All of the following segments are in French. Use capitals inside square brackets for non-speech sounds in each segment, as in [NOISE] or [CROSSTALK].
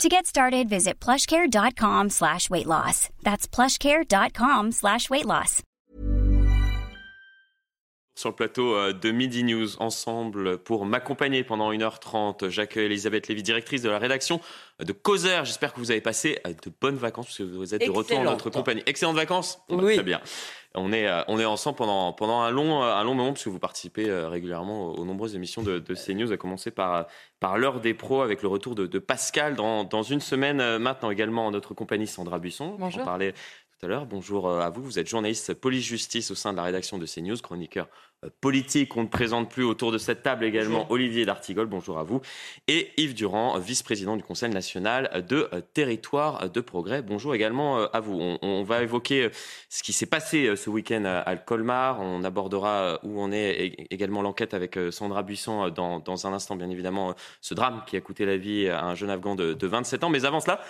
To get started, visit plushcare.com slash weight loss. That's plushcare.com slash weight loss. Sur le plateau euh, de Midi News, ensemble pour m'accompagner pendant 1h30, j'accueille Elisabeth Lévy, directrice de la rédaction de Causeur. J'espère que vous avez passé euh, de bonnes vacances, puisque vous êtes de retour dans notre compagnie. Excellentes vacances Oui. Très bien. On est, euh, on est ensemble pendant, pendant un, long, un long moment, puisque vous participez régulièrement aux nombreuses émissions de, de CNews, à commencer par, par l'heure des pros, avec le retour de, de Pascal dans, dans, une semaine maintenant. Également, notre compagnie Sandra Buisson. Bonjour. On parlait tout à l'heure. Bonjour à vous. Vous êtes journaliste police-justice au sein de la rédaction de CNews, chroniqueur politique. On ne présente plus autour de cette table également Bonjour. Olivier D'Artigol. Bonjour à vous. Et Yves Durand, vice-président du Conseil national de territoire de progrès. Bonjour également à vous. On, on va évoquer ce qui s'est passé ce week-end à Colmar. On abordera où on est également l'enquête avec Sandra Buisson dans, dans, un instant, bien évidemment, ce drame qui a coûté la vie à un jeune Afghan de, de 27 ans. Mais avant cela,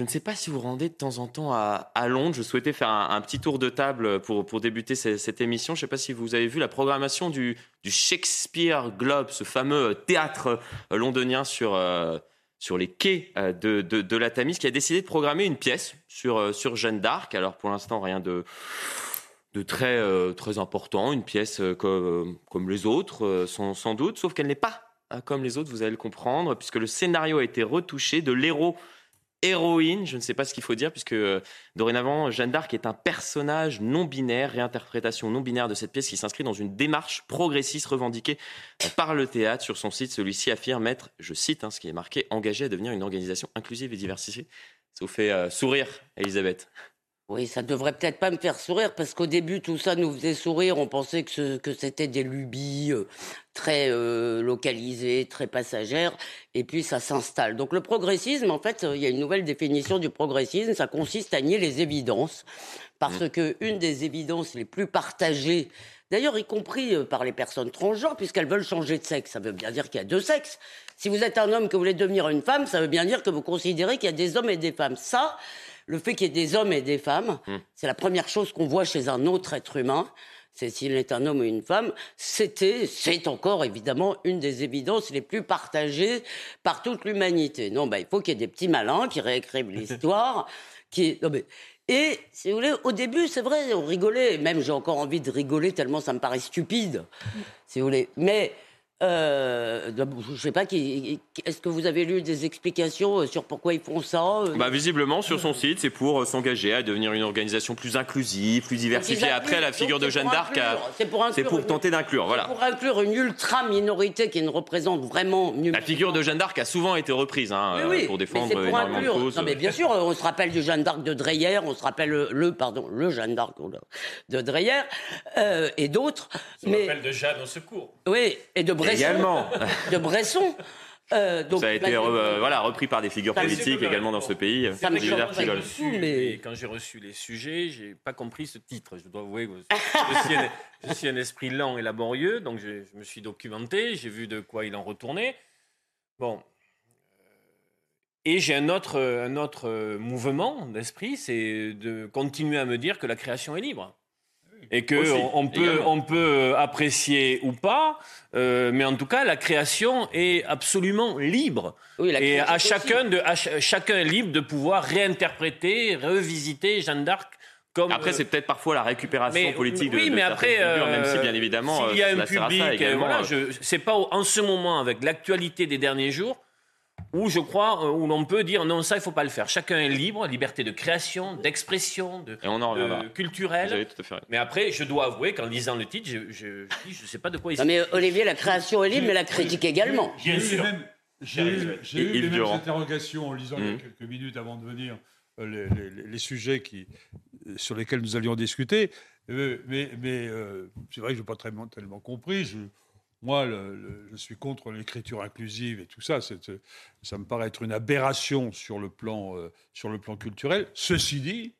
je ne sais pas si vous rendez de temps en temps à, Londres. Je souhaitais faire un, petit tour de table pour, pour débuter cette, émission. Je ne sais pas si vous avez vu la programmation du, du, Shakespeare Globe, ce fameux théâtre londonien sur, euh, sur les quais de, de, de, la Tamise, qui a décidé de programmer une pièce sur, sur Jeanne d'Arc. Alors pour l'instant, rien de, de très, euh, très important, une pièce comme, comme les autres, euh, sans, sans doute, sauf qu'elle n'est pas comme les autres, vous allez le comprendre, puisque le scénario a été retouché de l'héros héroïne, je ne sais pas ce qu'il faut dire, puisque euh, dorénavant, Jeanne d'Arc est un personnage non binaire, réinterprétation non binaire de cette pièce qui s'inscrit dans une démarche progressiste revendiquée euh, par le théâtre. Sur son site, celui-ci affirme être, je cite hein, ce qui est marqué, engagé à devenir une organisation inclusive et diversifiée. Ça vous fait euh, sourire, Elisabeth oui, ça devrait peut-être pas me faire sourire parce qu'au début tout ça nous faisait sourire. On pensait que, ce, que c'était des lubies euh, très euh, localisées, très passagères, et puis ça s'installe. Donc le progressisme, en fait, il y a une nouvelle définition du progressisme. Ça consiste à nier les évidences parce mmh. que une des évidences les plus partagées, d'ailleurs y compris euh, par les personnes transgenres, puisqu'elles veulent changer de sexe, ça veut bien dire qu'il y a deux sexes. Si vous êtes un homme que vous voulez devenir une femme, ça veut bien dire que vous considérez qu'il y a des hommes et des femmes. Ça le fait qu'il y ait des hommes et des femmes, mmh. c'est la première chose qu'on voit chez un autre être humain. C'est s'il est un homme ou une femme. C'était, c'est encore évidemment une des évidences les plus partagées par toute l'humanité. Non, bah, il faut qu'il y ait des petits malins qui réécrivent [LAUGHS] l'histoire, qui, non mais. Et, si vous voulez, au début, c'est vrai, on rigolait. Même j'ai encore envie de rigoler tellement ça me paraît stupide, si vous voulez. Mais euh, je ne sais pas, est-ce que vous avez lu des explications sur pourquoi ils font ça bah, Visiblement, sur son site, c'est pour s'engager à devenir une organisation plus inclusive, plus diversifiée. Après, la figure de Jeanne d'Arc, c'est pour, pour, tenter d'inclure. Voilà. Pour inclure une ultra-minorité qui ne représente vraiment... La figure de Jeanne d'Arc a souvent été reprise hein, oui, pour défendre mais pour énormément inclure. de causes. Non, mais bien sûr, on se rappelle du Jeanne d'Arc de Dreyer, on se rappelle le, pardon, le Jeanne d'Arc de Dreyer euh, et d'autres. On se mais... rappelle de Jeanne au secours. Oui, et de Bresson. Également. de Bresson. Euh, donc, ça a été euh, voilà, repris par des figures politiques également dans ce pays. Ça reçu, mais... quand j'ai reçu les sujets, j'ai pas compris ce titre. Je dois avouer que je suis, un, je suis un esprit lent et laborieux, donc je, je me suis documenté, j'ai vu de quoi il en retournait. Bon. Et j'ai un autre, un autre mouvement d'esprit, c'est de continuer à me dire que la création est libre et que Aussi, on, on peut on peut apprécier ou pas, euh, mais en tout cas la création est absolument libre. Oui, et à chacun de à ch- chacun est libre de pouvoir réinterpréter, revisiter Jeanne d'Arc comme Après, euh, c'est peut-être parfois la récupération mais- politique de, oui, de mais après, figures, même si euh, bien évidemment, s'il y a euh, un public, euh, voilà, c'est pas en ce moment avec l'actualité des derniers jours où je crois euh, où l'on peut dire non ça il faut pas le faire. Chacun est libre, liberté de création, d'expression, de, Et on en de. Vous culturelle. avez tout à fait raison. Mais après, je dois avouer qu'en lisant le titre, je, je, je je sais pas de quoi il Non, mais Olivier, la création est libre, mais la critique également. Bien J'ai eu sûr. les mêmes- J'ai eu, j'ai eu Yves les mêmes Durand. interrogations en lisant il y a Mhm. quelques minutes avant de venir euh, les, les- les sujets qui, euh, sur lesquels nous allions discuter. Euh, mais mais euh, c'est vrai que je n'ai pas tellement, tellement compris. Je, moi, le- le- je suis contre l'écriture inclusive et tout ça. C'est, euh, ça me paraît être une aberration sur le plan, euh, sur le plan culturel. Ceci dit,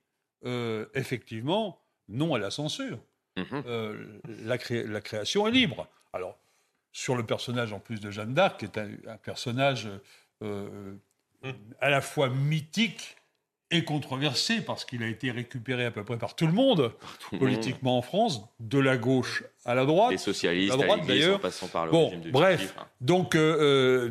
euh, effectivement, non à la censure. Mhm. la, la, création est libre. Alors, sur le personnage en plus de Jeanne d'Arc, qui est un, personnage à la fois mythique et controversé parce qu'il a été récupéré à peu près par tout le monde, politiquement en France, de la gauche à la droite. Les socialistes, la droite d'ailleurs. passant par le bon, bref, donc euh, euh,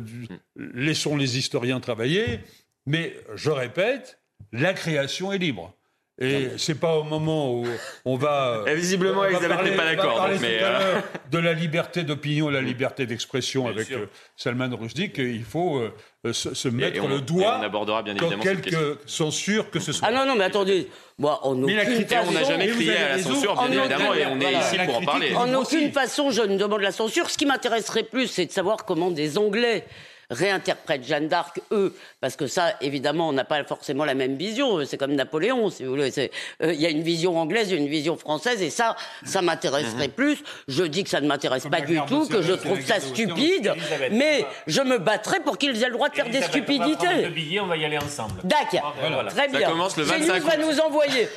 laissons les historiens travailler, mais je répète, la création est libre. Et c'est pas au moment où on va. [LAUGHS] Et visiblement, Elisabeth n'est pas d'accord. Mais euh... de la liberté d'opinion, la liberté d'expression avec euh, Salman Rushdie qu'il faut euh, se, mettre le doigt. on abordera bien évidemment quelque censure que ce soit. Ah non non mais attendez, moi en aucune façon. On n'a jamais crié à la censure bien évidemment et on est ici pour en parler. En aucune façon je ne demande la censure. Ce qui m'intéresserait plus, c'est de savoir comment des Anglais réinterprètent Jeanne d'Arc, eux, parce que ça, évidemment, on n'a pas forcément la même vision. C'est comme Napoléon, si vous voulez. Euh, il y a une vision anglaise, il y a une vision française, et ça, ça m'intéresserait plus. Je dis que ça ne m'intéresse pas du tout, que je trouve ça stupide, mais je me battrai pour qu'ils aient le droit de faire des stupidités. On va billets, on va y aller ensemble. D'accord. Très bien. Ça commence le 25 va nous envoyer.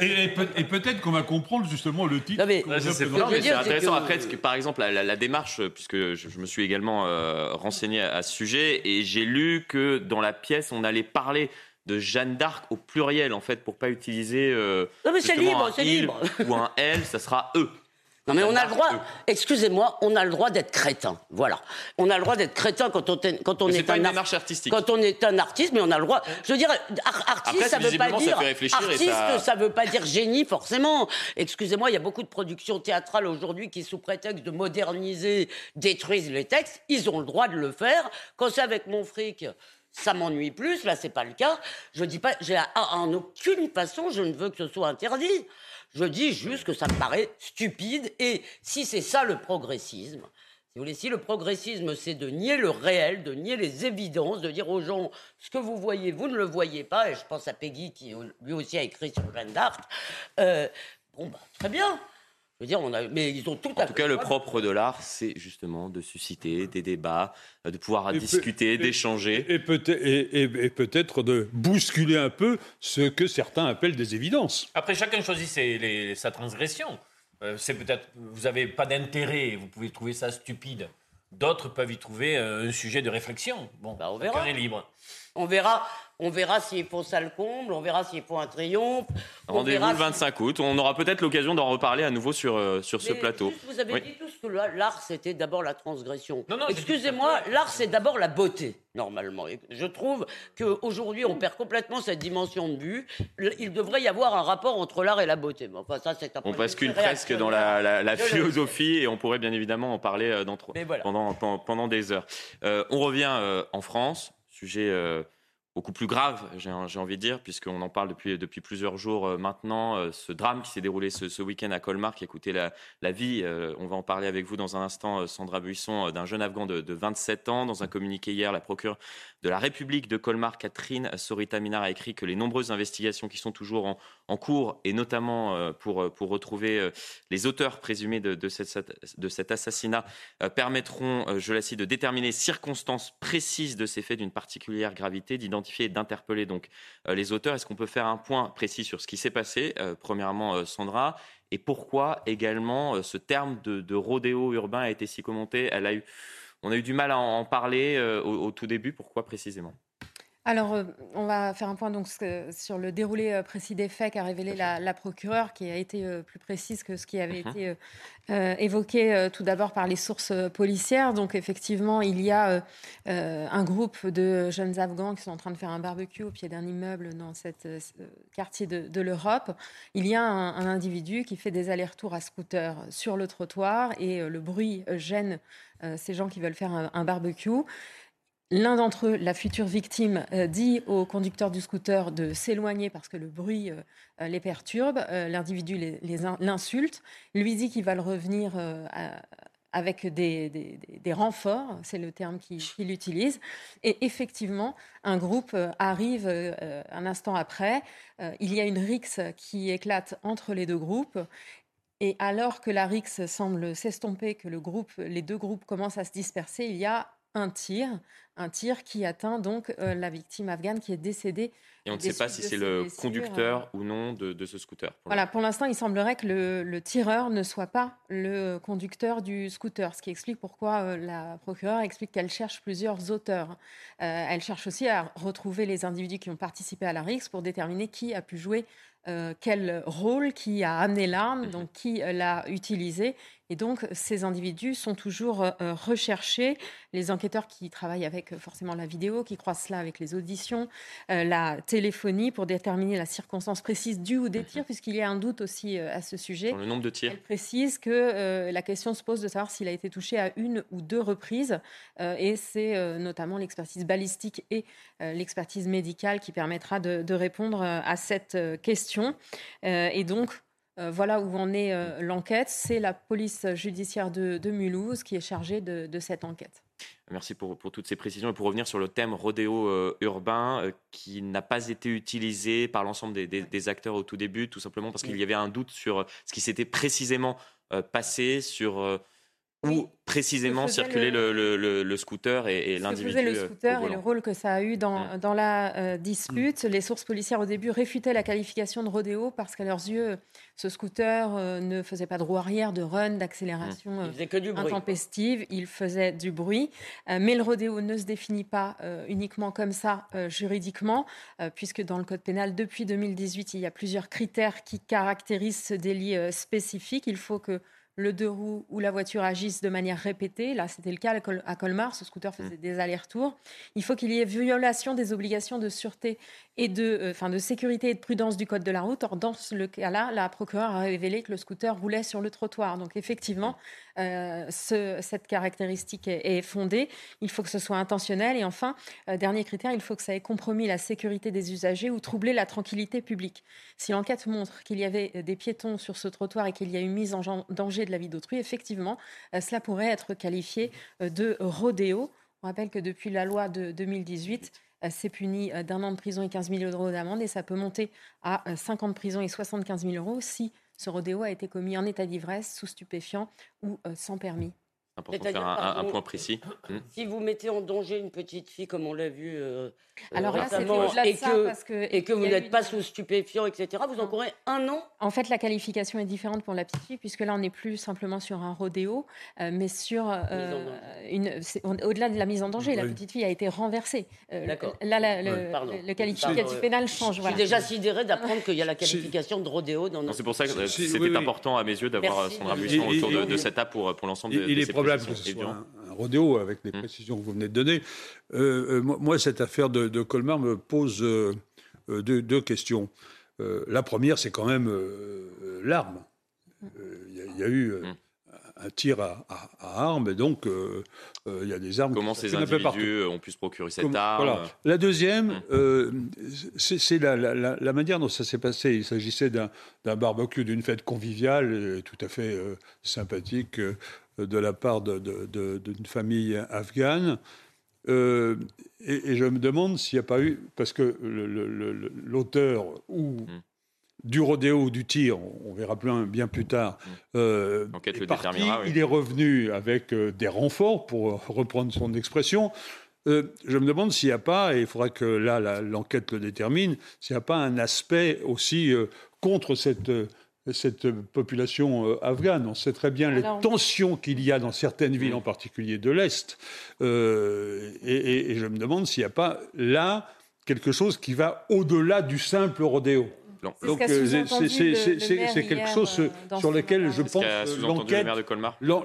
et, peut-être qu'on va comprendre justement le titre. c'est intéressant. Après, par exemple, la, démarche, puisque je, me suis également euh, renseigné à, ce sujet et j'ai lu que dans la pièce, on allait parler de Jeanne d'Arc au pluriel, en fait, pour pas utiliser. Euh, non, mais c'est libre, c'est libre. Ou un elle, ça sera eux. Non mais on a le droit, excusez-moi, on a le droit d'être crétin. Voilà. On a le droit d'être crétin quand on, quand on est, un artistique. Quand on est un artiste, mais on a le droit. Je veux dire, artiste, ça veut pas dire artiste, ça... veut pas dire génie forcément. Excusez-moi, il y a beaucoup de productions théâtrales aujourd'hui qui, sous prétexte de moderniser, détruisent les textes. Ils ont le droit de le faire. Quand c'est avec mon fric, ça m'ennuie plus. Là, c'est pas le cas. Je dis pas, j'ai en aucune façon, je ne veux que ce soit interdit. Je dis juste que ça me paraît stupide. Et si c'est ça le progressisme, si vous voulez, si le progressisme, c'est de nier le réel, de nier les évidences, de dire aux gens ce que vous voyez, vous ne le voyez pas, et je pense à Peggy qui lui aussi a écrit sur Jeanne d'Arc, euh, bon, bah, très bien dire, on a, mais ils ont tout En tout cas, le propre de l'art, c'est justement de susciter des débats, de pouvoir discuter, d'échanger. Et, peut-être de bousculer un peu ce que certains appellent des évidences. Après, chacun choisit sa transgression. Euh, c'est peut-être, vous n'avez pas d'intérêt, vous pouvez trouver ça stupide. D'autres peuvent y trouver euh, un sujet de réflexion. Bon, bah, on verra. est libre. On verra. On verra s'il faut ça le comble, on verra s'il faut un triomphe. Rendez-vous le 25 août. On aura peut-être l'occasion d'en reparler à nouveau sur, euh, sur ce plateau. vous avez dit tous que l'art, c'était d'abord la transgression. Non, non, Excusez-moi, l'art, c'est d'abord la beauté, normalement. je trouve qu'aujourd'hui, on perd complètement cette dimension de vue. Il devrait y avoir un rapport entre l'art et la beauté. Enfin, ça, c'est on bascule presque dans la, philosophie et on pourrait bien évidemment en parler euh, dans, pendant, pendant, des heures. Euh, on revient en France, sujet beaucoup plus grave, j'ai envie de dire, puisqu'on en parle depuis, depuis plusieurs jours euh, maintenant. Euh, ce drame qui s'est déroulé ce, week-end à Colmar, qui a coûté la, vie, euh, on va en parler avec vous dans un instant, Sandra Buisson, d'un jeune Afghan de, de, 27 ans. Dans un communiqué hier, la procureure de la République de Colmar, Catherine Sorita Minar, a écrit que les nombreuses investigations qui sont toujours en, en cours, et notamment pour, pour retrouver les auteurs présumés de, cet assassinat, permettront, je la cite, de déterminer circonstances précises de ces faits d'une particulière gravité, d'identifier d'interpeller donc euh, les auteurs. Est-ce qu'on peut faire un point précis sur ce qui s'est passé euh, Premièrement, euh, Sandra, et pourquoi également ce terme de, rodéo urbain a été si commenté? On a eu du mal à en parler au tout début. Pourquoi précisément? Alors, euh, on va faire un point donc sur le déroulé euh, précis des faits qu'a révélé la, procureure, qui a été euh, plus précise que ce qui avait mhm. été évoqué tout d'abord par les sources policières. Donc, effectivement, il y a un groupe de jeunes Afghans qui sont en train de faire un barbecue au pied d'un immeuble dans cet quartier de, l'Europe. Il y a un, individu qui fait des allers-retours à scooter sur le trottoir et le bruit gêne ces gens qui veulent faire un barbecue. L'un d'entre eux, la future victime, euh, dit au conducteur du scooter de s'éloigner parce que le bruit euh, les perturbe. Euh, l'individu l'insulte, lui dit qu'il va le revenir avec des, renforts, c'est le terme qu'il utilise. Et effectivement, un groupe arrive un instant après. il y a une rixe qui éclate entre les deux groupes. Et alors que la rixe semble s'estomper, que le groupe, les deux groupes commencent à se disperser, il y a un tir, un tir qui atteint donc la victime afghane qui est décédée. Et on ne sait pas si c'est le conducteur ou non de, ce scooter. Pour voilà, pour l'instant, il semblerait que le, tireur ne soit pas le conducteur du scooter, ce qui explique pourquoi la procureure explique qu'elle cherche plusieurs auteurs. elle cherche aussi à retrouver les individus qui ont participé à la RIX pour déterminer qui a pu jouer quel rôle, qui a amené l'arme, mmh donc qui l'a utilisé et donc, ces individus sont toujours euh, euh, recherchés. Les enquêteurs qui travaillent avec euh, forcément la vidéo, qui croisent cela avec les auditions, la téléphonie pour déterminer la circonstance précise du ou des tirs, mhm. puisqu'il y a un doute aussi à ce sujet. le nombre de tirs. Elle précise que la question se pose de savoir s'il a été touché à une ou deux reprises. et c'est notamment l'expertise balistique et l'expertise médicale qui permettra de, de répondre à cette question. et donc, euh, voilà où en est euh, l'enquête. C'est la police judiciaire de, Mulhouse qui est chargée de, cette enquête. Merci pour, toutes ces précisions. Et pour revenir sur le thème rodéo euh, urbain, qui n'a pas été utilisé par l'ensemble des, acteurs au tout début, tout simplement parce qu'il y avait un doute sur ce qui s'était précisément passé, sur où précisément circulait le... scooter et, l'individu. le euh, scooter et le rôle que ça a eu dans, mmh. dans la euh, dispute. Mmh. Les sources policières au début réfutaient la qualification de rodéo parce qu'à leurs yeux, ce scooter euh, ne faisait pas de roue arrière, de run, d'accélération mmh. intempestive. Il faisait du bruit. mais le rodéo ne se définit pas uniquement comme ça juridiquement, puisque dans le code pénal, depuis 2018, il y a plusieurs critères qui caractérisent ce délit spécifique. Il faut que le deux roues ou la voiture agissent de manière répétée. Là, c'était le cas à Colmar. Ce scooter faisait mm. des allers-retours. Il faut qu'il y ait violation des obligations de sûreté et de, euh, de sécurité et de prudence du code de la route. Or, dans ce cas-là, la procureure a révélé que le scooter roulait sur le trottoir. Donc, effectivement, euh, cette caractéristique est, fondée. Il faut que ce soit intentionnel. Et enfin, euh, dernier critère, il faut que ça ait compromis la sécurité des usagers ou troublé la tranquillité publique. Si l'enquête montre qu'il y avait des piétons sur ce trottoir et qu'il y a une mise en danger de la vie d'autrui, effectivement, cela pourrait être qualifié de rodéo. On rappelle que depuis la loi de 2018, c'est puni d'un an de prison et 15 000 euros d'amende et ça peut monter à 5 ans de prison et 75 000 euros si ce rodéo a été commis en état d'ivresse, sous stupéfiant ou euh, sans permis. Important de faire un, point précis. Hmm. Si vous mettez en danger une petite fille, comme on l'a vu euh, Alors là, c'est et, que, parce que, et que vous n'êtes pas sous stupéfiant, etc., vous encourez un an En fait, la qualification est différente pour la petite fille, puisque là, on n'est plus simplement sur un rodéo, euh, mais sur euh, une. Au-delà de la mise en danger, la petite fille a été renversée. D'accord. Là, le qualificatif pénal change. Je suis déjà sidéré d'apprendre qu'il y a la qualification de rodéo dans notre. C'est pour ça que c'était important à mes yeux d'avoir son traduction autour de, cette app pour, pour l'ensemble de, que ce soit un, rodéo avec les mmh. précisions que vous venez de donner. Euh, euh, moi, cette affaire de, Colmar me pose euh, deux, questions. la première, c'est quand même l'arme. Il y, a eu mmh un tir à, armes, et donc euh, euh, il y a des armes. Comment ces individus ont pu se procurer cette arme? La deuxième, euh, c'est la, manière dont ça s'est passé. Il s'agissait d'un barbecue, d'une fête conviviale, tout à fait sympathique de la part d'une famille afghane. Et, je me demande s'il n'y a pas eu, parce que l'auteur ou hum du rodéo ou du tir, on verra bien plus tard, mm. euh, il est revenu avec euh, des renforts, pour reprendre son expression. Euh, je me demande s'il n'y a pas, et il faudra que là l'enquête le détermine, s'il n'y a pas un aspect aussi contre cette, cette population afghane. On sait très bien les tensions qu'il y a dans certaines villes, mm. en particulier de l'Est. Et, et, je me demande s'il n'y a pas là quelque chose qui va au-delà du simple rodéo. Donc euh, c'est quelque chose euh, sur lequel je pense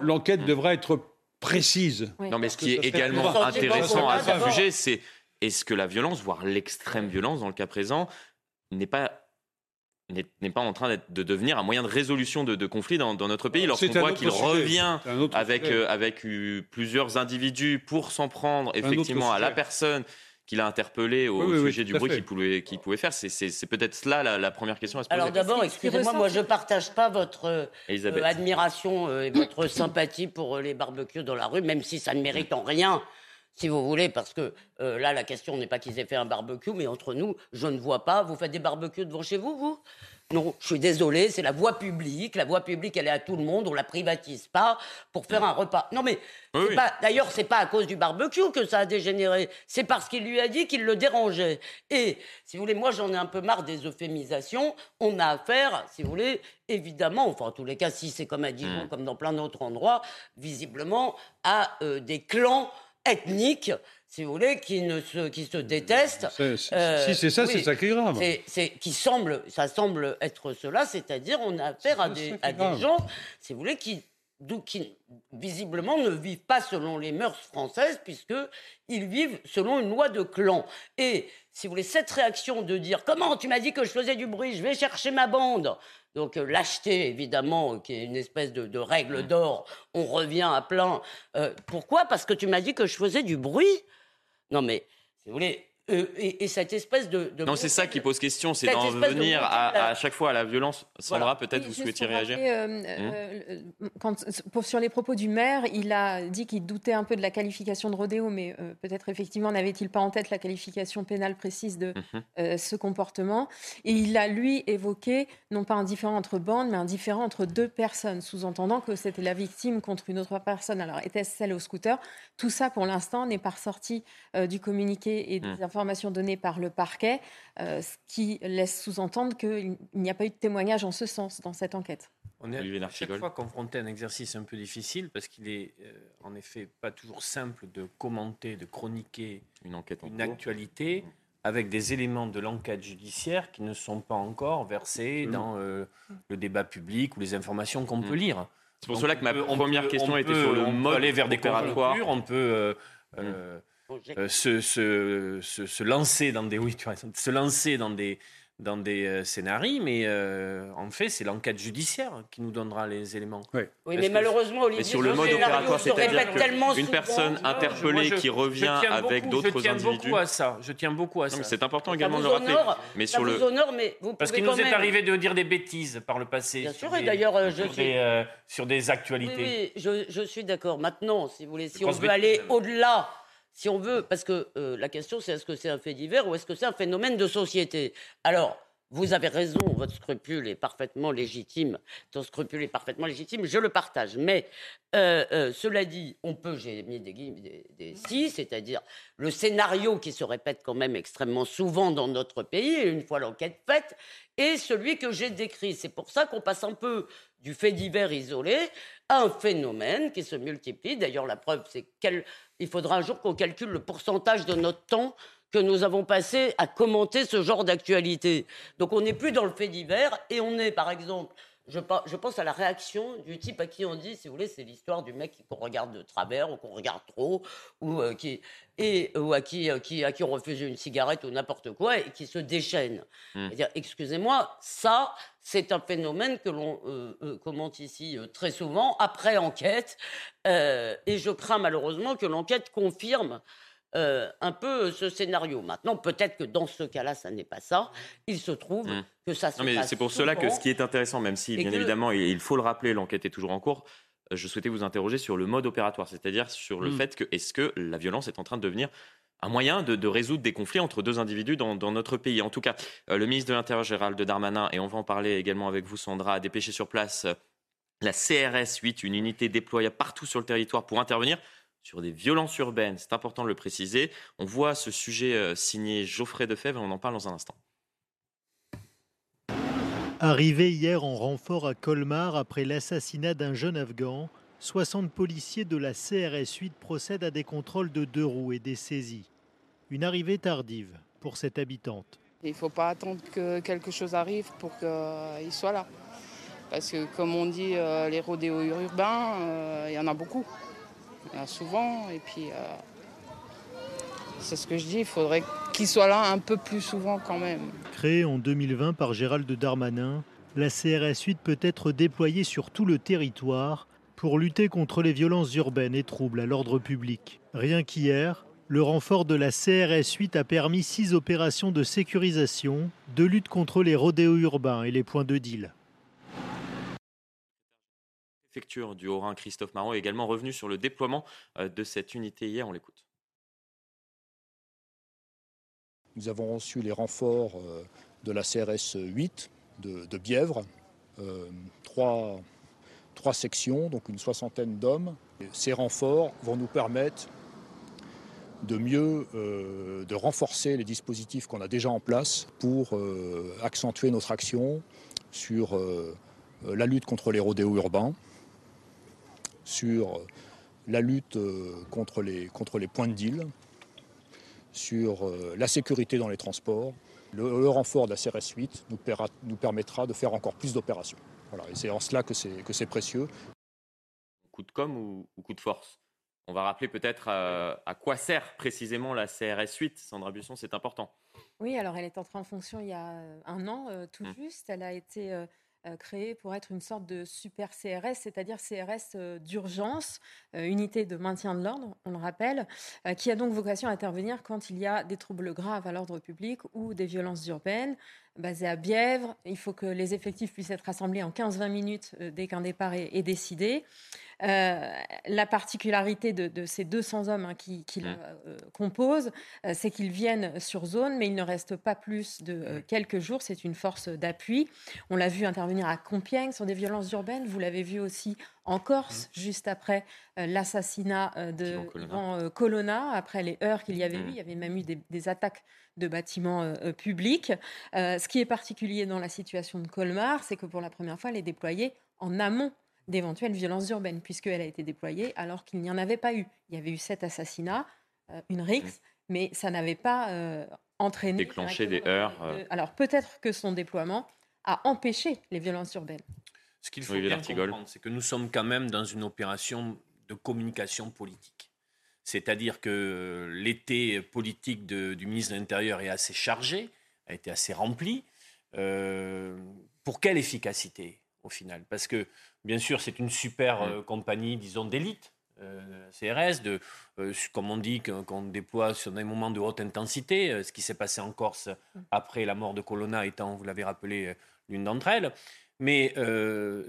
l'enquête mm. devra être précise. Non, mais ce qui est également intéressant à ce sujet, c'est est-ce que la violence, voire l'extrême violence dans le cas présent, n'est pas n'est pas en train de devenir un moyen de résolution de, de conflits dans, notre pays. Lorsqu'on voit qu'il revient avec, euh, avec plusieurs individus pour s'en prendre effectivement à la personne qu'il a interpellé au sujet du bruit qu'il pouvait, pouvait, faire. C'est peut-être cela la, première question à se poser. Alors d'abord, excusez-moi, moi je ne partage pas votre euh, admiration euh, et votre sympathie pour euh, les barbecues dans la rue, même si ça ne mérite en rien si vous voulez, parce que euh, là, la question n'est pas qu'ils aient fait un barbecue, mais entre nous, je ne vois pas. Vous faites des barbecues devant chez vous, vous? Non, je suis désolé, c'est la voie publique. La voie publique, elle est à tout le monde. On la privatise pas pour faire un repas. Non, mais d'ailleurs, c'est pas à cause du barbecue que ça a dégénéré. C'est parce qu'il lui a dit qu'il le dérangeait. Et si vous voulez, moi, j'en ai un peu marre des euphémisations. On a affaire, si vous voulez, évidemment, enfin, en tous les cas, si c'est comme à Dijon, mmh. comme dans plein d'autres endroits, visiblement, à euh, des clans ethniques si vous voulez, qui, ne se, qui se détestent. Euh, si c'est ça, c'est ça qui est grave. C'est, qui semble, ça semble être cela, c'est-à-dire on a affaire à des, à des gens, si vous voulez, qui, qui visiblement ne vivent pas selon les mœurs françaises, puisqu'ils vivent selon une loi de clan. Et si vous voulez, cette réaction de dire Comment tu m'as dit que je faisais du bruit, je vais chercher ma bande donc euh, l'acheter, évidemment, qui est une espèce de, règle mmh. d'or, on revient à plein. Euh, pourquoi? Parce que tu m'as dit que je faisais du bruit? Non mais, si vous voulez, euh, et, cette espèce de... non, c'est ça qui pose question, c'est d'en venir à, à, chaque fois à la violence. Sandra, peut-être vous souhaitiez réagir euh, hum euh, quand, pour, Sur les propos du maire, il a dit qu'il doutait un peu de la qualification de rodéo, mais peut-être effectivement n'avait-il pas en tête la qualification pénale précise de mhm. ce comportement. Et il a, lui, évoqué non pas un différent entre bandes, mais un différent entre deux personnes, sous-entendant que c'était la victime contre une autre personne. Alors, était-ce celle au scooter? Tout ça, pour l'instant, n'est pas ressorti du communiqué et des informations mhm informations données par le parquet, euh, ce qui laisse sous-entendre qu'il n'y a pas eu de témoignage en ce sens dans cette enquête. On est à chaque fois confronté à un exercice un peu difficile parce qu'il est euh, en effet pas toujours simple de commenter, de chroniquer une enquête, une actualité avec des éléments de l'enquête judiciaire qui ne sont pas encore versés mmh. dans euh, le débat public ou les informations qu'on mmh. peut lire. C'est pour cela que ma première question était sur le mode aller vers des opératoire. On peut mmh. Euh, se, se, se, lancer dans des oui, tu se lancer dans des dans des euh, scénarios, mais euh, en fait, c'est l'enquête judiciaire qui nous donnera les éléments. Oui, mais malheureusement, Olivier, sur le mode opératoire, c'est-à-dire une personne interpellée qui revient avec d'autres individus. Je tiens beaucoup à ça. Je tiens beaucoup à ça. C'est important également de le rappeler. mais sur le honore, mais vous parce qu'il nous est arrivé de dire des bêtises par le passé. Bien sûr, et d'ailleurs, je sur, des, sur des actualités. Oui, je, je suis d'accord. Maintenant, si vous voulez, si on veut aller au-delà si on veut, parce que euh, la question c'est est-ce que c'est un fait divers ou est-ce que c'est un phénomène de société? Alors, vous avez raison, votre scrupule est parfaitement légitime. Ton scrupule est parfaitement légitime, je le partage. Mais euh, euh, cela dit, on peut, j'ai mis des, des, des si, c'est-à-dire le scénario qui se répète quand même extrêmement souvent dans notre pays, une fois l'enquête faite, et celui que j'ai décrit. C'est pour ça qu'on passe un peu du fait divers isolé à un phénomène qui se multiplie. D'ailleurs, la preuve, c'est qu'il faudra un jour qu'on calcule le pourcentage de notre temps que nous avons passé à commenter ce genre d'actualité. Donc on n'est plus dans le fait divers et on est, par exemple, je, pense à la réaction du type à qui on dit, si vous voulez, c'est l'histoire du mec qu'on regarde de travers ou qu'on regarde trop, ou, euh, qui, et, ou à, qui, euh, qui, à qui on refuse une cigarette ou n'importe quoi et qui se déchaîne. Mmh. Excusez-moi, ça, c'est un phénomène que l'on euh, commente ici très souvent, après enquête, et je crains malheureusement que l'enquête confirme euh, un peu ce scénario. Maintenant, peut-être que dans ce cas-là, ça n'est pas ça. Il se trouve mmh. que ça se non, mais C'est pour cela que ce qui est intéressant, même si, bien évidemment, il faut le rappeler, l'enquête est toujours en cours, euh, je souhaitais vous interroger sur le mode opératoire, c'est-à-dire sur le mmh. fait que est-ce que la violence est en train de devenir un moyen de, résoudre des conflits entre deux individus dans, notre pays. En tout cas, euh, le ministre de l'Intérieur, Gérald Darmanin, et on va en parler également avec vous, Sandra, a dépêché sur place la CRS 8, une unité déployée partout sur le territoire pour intervenir sur des violences urbaines. C'est important de le préciser. On voit ce sujet euh, signé Geoffrey Defebvre et on en parle dans un instant. Arrivé hier en renfort à Colmar après l'assassinat d'un jeune Afghan, 60 policiers de la CRS 8 procèdent à des contrôles de deux roues et des saisies. Une arrivée tardive pour cette habitante. Il ne faut pas attendre que quelque chose arrive pour qu'il soit là. Parce que comme on dit, euh, les rodéos urbains, euh, il y en a beaucoup souvent. Et puis, euh, c'est ce que je dis, il faudrait qu'il soit là un peu plus souvent quand même. Créée en 2020 par Gérald Darmanin, la CRS 8 peut être déployée sur tout le territoire pour lutter contre les violences urbaines et troubles à l'ordre public. Rien qu'hier, le renfort de la CRS 8 a permis six opérations de sécurisation, de lutte contre les rodéos urbains et les points de deal du Haut-Rhin, Christophe Marron, est également revenu sur le déploiement euh, de cette unité hier. On l'écoute. Nous avons reçu les renforts de la CRS 8 de, Bièvre, trois, trois sections, donc une soixantaine d'hommes. Ces renforts vont nous permettre de mieux, euh, de renforcer les dispositifs qu'on a déjà en place pour euh, accentuer notre action sur euh, la lutte contre les rodéos urbains, sur la lutte contre les, contre les points de deal, sur la sécurité dans les transports. Le, renfort de la CRS 8 nous, nous permettra de faire encore plus d'opérations. Voilà, et c'est en cela que c'est précieux. Coup de com ou coup de force? On va rappeler peut-être euh, à, quoi sert précisément la CRS 8. Sandra Busson, c'est important. Oui, alors elle est entrée en fonction il y a euh, un an euh, tout mmh. juste. Elle a été créée pour être une sorte de super CRS, c'est-à-dire CRS d'urgence, unité de maintien de l'ordre, on le rappelle, qui a donc vocation à intervenir quand il y a des troubles graves à l'ordre public ou des violences urbaines basé à Bièvre. Il faut que les effectifs puissent être rassemblés en 15-20 minutes euh, dès qu'un départ est, décidé. Euh, la particularité de, ces 200 hommes hein, qui, la mmh. euh, composent, c'est qu'ils viennent sur zone, mais ils ne restent pas plus de quelques jours. C'est une force d'appui. On l'a vu intervenir à Compiègne sur des violences urbaines. Vous l'avez vu aussi en Corse, mmh. juste après l'assassinat de Colonna. après les heures qu'il y avait mmh. eu. Il y avait même eu des attaques de bâtiments euh, euh, publics. Euh, ce qui est particulier dans la situation de Colmar, c'est que pour la première fois, elle est déployée en amont d'éventuelles violences urbaines, puisqu'elle a été déployée alors qu'il n'y en avait pas eu. Il y avait eu sept assassinats, une rixe, mais ça n'avait pas entraîné... Déclenché des heures. Alors peut-être que son déploiement a empêché les violences urbaines. Ce qu'il faut bien comprendre, c'est que nous sommes quand même dans une opération de communication politique. C'est-à-dire que l'été politique du ministre de l'Intérieur est assez chargé, a été assez rempli. Euh, pour quelle efficacité au final? Parce que bien sûr c'est une super euh, compagnie, disons, d'élite. Euh, CRS, de, comme on dit, qu'on déploie sur des moments de haute intensité, ce qui s'est passé en Corse après la mort de Colonna étant, vous l'avez rappelé, l'une d'entre elles. Mais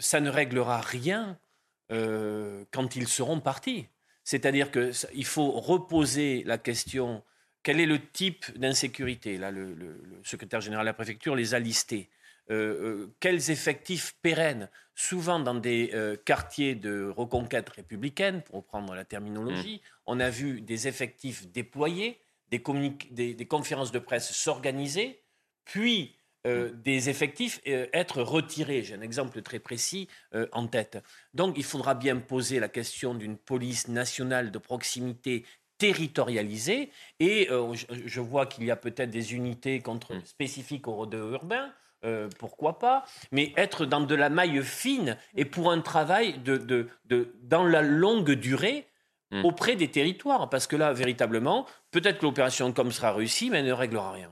ça ne réglera rien quand ils seront partis. C'est-à-dire qu'il faut reposer la question quel est le type d'insécurité? Là, le, secrétaire général de la préfecture les a listés. Euh, euh, quels effectifs pérennes Souvent dans des euh, quartiers de reconquête républicaine, pour reprendre la terminologie, mmh. on a vu des effectifs déployés, des conférences de presse s'organiser, puis euh, des effectifs euh, être retirés. J'ai un exemple très précis euh, en tête. Donc il faudra bien poser la question d'une police nationale de proximité territorialisée. Et je, vois qu'il y a peut-être des unités contre, mm. spécifiques au rodéo urbain. pourquoi pas, mais être dans de la maille fine et pour un travail de, de, de dans la longue durée mm. auprès des territoires. Parce que là, véritablement, peut-être que l'opération comme sera réussie, mais elle ne réglera rien.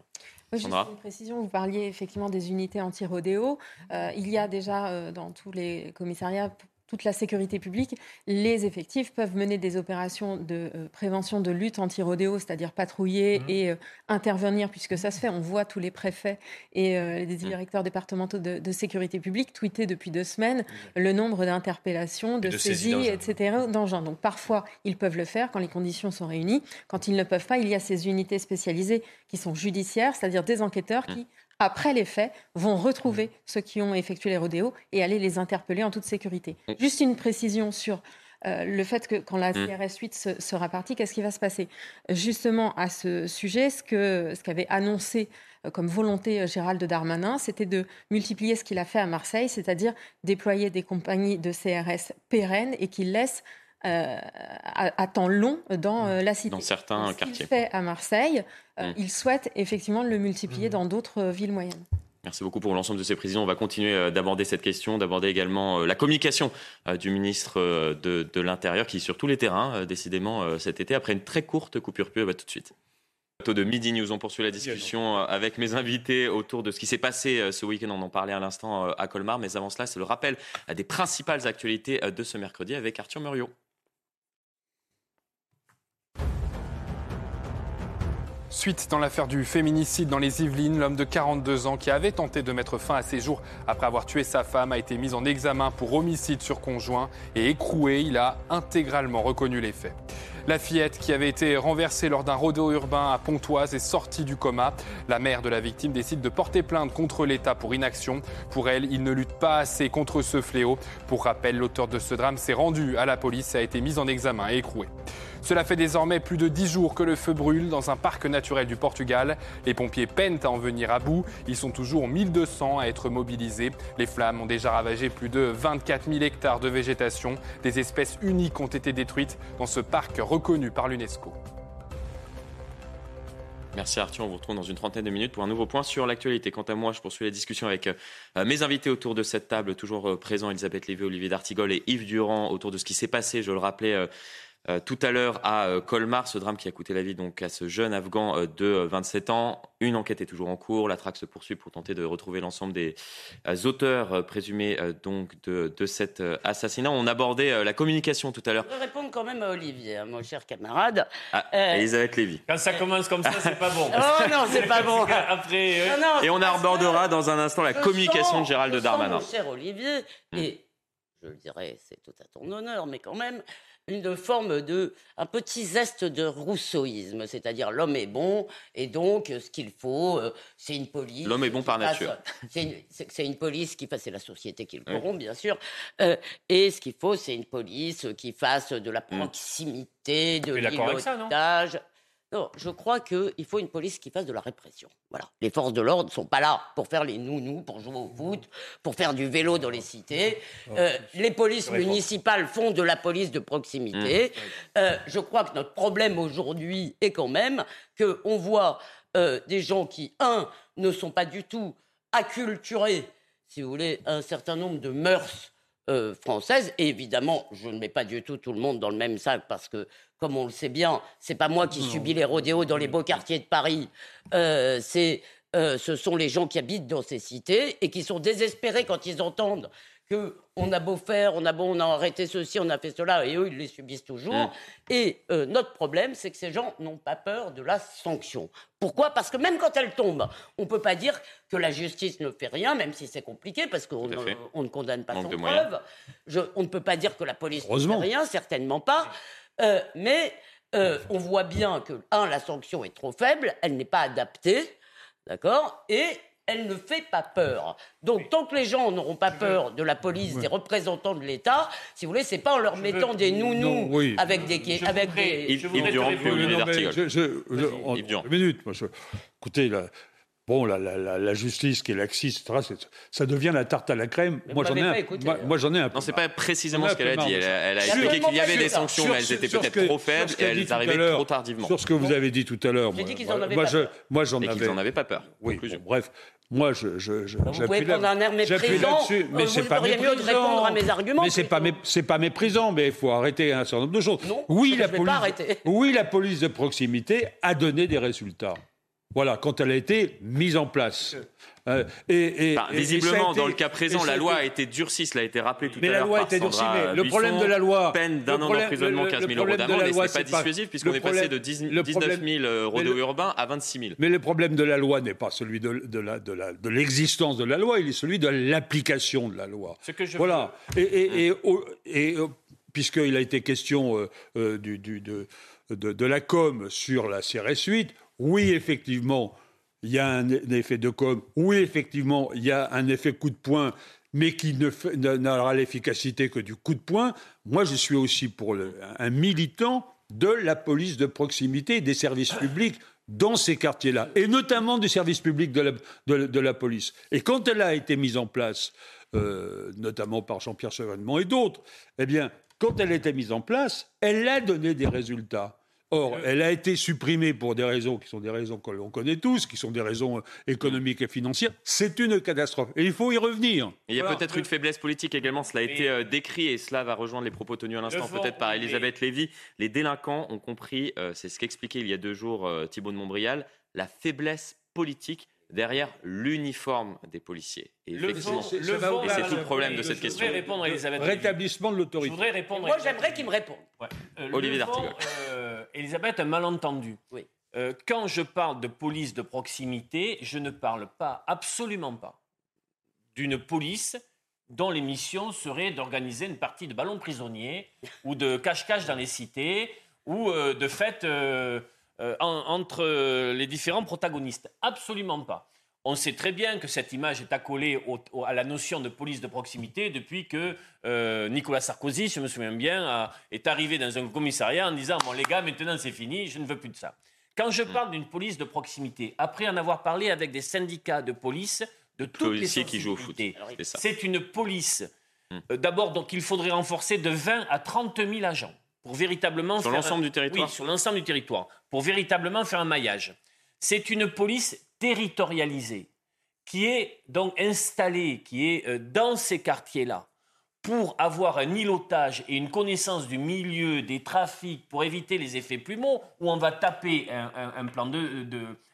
Juste une précision, vous parliez effectivement des unités anti-rodéo. Euh, il y a déjà euh, dans tous les commissariats toute la sécurité publique, les effectifs peuvent mener des opérations de euh, prévention de lutte anti-rodéo, c'est-à-dire patrouiller mmh. et intervenir, puisque ça se fait. On voit tous les préfets et les mmh. directeurs départementaux de, sécurité publique tweeter depuis deux semaines mmh. le nombre d'interpellations, de, saisies, etc. d'engins. Donc parfois, ils peuvent le faire quand les conditions sont réunies. Quand ils ne peuvent pas, il y a ces unités spécialisées qui sont judiciaires, c'est-à-dire des enquêteurs qui, après les faits, vont retrouver ceux qui ont effectué les rodéos et aller les interpeller en toute sécurité. Juste une précision sur euh, le fait que quand la CRS 8 sera partie, qu'est-ce qui va se passer? Justement, à ce sujet, ce qu'avait ce annoncé euh, comme volonté euh, Gérald Darmanin, c'était de multiplier ce qu'il a fait à Marseille, c'est-à-dire déployer des compagnies de CRS pérennes et qu'il laisse euh, à, temps long dans euh, la cité. Dans certains quartiers. fait à Marseille, euh, mm. il souhaite effectivement le multiplier mm. dans d'autres villes moyennes. Merci beaucoup pour l'ensemble de ces précisions. On va continuer d'aborder cette question, d'aborder également la communication du ministre de, l'Intérieur qui est sur tous les terrains, décidément, cet été, après une très courte coupure pub. tout de suite. De Midi News, on poursuit la discussion avec mes invités autour de ce qui s'est passé ce week-end. On en parlait à l'instant à Colmar, mais avant cela, c'est le rappel des principales actualités de ce mercredi avec Arthur Muriot. Suite dans l'affaire du féminicide dans les Yvelines, l'homme de 42 ans qui avait tenté de mettre fin à ses jours après avoir tué sa femme a été mis en examen pour homicide sur conjoint et écroué. Il a intégralement reconnu les faits. La fillette qui avait été renversée lors d'un rodéo urbain à Pontoise est sortie du coma. La mère de la victime décide de porter plainte contre l'État pour inaction. Pour elle, il ne lutte pas assez contre ce fléau. Pour rappel, l'auteur de ce drame s'est rendu à la police et a été mis en examen et écroué. Cela fait désormais plus de dix jours que le feu brûle dans un parc naturel du Portugal. Les pompiers peinent à en venir à bout. Ils sont toujours 1200 à être mobilisés. Les flammes ont déjà ravagé plus de 24 000 hectares de végétation. Des espèces uniques ont été détruites dans ce parc reconnu par l'UNESCO. Merci Arthur, on vous retrouve dans une trentaine de minutes pour un nouveau point sur l'actualité. Quant à moi, je poursuis la discussion avec euh, mes invités autour de cette table, toujours euh, présents Elisabeth Lévy, Olivier D'Artigol et Yves Durand, autour de ce qui s'est passé, je le rappelais, euh, tout à l'heure à euh, Colmar, ce drame qui a coûté la vie donc à ce jeune Afghan euh, de 27 ans. Une enquête est toujours en cours. La traque se poursuit pour tenter de retrouver l'ensemble des auteurs présumés donc de, de cet assassinat. On abordait la communication tout à l'heure. Je voudrais répondre quand même à Olivier, hein, mon cher camarade. Ah, Elisabeth Lévy. Quand ça commence comme ça, c'est pas bon. oh non, c'est pas bon. [LAUGHS] Après, Non, non, Et on abordera dans un instant la communication sens- de Gérald je sens, Darmanin. Mon cher Olivier, et je le dirais, c'est tout à ton honneur, mais quand même, une forme de, un petit zeste de rousseauisme, c'est-à-dire l'homme est bon, et donc euh, ce qu'il faut, euh, c'est une police. L'homme est bon par nature. [LAUGHS] C'est une, police qui fasse, c'est la société qui le Oui. corrompt, bien sûr, euh, et ce qu'il faut, c'est une police qui fasse de la Mm. proximité, de l'îlotage. Non, je crois qu'il faut une police qui fasse de la répression. Voilà. Les forces de l'ordre ne sont pas là pour faire les nounous, pour jouer au foot, pour faire du vélo dans les cités. Euh, les polices municipales font de la police de proximité. Euh, je crois que notre problème aujourd'hui est quand même qu'on voit euh, des gens qui, un, ne sont pas du tout acculturés, si vous voulez, à un certain nombre de mœurs euh, françaises. Et évidemment, je ne mets pas du tout tout le monde dans le même sac parce que, comme on le sait bien, c'est pas moi qui subis les rodéos dans les beaux quartiers de Paris. Euh, c'est, euh, ce sont les gens qui habitent dans ces cités et qui sont désespérés quand ils entendent que on a beau faire, on a beau, on a arrêté ceci, on a fait cela, et eux, ils les subissent toujours. Mm. Et euh, notre problème, c'est que ces gens n'ont pas peur de la sanction. Pourquoi? Parce que même quand elle tombe, on ne peut pas dire que la justice ne fait rien, même si c'est compliqué, parce qu'on ne- on ne condamne pas Manque sans preuve. Je- on ne peut pas dire que la police ne fait rien, certainement pas. Euh, mais euh, on voit bien que, un, la sanction est trop faible, elle n'est pas adaptée, d'accord? Et elle ne fait pas peur. Donc, tant que les gens n'auront pas peur de la police, des représentants de l'État, si vous voulez, c'est pas en leur mettant des nounous Non, oui. avec des, Je avec voudrais- des, je voudrais Yves Durand, je- je- je- en- une minute. Moi, je- écoutez, la, bon, la, la- la- la justice qui est laxiste, etc., ça devient la tarte à la crème. Mais Moi, j'en ai, un- écouté, moi, moi, j'en ai un peu Non, c'est pas précisément ce qu'elle a dit. Elle a, elle a Sur- expliqué qu'il y avait des sanctions, Sur mais elles étaient peut-être trop faibles et elles arrivaient trop tardivement. Sur ce que vous avez dit tout à l'heure. J'ai moi, dit qu'ils moi- en avaient moi, pas je- peur. Moi, j'en Et qu'ils avais. n'en avaient pas peur. Oui, bon, bref. Moi, je, je, je- Vous pouvez là- prendre un air méprisant, là-dessus, mais euh, c'est pas feriez mieux de méprisant. répondre à mes arguments, Mais c'est pas, c'est pas méprisant, mais il faut arrêter un certain nombre de choses. Non, oui, je la vais pas police, arrêter. oui, la police de proximité a donné des résultats. Voilà, quand elle a été mise en place. Euh, et, et- Enfin, et- et visiblement, été- dans le cas présent, la loi a été durcie, cela a été rappelé tout mais à la l'heure loi a par été durcie. Sandra mais Le problème de la loi. Peine d'un le an problème- d'emprisonnement, le- 15 le 000 euros d'amende, la et loi, c'est pas dissuasif puisqu'on est passé de 10 le 19 problème- 000 euh, mais rodéos le- urbains à 26 000. Mais le problème de la loi n'est pas celui de, de la- de la- de l'existence de la loi, il est celui de l'application de la loi. Ce que je Voilà. Et, et- et- au- et, euh, puisqu'il a été question euh, euh, du- du- de, de- de la com sur la CRS 8, oui, effectivement, il y a un, un effet de com, oui, effectivement, il y a un effet coup de poing, mais qui n'aura l'efficacité que du coup de poing. Moi, je suis aussi pour un militant de la police de proximité et des services publics dans ces quartiers-là, et notamment du service public de la, de- de la police. Et quand elle a été mise en place, euh, notamment par Jean-Pierre Chevènement et d'autres, eh bien, quand elle a été mise en place, elle a donné des résultats. Or, elle a été supprimée pour des raisons qui sont des raisons que l'on connaît tous, qui sont des raisons euh, économiques et financières. C'est une catastrophe. Et il faut y revenir. Et il y a Voilà. peut-être une faiblesse politique également, cela a été euh, décrit et cela va rejoindre les propos tenus à l'instant peut-être par Elisabeth Lévy. Les délinquants ont compris, euh, c'est ce qu'expliquait il y a deux jours euh, Thibault de Montbrial, la faiblesse politique derrière l'uniforme des policiers. Et Le effectivement, fond- c'est- le fond- Et tout le problème de je cette voudrais question. répondre à Elisabeth. Rétablissement de Je l'autorité. voudrais répondre. Moi, j'aimerais qu'il me réponde. Ouais. Euh, Olivier D'Artigol. euh, Elisabeth, un malentendu. Oui. Euh, quand je parle de police de proximité, je ne parle pas, absolument pas, d'une police dont les missions seraient d'organiser une partie de ballons prisonniers ou de cache-cache dans les cités ou de fait entre les différents protagonistes. Absolument pas. On sait très bien que cette image est accolée à la notion de police de proximité depuis que Nicolas Sarkozy, je me souviens bien, est arrivé dans un commissariat en disant Bon, les gars, maintenant c'est fini, je ne veux plus de ça. Quand je parle d'une police de proximité, après en avoir parlé avec des syndicats de police, de toutes Policiers les qui jouent au foot, c'est une police. Euh, d'abord, donc, il faudrait renforcer de 20 à 30 000 agents pour véritablement sur l'ensemble du territoire. Oui, sur l'ensemble du territoire, pour véritablement faire un maillage. C'est une police territorialisée qui est donc installée, qui est euh, dans ces quartiers-là pour avoir un îlotage et une connaissance du milieu, des trafics, pour éviter les effets plumeaux, où on va taper un, plan de,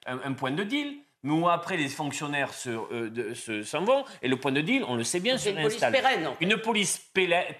un, point de deal, mais où après les fonctionnaires euh, s'en vont, et le point de deal, on le sait bien, se réinstalle. Une police pérenne. Une police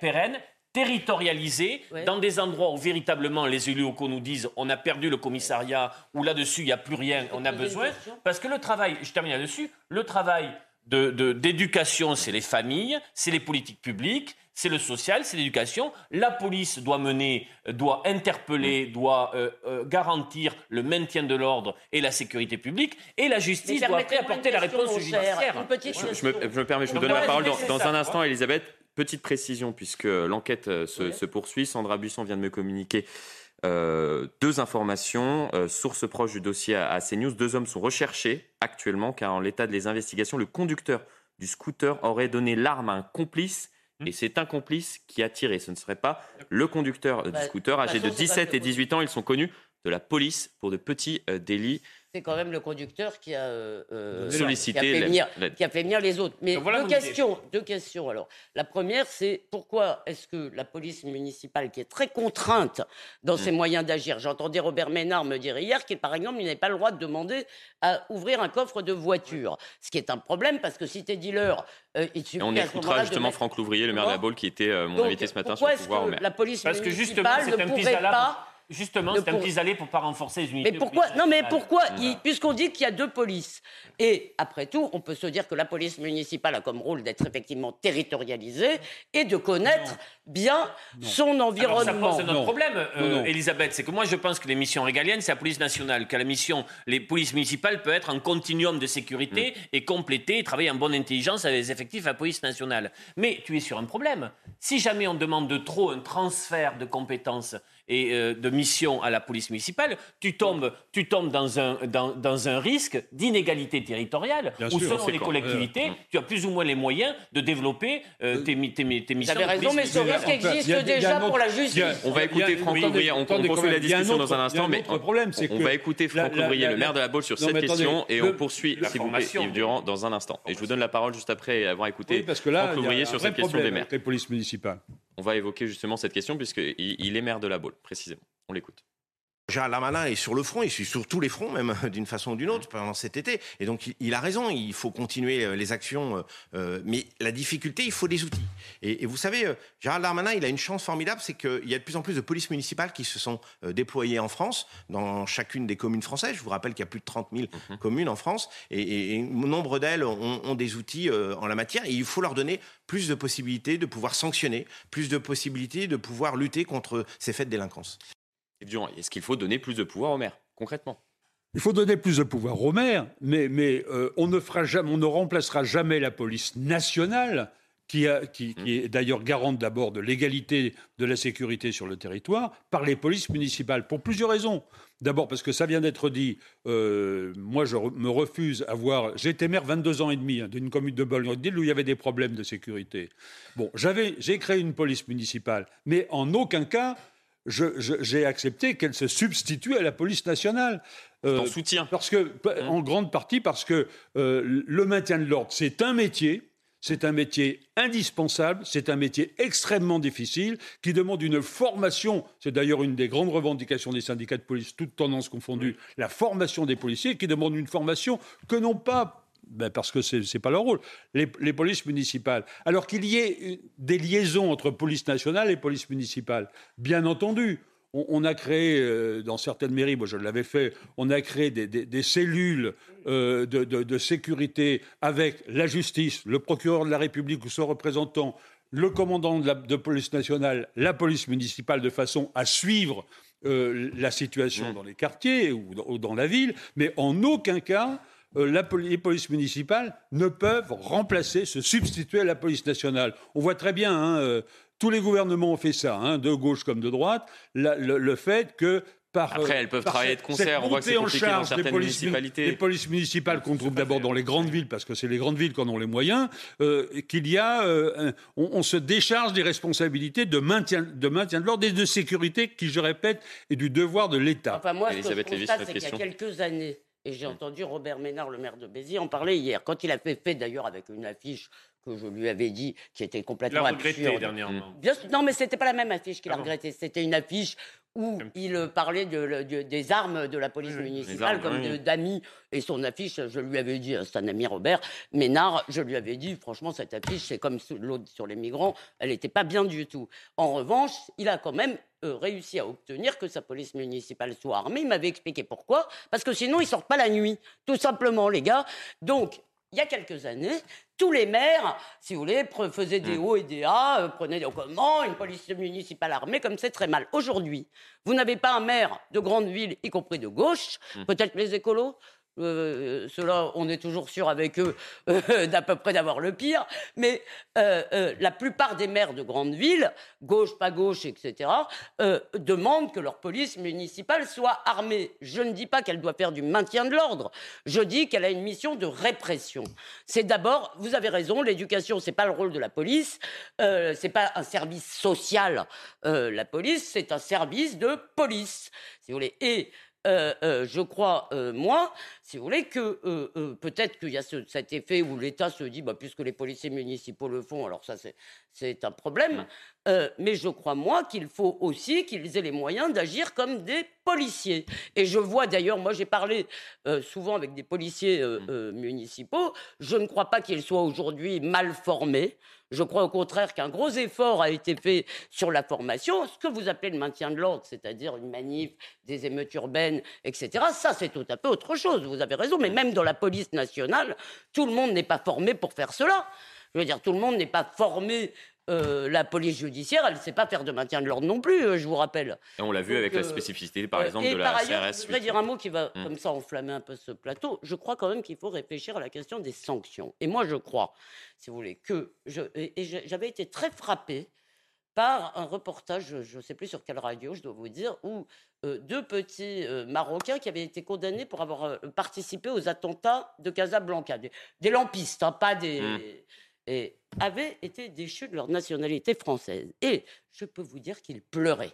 pérenne, territorialisée, dans des endroits où véritablement les élus locaux nous disent on a perdu le commissariat, ou là-dessus il n'y a plus rien, on a besoin. Parce que le travail, je termine là-dessus, le travail d'éducation, c'est les familles, c'est les politiques publiques, c'est le social, c'est l'éducation. La police doit mener, doit interpeller, mm. doit euh, euh, garantir le maintien de l'ordre et la sécurité publique. Et la justice doit apporter la réponse judiciaire. Je, me, permets, je vous donne la parole dans, un instant, Elisabeth. Petite précision, puisque l'enquête euh, se, se, poursuit. Sandra Buisson vient de me communiquer euh, deux informations, euh, source proche du dossier à, CNews. Deux hommes sont recherchés actuellement car en l'état des investigations, le conducteur du scooter aurait donné l'arme à un complice hmm. et c'est un complice qui a tiré. Ce ne serait pas le conducteur du bah, scooter âgé de 17 et 18 ans. Ils sont connus de la police pour de petits euh, délits c'est quand même le conducteur qui a euh, euh, sollicité, qui a, fait venir, les autres. Mais deux questions, deux questions. Alors, la première, c'est pourquoi est-ce que la police municipale, qui est très contrainte dans ses mm. moyens d'agir, j'entendais Robert Ménard me dire hier qu'il, par exemple, il n'avait pas le droit de demander à ouvrir un coffre de voiture, ce qui est un problème parce que si t'es dealer, euh, il suffit on écoutera justement Franck Louvrier, le maire de la Baule, qui était mon invité ce matin sur le pouvoir que La police parce municipale que ne pourrait pas Justement, c'est un petit aller pour pas renforcer les unités. Mais pourquoi Non, mais pourquoi Puisqu'on dit qu'il y a deux polices. Et après tout, on peut se dire que la police municipale a comme rôle d'être effectivement territorialisée et de connaître bien son environnement. ça pose notre problème, euh, Elisabeth. C'est que moi, je pense que les missions régaliennes, c'est la police nationale. Que la mission, les polices municipales peut être un continuum de sécurité mm. et compléter et travailler en bonne intelligence avec les effectifs à la police nationale. Mais tu es sur un problème. Si jamais on demande de trop un transfert de compétences et euh, de mission à la police municipale, tu tombes, tu tombes dans, un, dans, dans un risque d'inégalité territoriale où selon les collectivités, tu as plus ou moins les moyens de développer euh, tes, tes, tes, missions. Vous avez raison, mais ce risque existe déjà pour la justice. On va écouter Franck Ouvrier, on, poursuit la discussion dans un instant, mais problème, on, va écouter Franck Ouvrier, le maire de la Baule, sur cette question et on poursuit, s'il vous plaît, Yves Durand, dans un instant. Et je vous donne la parole juste après avoir écouté Franck Ouvrier sur cette question des maires. Les polices municipales on va évoquer justement cette question puisqu'il il est maire de la Baule, précisément. On l'écoute. Gérald Darmanin est sur le front, il suit sur tous les fronts, même [LAUGHS] d'une façon ou d'une autre, pendant cet été. Et donc, il a raison, il faut continuer euh, les actions. Euh, euh, mais la difficulté, il faut des outils. Et, vous savez, Gérald Darmanin, il a une chance formidable, c'est qu'il y a de plus en plus de polices municipales qui se sont déployées en France, dans chacune des communes françaises. Je vous rappelle qu'il y a plus de 30 000 mhm. communes en France, et, et nombre d'elles ont, ont, des outils en la matière. Et il faut leur donner plus de possibilités de pouvoir sanctionner, plus de possibilités de pouvoir lutter contre ces faits de délinquance. Est-ce qu'il faut donner plus de pouvoir aux maires, concrètement? Il faut donner plus de pouvoir aux maires, mais, euh, on, ne fera jamais, on ne remplacera jamais la police nationale, qui, qui, mmh. est d'ailleurs garante d'abord de l'égalité de la sécurité sur le territoire, par les polices municipales, pour plusieurs raisons. D'abord parce que ça vient d'être dit, euh, moi je me refuse à voir... Été maire 22 ans et demi hein, d'une commune de bologne où il y avait des problèmes de sécurité. Bon, j'ai créé une police municipale, mais en aucun cas j'ai accepté qu'elle se substitue à la police nationale. Euh, soutien. Parce que, mmh. en grande partie parce que euh, le maintien de l'ordre, c'est un métier. C'est un métier indispensable, c'est un métier extrêmement difficile qui demande une formation. C'est d'ailleurs une des grandes revendications des syndicats de police, toutes tendances confondues, la formation des policiers qui demande une formation que n'ont pas ben parce que ce n'est pas leur rôle, les, polices municipales. Alors qu'il y ait des liaisons entre police nationale et police municipale, bien entendu. On, a créé, euh, dans certaines mairies, moi je l'avais fait, on a créé des, cellules euh, de, sécurité avec la justice, le procureur de la République ou son représentant, le commandant de, la, police nationale, la police municipale, de façon à suivre euh, la situation dans les quartiers ou dans, ou dans la ville, mais en aucun cas la poli- les polices municipales ne peuvent remplacer, se substituer à la police nationale. On voit très bien, hein, euh, tous les gouvernements ont fait ça, hein, de gauche comme de droite, la- le, le fait que par, Après, euh, elles peuvent travailler de concert. cette On voit que c'est en dans charge des polices, mu- municipalités. des polices municipales qu'on trouve d'abord dans les grandes villes, parce que c'est les grandes villes qui en ont les moyens, euh, qu'il y a, euh, un- on, on se décharge des responsabilités de maintien, de maintien de l'ordre et de sécurité, qui, je répète, est du devoir de l'État. Enfin, moi, ce que je constate, c'est votre qu'il y a quelques années, et j'ai entendu Robert Ménard, le maire de Béziers, en parler hier, quand il a fait fait d'ailleurs avec une affiche que je lui avais dit qui était Il complètement l'a regretté absurde. dernièrement. Bien sûr- non, mais c'était pas la même affiche qu'il Ah a bon regretté. C'était une affiche où il euh, parlait de, le- de- des armes de la police municipale armes, comme oui. d'amis. Et son affiche, je lui avais dit, hein, c'est un ami Robert Ménard, je lui avais dit, franchement, cette affiche, c'est comme l'autre sur les migrants, elle n'était pas bien du tout. En revanche, il a quand même euh, réussi à obtenir que sa police municipale soit armée. Il m'avait expliqué pourquoi. Parce que sinon, ils sortent pas la nuit, tout simplement, les gars. Donc, il y a quelques années, tous les maires, si vous voulez, faisaient des hauts et des A, euh, prenaient des comment une police municipale armée, comme c'est très mal. Aujourd'hui, vous n'avez pas un maire de grande ville, y compris de gauche, peut-être les écolos? Euh, ceux-là, on est toujours sûr avec eux euh, d'à peu près d'avoir le pire, mais euh, euh, la plupart des maires de grandes villes, gauche, pas gauche, etc., euh, demandent que leur police municipale soit armée. Je ne dis pas qu'elle doit faire du maintien de l'ordre, je dis qu'elle a une mission de répression. C'est d'abord, vous avez raison, l'éducation, c'est pas le rôle de la police, euh, c'est pas un service social. euh, la police, c'est un service de police, si vous voulez. Et euh, euh, je crois, euh, moi, si vous voulez, que euh, euh, peut-être qu'il y a ce- cet effet où l'État se dit, bah, puisque les policiers municipaux le font, alors ça, c'est- un problème. Euh, mais je crois, moi, qu'il faut aussi qu'ils aient les moyens d'agir comme des policiers. Et je vois d'ailleurs, moi, j'ai parlé souvent avec des policiers euh, municipaux. Je ne crois pas qu'ils soient aujourd'hui mal formés. Je crois au contraire qu'un gros effort a été fait sur la formation. Ce que vous appelez le maintien de l'ordre, c'est-à-dire une manif, des émeutes urbaines, etc., ça, c'est tout à fait autre chose. Vous avez raison. Mais même dans la police nationale, tout le monde n'est pas formé pour faire cela. Je veux dire, tout le monde n'est pas formé. euh, la police judiciaire, elle ne sait pas faire de maintien de l'ordre non plus, euh, je vous rappelle. Et on l'a vu Donc, avec la euh, spécificité, par exemple, et de par la ailleurs, CRS. je voudrais dire un mot qui va Mm. comme ça enflammer un peu ce plateau. Je crois quand même qu'il faut réfléchir à la question des sanctions. Et moi, je crois, si vous voulez, que je, et j'avais été très frappé par un reportage, je ne sais plus sur quelle radio, je dois vous dire, où euh, deux petits euh, Marocains qui avaient été condamnés pour avoir euh, participé aux attentats de Casablanca, des, des lampistes, hein, pas des... Mm. Et avaient été déchus de leur nationalité française. Et je peux vous dire qu'ils pleuraient.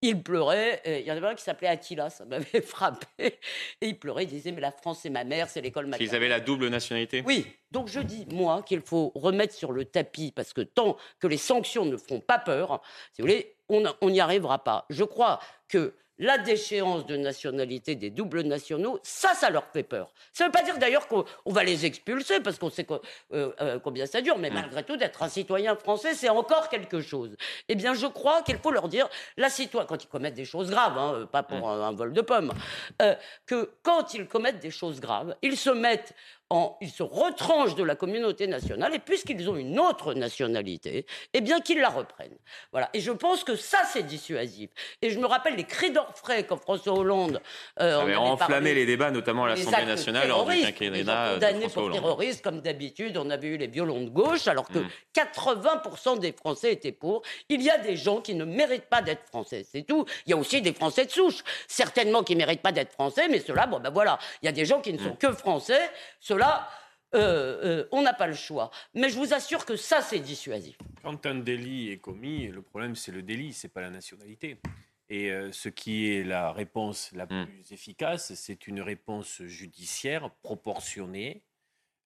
Ils pleuraient. Il y en avait un qui s'appelait Attila, ça m'avait [LAUGHS] frappé. Et il pleurait, il disait Mais la France, c'est ma mère, c'est l'école maternelle. Qu'ils avaient la double nationalité? Oui, donc je dis, moi, qu'il faut remettre sur le tapis, parce que tant que les sanctions ne feront pas peur, si vous voulez, on n'y arrivera pas. Je crois que la déchéance de nationalité des doubles nationaux, ça, ça leur fait peur. Ça ne veut pas dire d'ailleurs qu'on on va les expulser, parce qu'on sait euh, euh, combien ça dure, mais malgré tout, d'être un citoyen français, c'est encore quelque chose. Eh bien, je crois qu'il faut leur dire, la citoyen, quand ils commettent des choses graves, hein, pas pour un, un vol de pommes, euh, que quand ils commettent des choses graves, ils se mettent en, ils se retranchent de la communauté nationale et puisqu'ils ont une autre nationalité, eh bien qu'ils la reprennent. Voilà. Et je pense que ça c'est dissuasif. Et je me rappelle les cris d'orfraie quand François Hollande euh, Ça avait enflammé les débats, notamment à l'Assemblée nationale lors du terroristes, quinquennat de pour terrorisme, comme d'habitude, on avait eu les violons de gauche, alors que Mm. 80% des Français étaient pour. Il y a des gens qui ne méritent pas d'être Français, c'est tout. Il y a aussi des Français de souche, certainement qui ne méritent pas d'être Français, mais ceux-là, bon ben voilà, il y a des gens qui ne sont que Français, ceux-là, euh, euh, on n'a pas le choix. Mais je vous assure que ça, c'est dissuasif. Quand un délit est commis, le problème c'est le délit, c'est pas la nationalité. Et euh, ce qui est la réponse la Mm. plus efficace, c'est une réponse judiciaire proportionnée,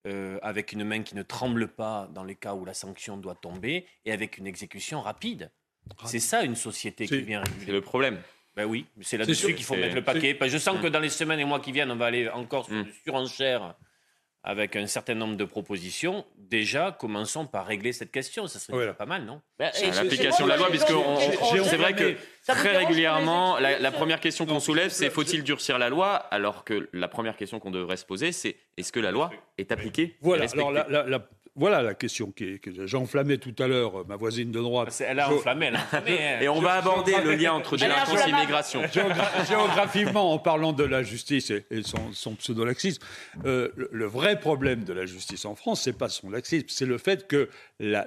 euh, avec une main qui ne tremble pas dans les cas où la sanction doit tomber, et avec une exécution rapide. C'est ça une société qui C'est- vient C'est réguler. le problème. Ben oui, c'est là-dessus qu'il faut c'est- mettre le paquet. Que Je sens que dans les semaines et mois qui viennent, on va aller encore sur une surenchère avec un certain nombre de propositions. Déjà, commençons par régler cette question. Ça serait Voilà. déjà pas mal, non? C'est et l'application de la loi, puisque c'est vrai que très régulièrement, la, première question qu'on soulève, c'est faut-il durcir la loi Alors que la première question qu'on devrait se poser, c'est est-ce que la loi est appliquée et Voilà, respectée? alors la- la- la- voilà la question que j'ai enflammé tout à l'heure ma voisine de droite. Elle a enflammé, elle a enflammé. Hein. Et on va aborder le lien entre délinquance et immigration. géographiquement, en parlant de la justice et, son, pseudo-laxisme, euh, le, vrai problème de la justice en France, c'est pas son laxisme, c'est le fait que la,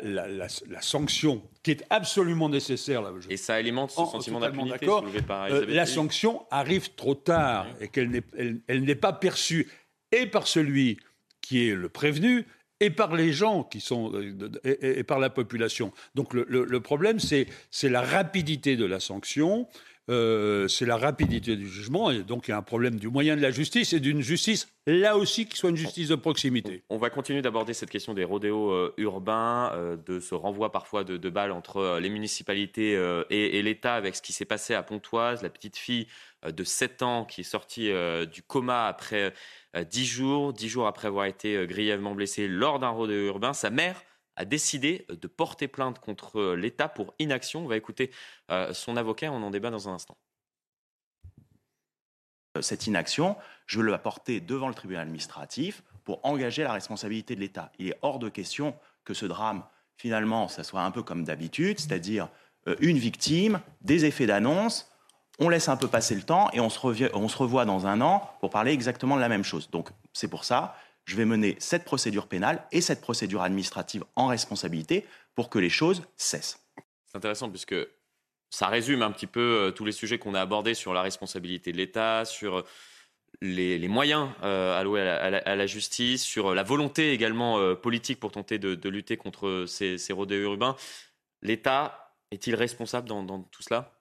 sanction qui est absolument nécessaire. Là, et ça alimente ce sentiment d'impunité soulevé par euh, La sanction arrive trop tard et qu'elle n'est elle, n'est pas perçue et par celui qui est le prévenu et par les gens qui sont euh, et, par la population. Donc le, problème, c'est la rapidité de la sanction. Euh, c'est la rapidité du jugement, et donc il y a un problème du moyen de la justice et d'une justice, là aussi, qui soit une justice de proximité. On va continuer d'aborder cette question des rodéos euh, urbains, de ce renvoi parfois de, balles entre les municipalités et, et l'État, avec ce qui s'est passé à Pontoise, la petite fille de 7 ans qui est sortie du coma après dix jours, dix jours après avoir été euh, grièvement blessé lors d'un rodéo urbain, sa mère a décidé de porter plainte contre euh, l'État pour inaction. On va écouter son avocat, on en débat dans un instant. Cette inaction, je veux la porter devant le tribunal administratif pour engager la responsabilité de l'État. Il est hors de question que ce drame, finalement, ça soit un peu comme d'habitude, c'est-à-dire une victime, des effets d'annonce, on laisse un peu passer le temps et on se, revoit dans un an pour parler exactement de la même chose. Donc c'est pour ça, je vais mener cette procédure pénale et cette procédure administrative en responsabilité pour que les choses cessent. C'est intéressant puisque ça résume un petit peu euh, tous les sujets qu'on a abordés sur la responsabilité de l'État, sur euh, les, moyens euh, alloués à la, justice, sur la volonté également politique pour tenter de, lutter contre ces, ces urbains. L'État est-il responsable dans tout cela?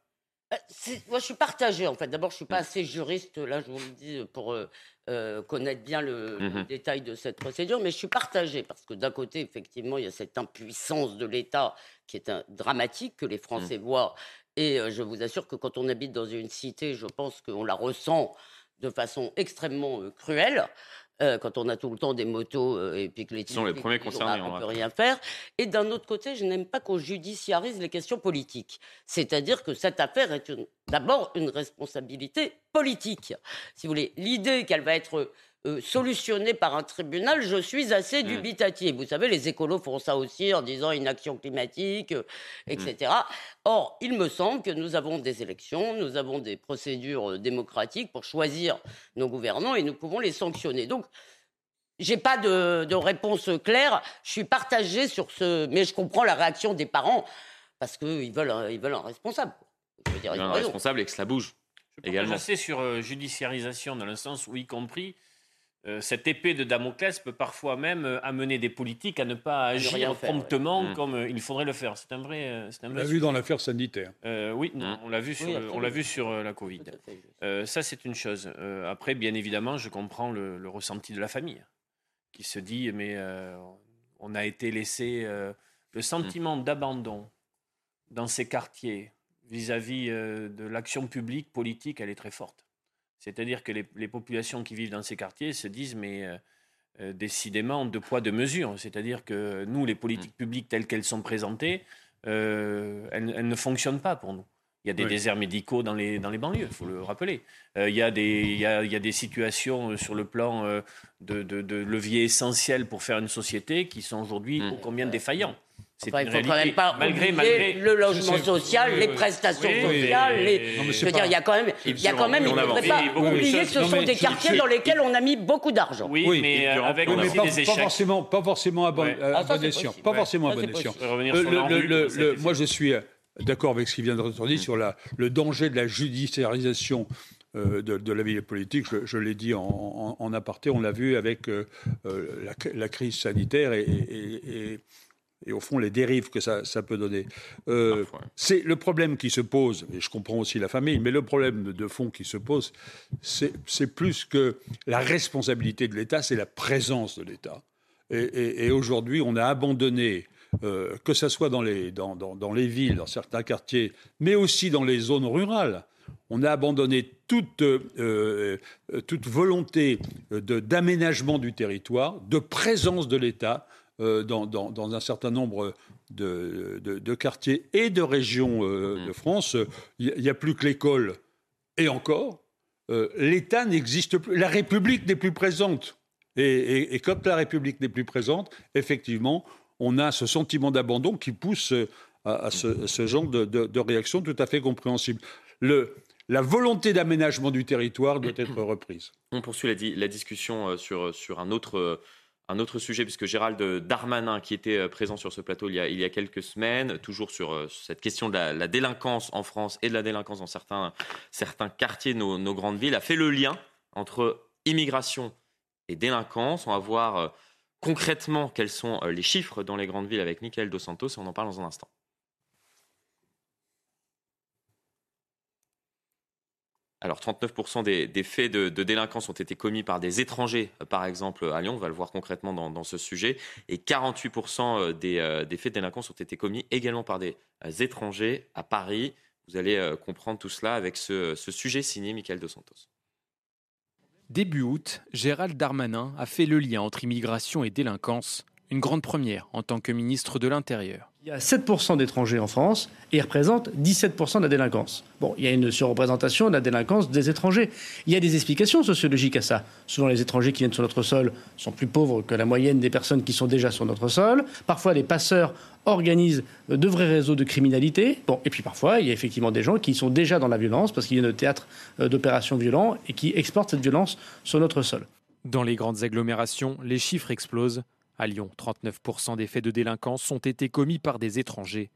Moi, je suis partagée, en fait. D'abord, je ne suis pas assez juriste, là, je vous le dis, pour euh, euh, connaître bien le, mmh détail de cette procédure, mais je suis partagée, parce que d'un côté, effectivement, il y a cette impuissance de l'État qui est un, dramatique, que les mmh. Français voient. Et je vous assure que quand on habite dans une cité, je pense qu'on la ressent de façon extrêmement cruelle. Euh, quand on a tout le temps des motos euh, et puis que les sont les premiers concernés. On ne peut rien faire. Et d'un autre côté, je n'aime pas qu'on judiciarise les questions politiques. C'est-à-dire que cette affaire est d'abord une responsabilité politique. Si vous voulez, l'idée qu'elle va être euh, solutionné par un tribunal, je suis assez mm. dubitatif. Vous savez, les écolos font ça aussi en disant inaction climatique, euh, etc. Mm. Or, il me semble que nous avons des élections, nous avons des procédures euh, démocratiques pour choisir nos gouvernants et nous pouvons les sanctionner. Donc, j'ai pas de, réponse claire. Je suis partagée sur ce, mais je comprends la réaction des parents parce qu'ils veulent, un, ils veulent un responsable. Je dire, un responsable et que cela bouge. Je également. assez sur judiciarisation dans le sens où, y compris, euh, cette épée de Damoclès peut parfois même euh, amener des politiques à ne pas agir promptement mm. comme euh, il faudrait le faire. C'est un vrai. on l'a vu dans l'affaire sanitaire. oui, mm. on l'a vu sur, on l'a vu sur la Covid. ça, c'est une chose. après, bien évidemment, je comprends le, ressenti de la famille qui se dit mais on a été laissé le sentiment mm. d'abandon dans ces quartiers vis-à-vis -vis, de l'action publique politique, elle est très forte. C'est-à-dire que les, populations qui vivent dans ces quartiers se disent, mais euh, euh, décidément, de poids, de mesure. C'est-à-dire que nous, les politiques mmh. publiques telles qu'elles sont présentées, euh, elles, ne fonctionnent pas pour nous. Il y a des déserts médicaux dans les, dans les banlieues, il faut le rappeler. il, y a des, il, y a, il y a des situations sur le plan de, de, de, levier essentiel pour faire une société qui sont aujourd'hui mmh. combien défaillants. C'est il faut quand même pas malgré, malgré le logement social, les prestations sociales. Les... je veux dire, il y a quand même, il y a quand même, il ne faudrait pas oublier que ce sont des quartiers dans lesquels on a mis beaucoup d'argent. Oui, mais euh, avec aussi pas, des échecs. Pas forcément, pas forcément à bon, euh, ah, escient. Pas forcément à bon escient. Moi, je suis euh, d'accord avec ce qui vient d'être dit sur le danger de la judiciarisation de, la vie politique. Je, l'ai dit en, aparté, on l'a vu avec la, crise sanitaire et, et au fond les dérives que ça, peut donner. Euh, c'est le problème qui se pose, et je comprends aussi la famille, mais le problème de fond qui se pose, c'est plus que la responsabilité de l'État, c'est la présence de l'État. Et, aujourd'hui, on a abandonné, euh, que ce soit dans les, dans, dans, les villes, dans certains quartiers, mais aussi dans les zones rurales, on a abandonné toute, euh, toute volonté d'aménagement du territoire, de présence de l'État euh, dans, un certain nombre de, quartiers et de régions euh, mmh. de France. Il n'y a plus que l'école et encore. Euh, L'État n'existe plus. La République n'est plus présente. Et, quand la République n'est plus présente, effectivement, on a ce sentiment d'abandon qui pousse à, ce, genre de, réaction tout à fait compréhensible. la volonté d'aménagement du territoire doit être reprise. On poursuit la, discussion sur, sur un autre un autre sujet, puisque Gérald Darmanin, qui était euh, présent sur ce plateau il y a, quelques semaines, toujours sur euh, cette question de la, délinquance en France et de la délinquance dans certains, quartiers de nos, grandes villes, a fait le lien entre immigration et délinquance. On va voir euh, concrètement quels sont les chiffres dans les grandes villes avec Michael Dos Santos et on en parle dans un instant. Alors 39% des, faits de, délinquance ont été commis par des étrangers, euh, par exemple à Lyon, on va le voir concrètement dans, ce sujet, et 48% euh, euh, des, faits de délinquance ont été commis également par des étrangers à Paris. Vous allez comprendre tout cela avec ce, sujet signé Michael Dos Santos. Début août, Gérald Darmanin a fait le lien entre immigration et délinquance, une grande première en tant que ministre de l'Intérieur. Il y a 7% d'étrangers en France et ils représentent 17% de la délinquance. Bon, il y a une surreprésentation de la délinquance des étrangers. Il y a des explications sociologiques à ça. Souvent, les étrangers qui viennent sur notre sol sont plus pauvres que la moyenne des personnes qui sont déjà sur notre sol. Parfois, les passeurs organisent de vrais réseaux de criminalité. Bon, et puis parfois, il y a effectivement des gens qui sont déjà dans la violence parce qu'il y a un théâtre euh, d'opérations violentes et qui exportent cette violence sur notre sol. Dans les grandes agglomérations, les chiffres explosent. À Lyon, 39% des faits de délinquance ont été commis par des étrangers.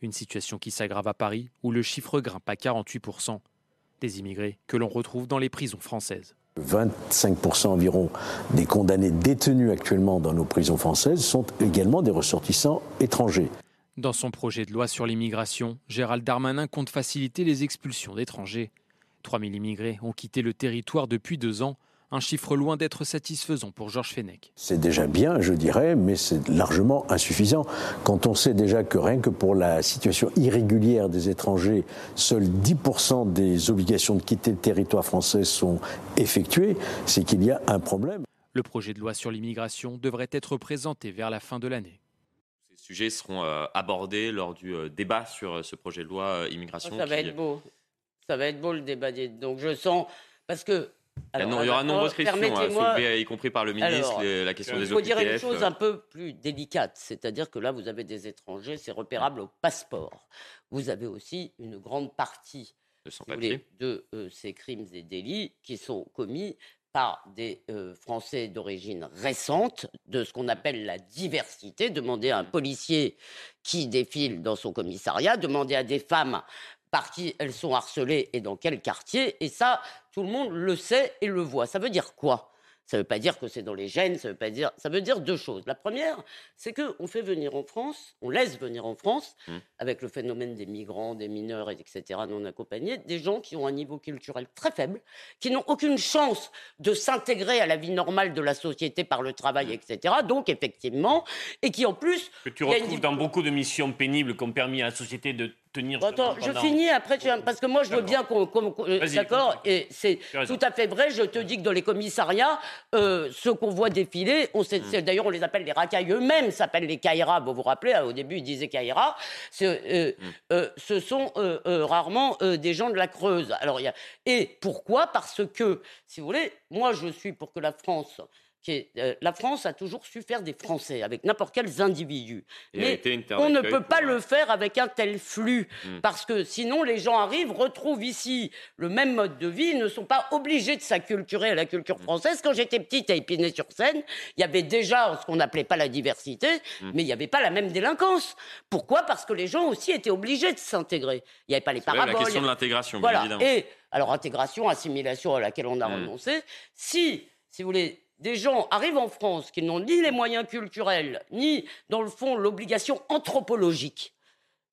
Une situation qui s'aggrave à Paris, où le chiffre grimpe à 48%. Des immigrés que l'on retrouve dans les prisons françaises. 25% environ des condamnés détenus actuellement dans nos prisons françaises sont également des ressortissants étrangers. Dans son projet de loi sur l'immigration, Gérald Darmanin compte faciliter les expulsions d'étrangers. 3000 immigrés ont quitté le territoire depuis deux ans, un chiffre loin d'être satisfaisant pour Georges Fenech. C'est déjà bien, je dirais, mais c'est largement insuffisant. Quand on sait déjà que rien que pour la situation irrégulière des étrangers, seuls 10% des obligations de quitter le territoire français sont effectuées, c'est qu'il y a un problème. Le projet de loi sur l'immigration devrait être présenté vers la fin de l'année. Ces sujets seront euh, abordés lors du euh, débat sur euh, ce projet de loi immigration. ça va être beau. Ça va être beau le débat. Donc je sens parce que il y aura de nombreuses questions à soulever, y compris par le ministre, la question des OQTF. Il faut dire une chose un peu plus délicate, c'est-à-dire que là, vous avez des étrangers, c'est repérable au passeport. Vous avez aussi une grande partie de, euh, ces crimes et délits qui sont commis par des euh, Français d'origine récente, de ce qu'on appelle la diversité. Demandez à un policier qui défile dans son commissariat, demandez à des femmes par qui elles sont harcelées et dans quel quartier. Et ça, tout le monde le sait et le voit. Ça veut dire quoi? Ça ne veut pas dire que c'est dans les gènes, ça veut pas dire. Ça veut dire deux choses. La première, c'est qu'on fait venir en France, on laisse venir en France, mmh. avec le phénomène des migrants, des mineurs, etc., non accompagnés, des gens qui ont un niveau culturel très faible, qui n'ont aucune chance de s'intégrer à la vie normale de la société par le travail, mmh. etc. Donc, effectivement, et qui en plus. Que tu retrouves dans beaucoup de missions pénibles qui ont permis à la société de Attends, je finis après, parce que moi je veux bien qu'on. D'accord Et c'est tout à fait vrai. Je te dis que dans les commissariats, euh, ceux qu'on voit défiler, on mm. d'ailleurs on les appelle les racailles eux-mêmes, s'appellent les Kaira. Vous vous rappelez, hein, au début ils disaient Kaira. Euh, mm. euh, ce sont rarement des gens de la Creuse. Alors, y a... Et pourquoi? Parce que, si vous voulez, moi je suis pour que la France euh, la France a toujours su faire des Français avec n'importe quels individus. Mais on ne peut pas le faire avec un tel flux, hmm. parce que sinon les gens arrivent, retrouvent ici le même mode de vie, ne sont pas obligés de s'acculturer à la culture hmm. française. Quand j'étais petite à Épinay-sur-Seine, il y avait déjà ce qu'on n'appelait pas la diversité, hmm. mais il n'y avait pas la même délinquance. Pourquoi? Parce que les gens aussi étaient obligés de s'intégrer. Il n'y avait pas les paraboles. la question de l'intégration, voilà. évidemment. Et alors intégration, assimilation à laquelle on a renoncé. Si, si vous voulez, des gens arrivent en France qui n'ont ni les moyens culturels, ni, dans le fond, l'obligation anthropologique,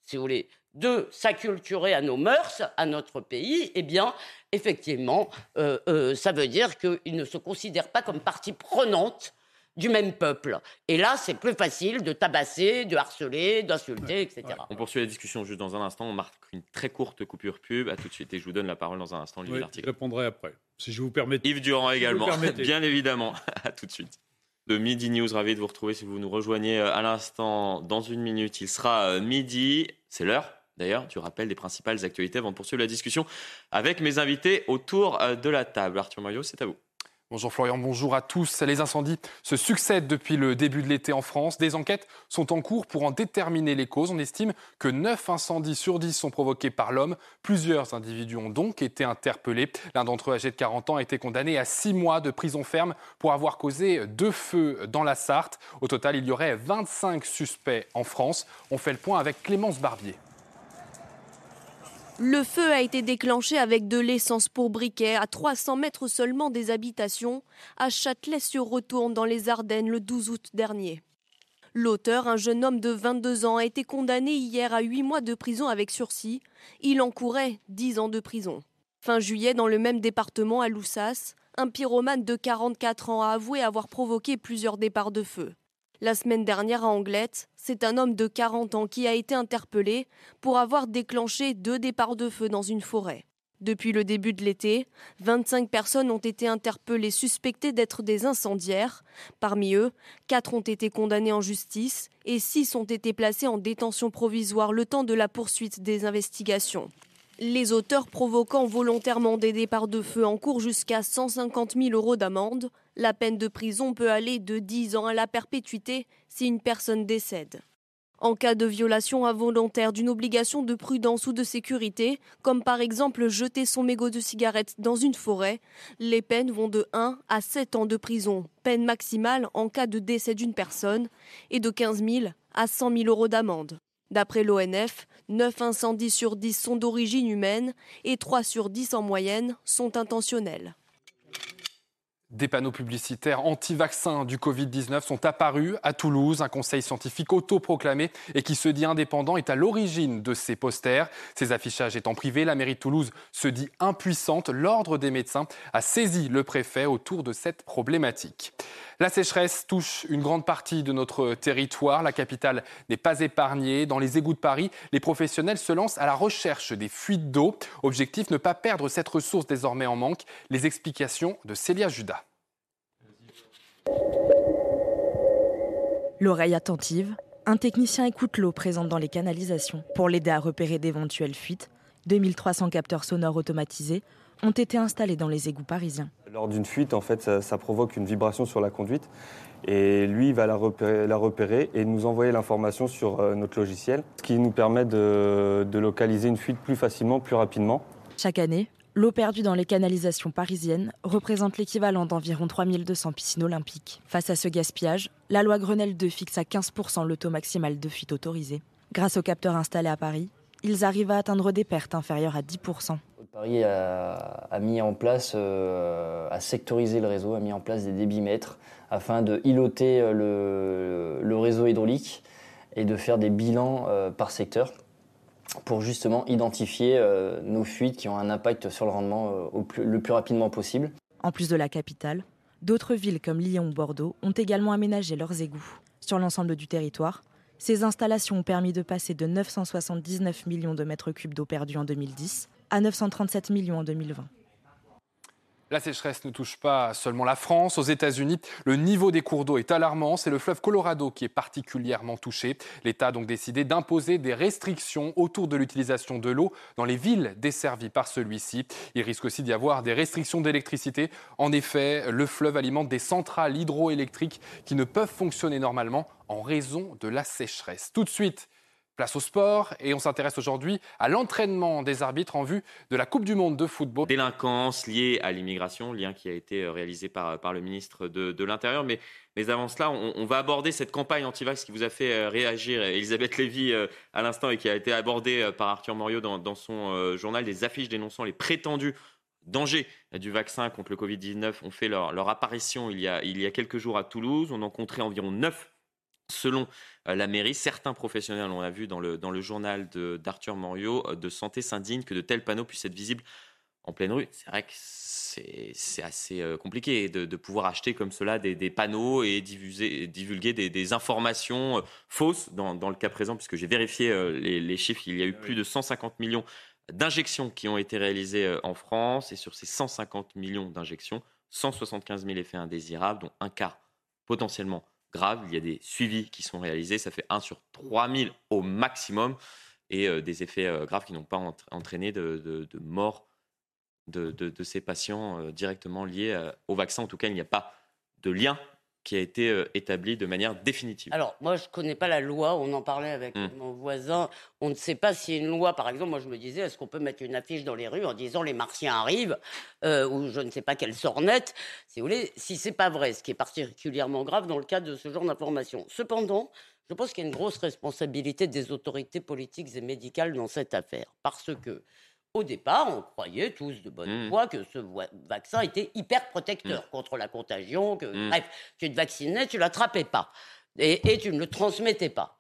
si vous voulez, de s'acculturer à nos mœurs, à notre pays, eh bien, effectivement, euh, euh, ça veut dire qu'ils ne se considèrent pas comme partie prenante du même peuple. Et là, c'est plus facile de tabasser, de harceler, d'insulter, etc. On poursuit la discussion juste dans un instant. On marque une très courte coupure pub. À tout de suite. Et je vous donne la parole dans un instant, oui, Je répondrai après, si je vous permets. Yves Durand également, [LAUGHS] bien évidemment. [LAUGHS] à tout de suite. De Midi News, ravi de vous retrouver si vous nous rejoignez euh, à l'instant. Dans une minute, il sera euh, midi. C'est l'heure D'ailleurs, tu rappelles les principales actualités avant de poursuivre la discussion avec mes invités autour euh, de la table. Arthur Mario, c'est à vous. Bonjour Florian, bonjour à tous. Les incendies se succèdent depuis le début de l'été en France. Des enquêtes sont en cours pour en déterminer les causes. On estime que 9 incendies sur 10 sont provoqués par l'homme. Plusieurs individus ont donc été interpellés. L'un d'entre eux, âgé de 40 ans, a été condamné à 6 mois de prison ferme pour avoir causé deux feux dans la Sarthe. Au total, il y aurait 25 suspects en France. On fait le point avec Clémence Barbier. Le feu a été déclenché avec de l'essence pour briquet à 300 mètres seulement des habitations à Châtelet-sur-Retourne dans les Ardennes le 12 août dernier. L'auteur, un jeune homme de 22 ans, a été condamné hier à 8 mois de prison avec sursis. Il encourait 10 ans de prison. Fin juillet, dans le même département à Loussas, un pyromane de 44 ans a avoué avoir provoqué plusieurs départs de feu. La semaine dernière à Anglette, c'est un homme de 40 ans qui a été interpellé pour avoir déclenché deux départs de feu dans une forêt. Depuis le début de l'été, 25 personnes ont été interpellées suspectées d'être des incendiaires. Parmi eux, 4 ont été condamnés en justice et 6 ont été placés en détention provisoire le temps de la poursuite des investigations. Les auteurs provoquant volontairement des départs de feu en cours jusqu'à 150 000 euros d'amende. La peine de prison peut aller de 10 ans à la perpétuité si une personne décède. En cas de violation involontaire d'une obligation de prudence ou de sécurité, comme par exemple jeter son mégot de cigarette dans une forêt, les peines vont de 1 à 7 ans de prison, peine maximale en cas de décès d'une personne, et de 15 000 à 100 000 euros d'amende. D'après l'ONF, 9 incendies sur 10 sont d'origine humaine et 3 sur 10 en moyenne sont intentionnels. Des panneaux publicitaires anti-vaccins du Covid-19 sont apparus à Toulouse. Un conseil scientifique autoproclamé et qui se dit indépendant est à l'origine de ces posters. Ces affichages étant privés, la mairie de Toulouse se dit impuissante. L'ordre des médecins a saisi le préfet autour de cette problématique. La sécheresse touche une grande partie de notre territoire. La capitale n'est pas épargnée. Dans les égouts de Paris, les professionnels se lancent à la recherche des fuites d'eau. Objectif, ne pas perdre cette ressource désormais en manque. Les explications de Célia Judas. L'oreille attentive, un technicien écoute l'eau présente dans les canalisations pour l'aider à repérer d'éventuelles fuites. 2300 capteurs sonores automatisés ont été installés dans les égouts parisiens. Lors d'une fuite, en fait, ça, provoque une vibration sur la conduite. Et lui, il va la repérer, et nous envoyer l'information sur euh, notre logiciel, ce qui nous permet de localiser une fuite plus facilement, plus rapidement. Chaque année, L'eau perdue dans les canalisations parisiennes représente l'équivalent d'environ 3200 piscines olympiques. Face à ce gaspillage, la loi Grenelle 2 fixe à 15% le taux maximal de fuite autorisé. Grâce aux capteurs installés à Paris, ils arrivent à atteindre des pertes inférieures à 10%. Paris a, mis en place, euh, sectorisé le réseau, a mis en place des débitmètres afin de iloter euh, le, réseau hydraulique et de faire des bilans euh, par secteur pour justement identifier nos fuites qui ont un impact sur le rendement le plus rapidement possible. En plus de la capitale, d'autres villes comme Lyon ou Bordeaux ont également aménagé leurs égouts. Sur l'ensemble du territoire, ces installations ont permis de passer de 979 millions de mètres cubes d'eau perdue en 2010 à 937 millions en 2020. La sécheresse ne touche pas seulement la France. Aux États-Unis, le niveau des cours d'eau est alarmant. C'est le fleuve Colorado qui est particulièrement touché. L'État a donc décidé d'imposer des restrictions autour de l'utilisation de l'eau dans les villes desservies par celui-ci. Il risque aussi d'y avoir des restrictions d'électricité. En effet, le fleuve alimente des centrales hydroélectriques qui ne peuvent fonctionner normalement en raison de la sécheresse. Tout de suite, Place au sport et on s'intéresse aujourd'hui à l'entraînement des arbitres en vue de la Coupe du Monde de football. Délinquance liée à l'immigration, lien qui a été euh, réalisé par, par le ministre de, l'Intérieur. Mais, avant cela, on, va aborder cette campagne anti-vax qui vous a fait euh, réagir, Elisabeth Lévy, euh, à l'instant et qui a été abordée par Arthur Moriot dans, son journal. Des affiches dénonçant les prétendus dangers du vaccin contre le Covid-19 ont fait leur, apparition il y, a, il y a quelques jours à Toulouse. On en comptait environ 9 Selon euh, la mairie, certains professionnels, on l'a vu dans le, dans le journal d'Arthur Morio, euh, de santé s'indignent que de tels panneaux puissent être visibles en pleine rue. C'est vrai que c'est assez euh, compliqué de, pouvoir acheter comme cela des, panneaux et divulguer des, informations fausses dans, le cas présent, puisque j'ai vérifié les, chiffres, il y a eu plus de 150 millions d'injections qui ont été réalisées en France, et sur ces 150 millions d'injections, 175 000 effets indésirables, dont un quart potentiellement grave. Il y a des suivis qui sont réalisés. Ça fait 1 sur 3000 au maximum. Et euh, des effets euh, graves qui n'ont pas entraîné de, de, mort de, de ces patients directement liés au vaccin. En tout cas, il n'y a pas de lien qui a été euh, établi de manière définitive. Alors, moi, je ne connais pas la loi. On en parlait avec hmm. mon voisin. On ne sait pas a une loi. Par exemple, moi, je me disais, est-ce qu'on peut mettre une affiche dans les rues en disant les martiens arrivent euh, Ou je ne sais pas quelle sornette, si vous voulez, si c'est pas vrai, ce qui est particulièrement grave dans le cas de ce genre d'information. Cependant, je pense qu'il y a une grosse responsabilité des autorités politiques et médicales dans cette affaire. Parce que au départ, on croyait tous de bonne mmh. foi que ce vaccin était hyper protecteur mmh. contre la contagion, que mmh. bref, tu te vaccinais, tu l'attrapais pas et, tu ne le transmettais pas.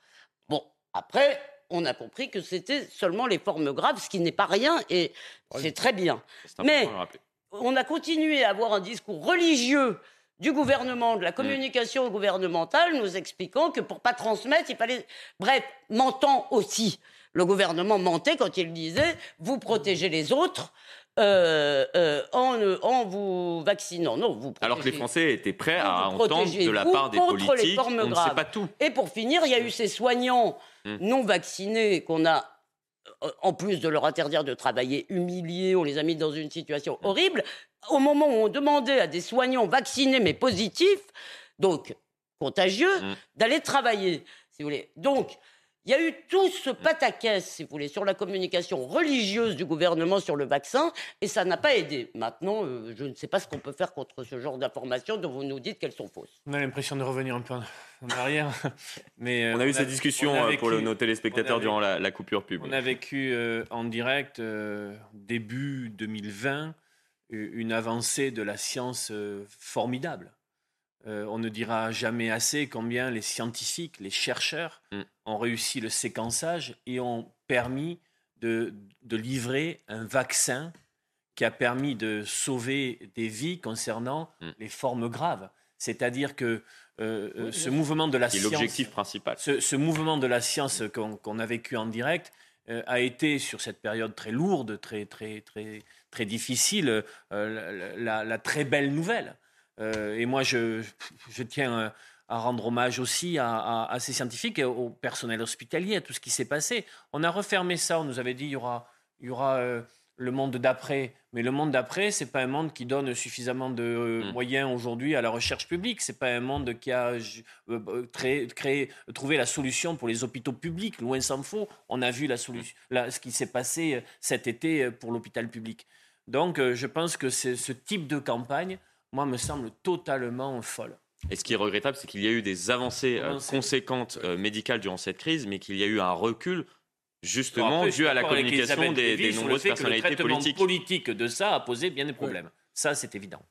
Bon, après, on a compris que c'était seulement les formes graves, ce qui n'est pas rien et c'est très bien. Mais on a continué à avoir un discours religieux du gouvernement, de la communication gouvernementale, nous expliquant que pour pas transmettre, il fallait, bref, mentant aussi le gouvernement mentait quand il disait vous protégez les autres. Euh, euh, en, vous vaccinant. Non, vous Alors que les Français étaient prêts à entendre de la part des politiques, on ne sait pas tout. Et pour finir, il y a eu ces soignants hum. non vaccinés qu'on a, euh, en plus de leur interdire de travailler, humiliés, on les a mis dans une situation hum. horrible. Au moment où on demandait à des soignants vaccinés mais positifs, donc contagieux, hum. d'aller travailler, si vous voulez. Donc, il y a eu tout ce pataquès, si vous voulez, sur la communication religieuse du gouvernement sur le vaccin, et ça n'a pas aidé. Maintenant, euh, je ne sais pas ce qu'on peut faire contre ce genre d'informations dont vous nous dites qu'elles sont fausses. On a l'impression de revenir un peu en arrière. [LAUGHS] Mais, euh, on a eu cette discussion euh, pour nos téléspectateurs durant la, coupure pub. On a vécu en direct, début 2020, une avancée de la science formidable. Euh, on ne dira jamais assez combien les scientifiques, les chercheurs mm. ont réussi le séquençage et ont permis de, livrer un vaccin qui a permis de sauver des vies concernant mm. les formes graves. C'est-à-dire que euh, euh, ce mouvement de la science, l'objectif principal. Ce, mouvement de la science qu'on a vécu en direct a été sur cette période très lourde, très très très très difficile, la, très belle nouvelle. Euh, et moi, je, tiens euh, à rendre hommage aussi à, ces scientifiques et au personnel hospitalier, à tout ce qui s'est passé. On a refermé ça, on nous avait dit il y aura, il y aura euh, le monde d'après. Mais le monde d'après, c'est pas un monde qui donne suffisamment de mm. moyens aujourd'hui à la recherche publique. C'est pas un monde qui a créé, trouvé la solution pour les hôpitaux publics. Loin s'en faut. On a vu la solution, ce qui s'est passé cet été pour l'hôpital public. Donc, je pense que ce type de campagne moi, me semble totalement folle. Et ce qui est regrettable, c'est qu'il y a eu des avancées euh, conséquentes euh, médicales durant cette crise, mais qu'il y a eu un recul justement dû à la communication des, des nombreuses personnalités que le politiques. politique de ça a posé bien des problèmes. Ça, c'est évident.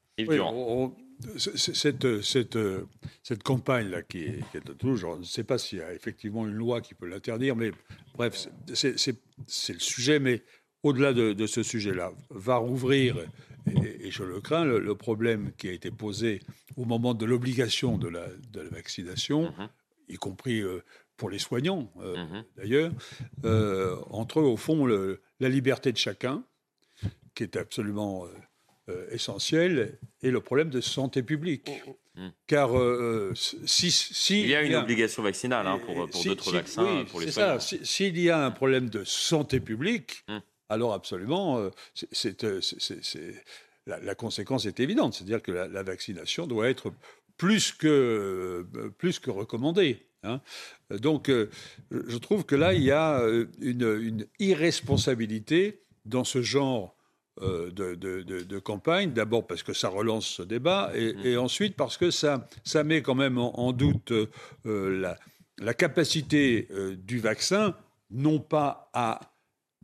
cette, cette, cette campagne-là qui est, qui est toujours, je ne sais pas s'il y a effectivement une loi qui peut l'interdire, mais bref, c'est le sujet, mais au-delà de, de, ce sujet-là, va rouvrir et, je le crains, le, problème qui a été posé au moment de l'obligation de la, de la, vaccination, mhm. y compris euh, pour les soignants euh, mhm. d'ailleurs, euh, entre au fond la liberté de chacun, qui est absolument essentielle, et le problème de santé publique. Mhm. Car si, si, il y a une obligation vaccinale hein, pour, pour d'autres vaccins, pour les soignants. S'il y a un problème de santé publique, alors absolument, euh, c'est, euh, la, conséquence est évidente, c'est-à-dire que la, vaccination doit être plus que, euh, plus que recommandée. Hein. Donc, je trouve que là, il y a une, irresponsabilité dans ce genre de, campagne. D'abord parce que ça relance ce débat, et, mmh. ensuite parce que ça, ça met quand même en, doute la, la, capacité du vaccin, non pas à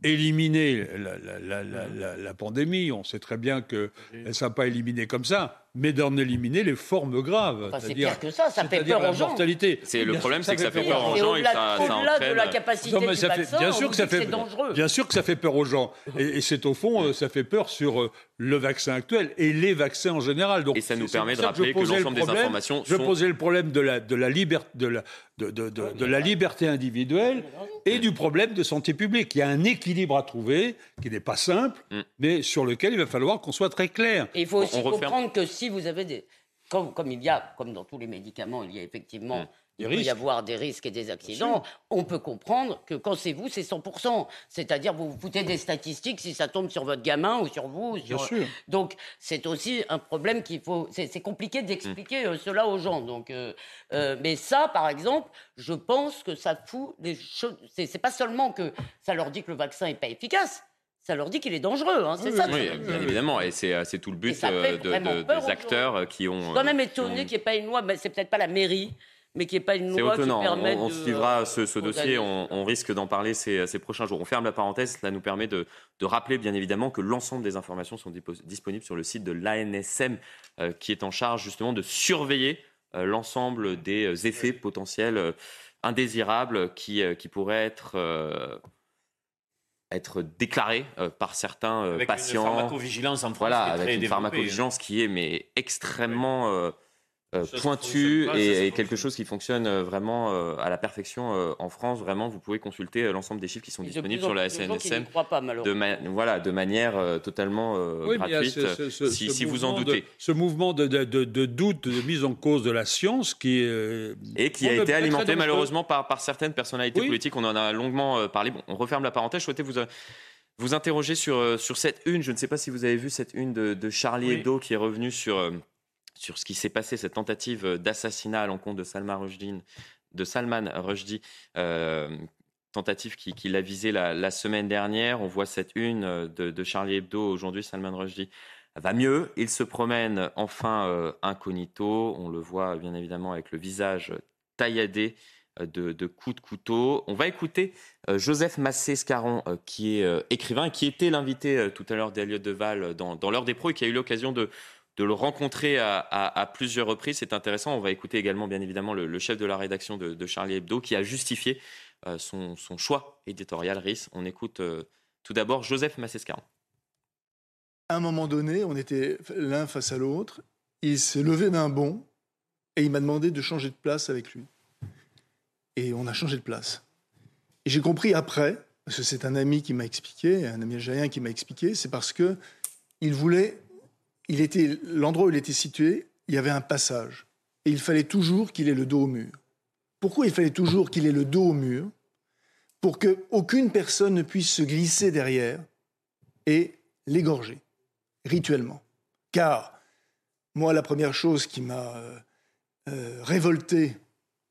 éliminer la, pandémie. On sait très bien qu'elle ne sera pas éliminée comme ça, mais d'en éliminer les formes graves. c'est pire que ça, ça fait peur aux gens. C'est le problème, c'est que ça fait peur aux gens et ça, de la capacité du vaccin, bien sûr que ça fait dangereux. Bien sûr que ça fait peur aux gens, et, c'est au fond, euh, ça fait peur sur euh, le vaccin actuel et les vaccins en général. Donc, et ça nous permet de rappeler que, l'ensemble des informations Je posais le problème de la, de la, liberté, de la, de, de, de, la liberté individuelle et du problème de santé publique. Il y a un équilibre à trouver qui n'est pas simple, mm. mais sur lequel il va falloir qu'on soit très clair. il faut aussi comprendre que si vous avez des... Comme, comme, il y a, comme dans tous les médicaments, il y a effectivement... Mm. il peut y avoir des risques et des accidents, on peut comprendre que quand c'est vous, c'est 100%. C'est-à-dire, vous vous foutez des statistiques si ça tombe sur votre gamin ou sur vous. Sur... Donc, c'est aussi un problème qu'il faut. C'est compliqué d'expliquer euh, cela aux gens. Donc, euh, euh, mais ça, par exemple, je pense que ça fout des choses. C'est pas seulement que ça leur dit que le vaccin n'est pas efficace ça leur dit qu'il est dangereux. Hein, c'est ça. Oui, bien évidemment. Et c'est tout le but de, des acteurs qui ont. Je suis quand même étonné qu'il n'y ait pas une loi. Mais c'est peut-être pas la mairie mais qui n'est pas une loi qui permet on, on suivra ce, dossier, on, risque d'en parler ces, prochains jours. On ferme la parenthèse, cela nous permet de, rappeler bien évidemment que l'ensemble des informations sont disponibles sur le site de l'ANSM euh, qui est en charge justement de surveiller euh, l'ensemble des euh, effets potentiels indésirables qui, qui pourraient être être déclarés par certains avec patients. Une pharmacovigilance en France voilà, qui est avec une hein. pharmacovigilance qui est mais extrêmement euh, pointu et, quelque chose qui fonctionne euh, vraiment euh, à la perfection en France. Vraiment, vous pouvez consulter l'ensemble des chiffres qui sont disponibles sur la SNSM de, voilà, de manière totalement gratuite, si, vous en doutez. ce mouvement de, doute, de mise en cause de la science qui est... Et qui a été alimenté malheureusement par, par certaines personnalités politiques. On en a longuement parlé. Bon, on referme la parenthèse. Je souhaitais vous vous interroger sur, sur cette une. Je ne sais pas si vous avez vu cette une de, Charlie Hebdo qui est revenue sur, sur ce qui s'est passé, cette tentative euh, d'assassinat à l'encontre de Salman Rushdie, euh, tentative qui, qui l'a visé la, semaine dernière. On voit cette une euh, de, Charlie Hebdo aujourd'hui, Salman Rushdie va mieux. Il se promène enfin incognito. On le voit bien évidemment avec le visage tailladé de, coups de couteau. On va écouter Joseph Massé-Scaron, qui est écrivain qui était l'invité tout à l'heure d'Eliott Deval dans, dans l'heure des pros et qui a eu l'occasion de, de le rencontrer à, plusieurs reprises. C'est intéressant. On va écouter également, bien évidemment, le, chef de la rédaction de, Charlie Hebdo qui a justifié euh, son, choix éditorial RIS. On écoute euh, tout d'abord Joseph Massescaron. À un moment donné, on était l'un face à l'autre. Il s'est levé d'un bond et il m'a demandé de changer de place avec lui. Et on a changé de place. Et j'ai compris après, parce que c'est un ami qui m'a expliqué, un ami algérien qui m'a expliqué, c'est parce que il voulait l'endroit où il était situé, il y avait un passage. Et il fallait toujours qu'il ait le dos au mur. Pourquoi il fallait toujours qu'il ait le dos au mur Pour qu'aucune personne ne puisse se glisser derrière et l'égorger, rituellement. Car, moi, la première chose qui m'a euh, euh, révolté,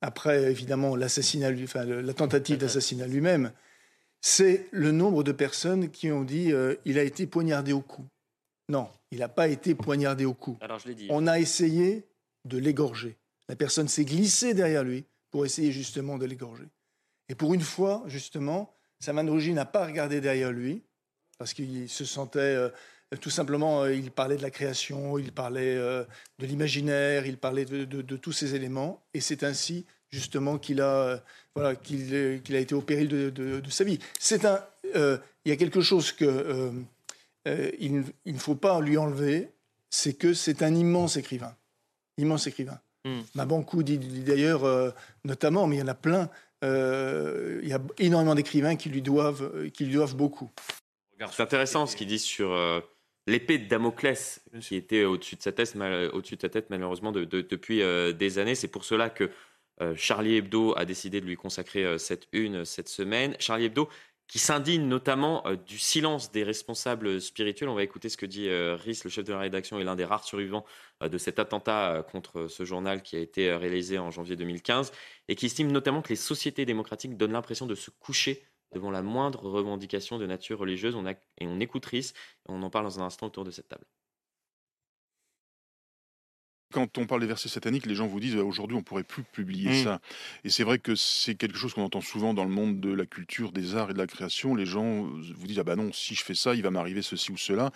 après évidemment la tentative d'assassinat lui-même, c'est le nombre de personnes qui ont dit euh, il a été poignardé au cou. Non, il n'a pas été poignardé au cou. Alors, je dit. On a essayé de l'égorger. La personne s'est glissée derrière lui pour essayer justement de l'égorger. Et pour une fois, justement, Saman Rougi n'a pas regardé derrière lui parce qu'il se sentait euh, tout simplement, euh, il parlait de la création, il parlait euh, de l'imaginaire, il parlait de, tous ces éléments. Et c'est ainsi justement qu'il a, voilà, qu'il, a été au péril de, sa vie. C'est un, il y a quelque chose que euh, il, ne faut pas lui enlever, c'est que c'est un immense écrivain. Immense écrivain. Mm. Mabankou dit, d'ailleurs, euh, notamment, mais il y en a plein, euh, il y a énormément d'écrivains qui, lui doivent, qui lui doivent beaucoup. C'est intéressant ce qu'il dit sur l'épée de Damoclès qui était au-dessus de sa tête, au-dessus de sa tête malheureusement depuis des années. C'est pour cela que Charlie Hebdo a décidé de lui consacrer cette une cette semaine. Charlie Hebdo qui s'indigne notamment euh, du silence des responsables spirituels. On va écouter ce que dit euh, Rhys, le chef de la rédaction et l'un des rares survivants euh, de cet attentat contre ce journal qui a été réalisé en janvier 2015, et qui estime notamment que les sociétés démocratiques donnent l'impression de se coucher devant la moindre revendication de nature religieuse. On et on écoute Rhys, on en parle dans un instant autour de cette table. Quand on parle des versets sataniques, les gens vous disent aujourd'hui on pourrait plus publier mmh. ça. Et c'est vrai que c'est quelque chose qu'on entend souvent dans le monde de la culture, des arts et de la création. Les gens vous disent ah bah non, si je fais ça, il va m'arriver ceci ou cela.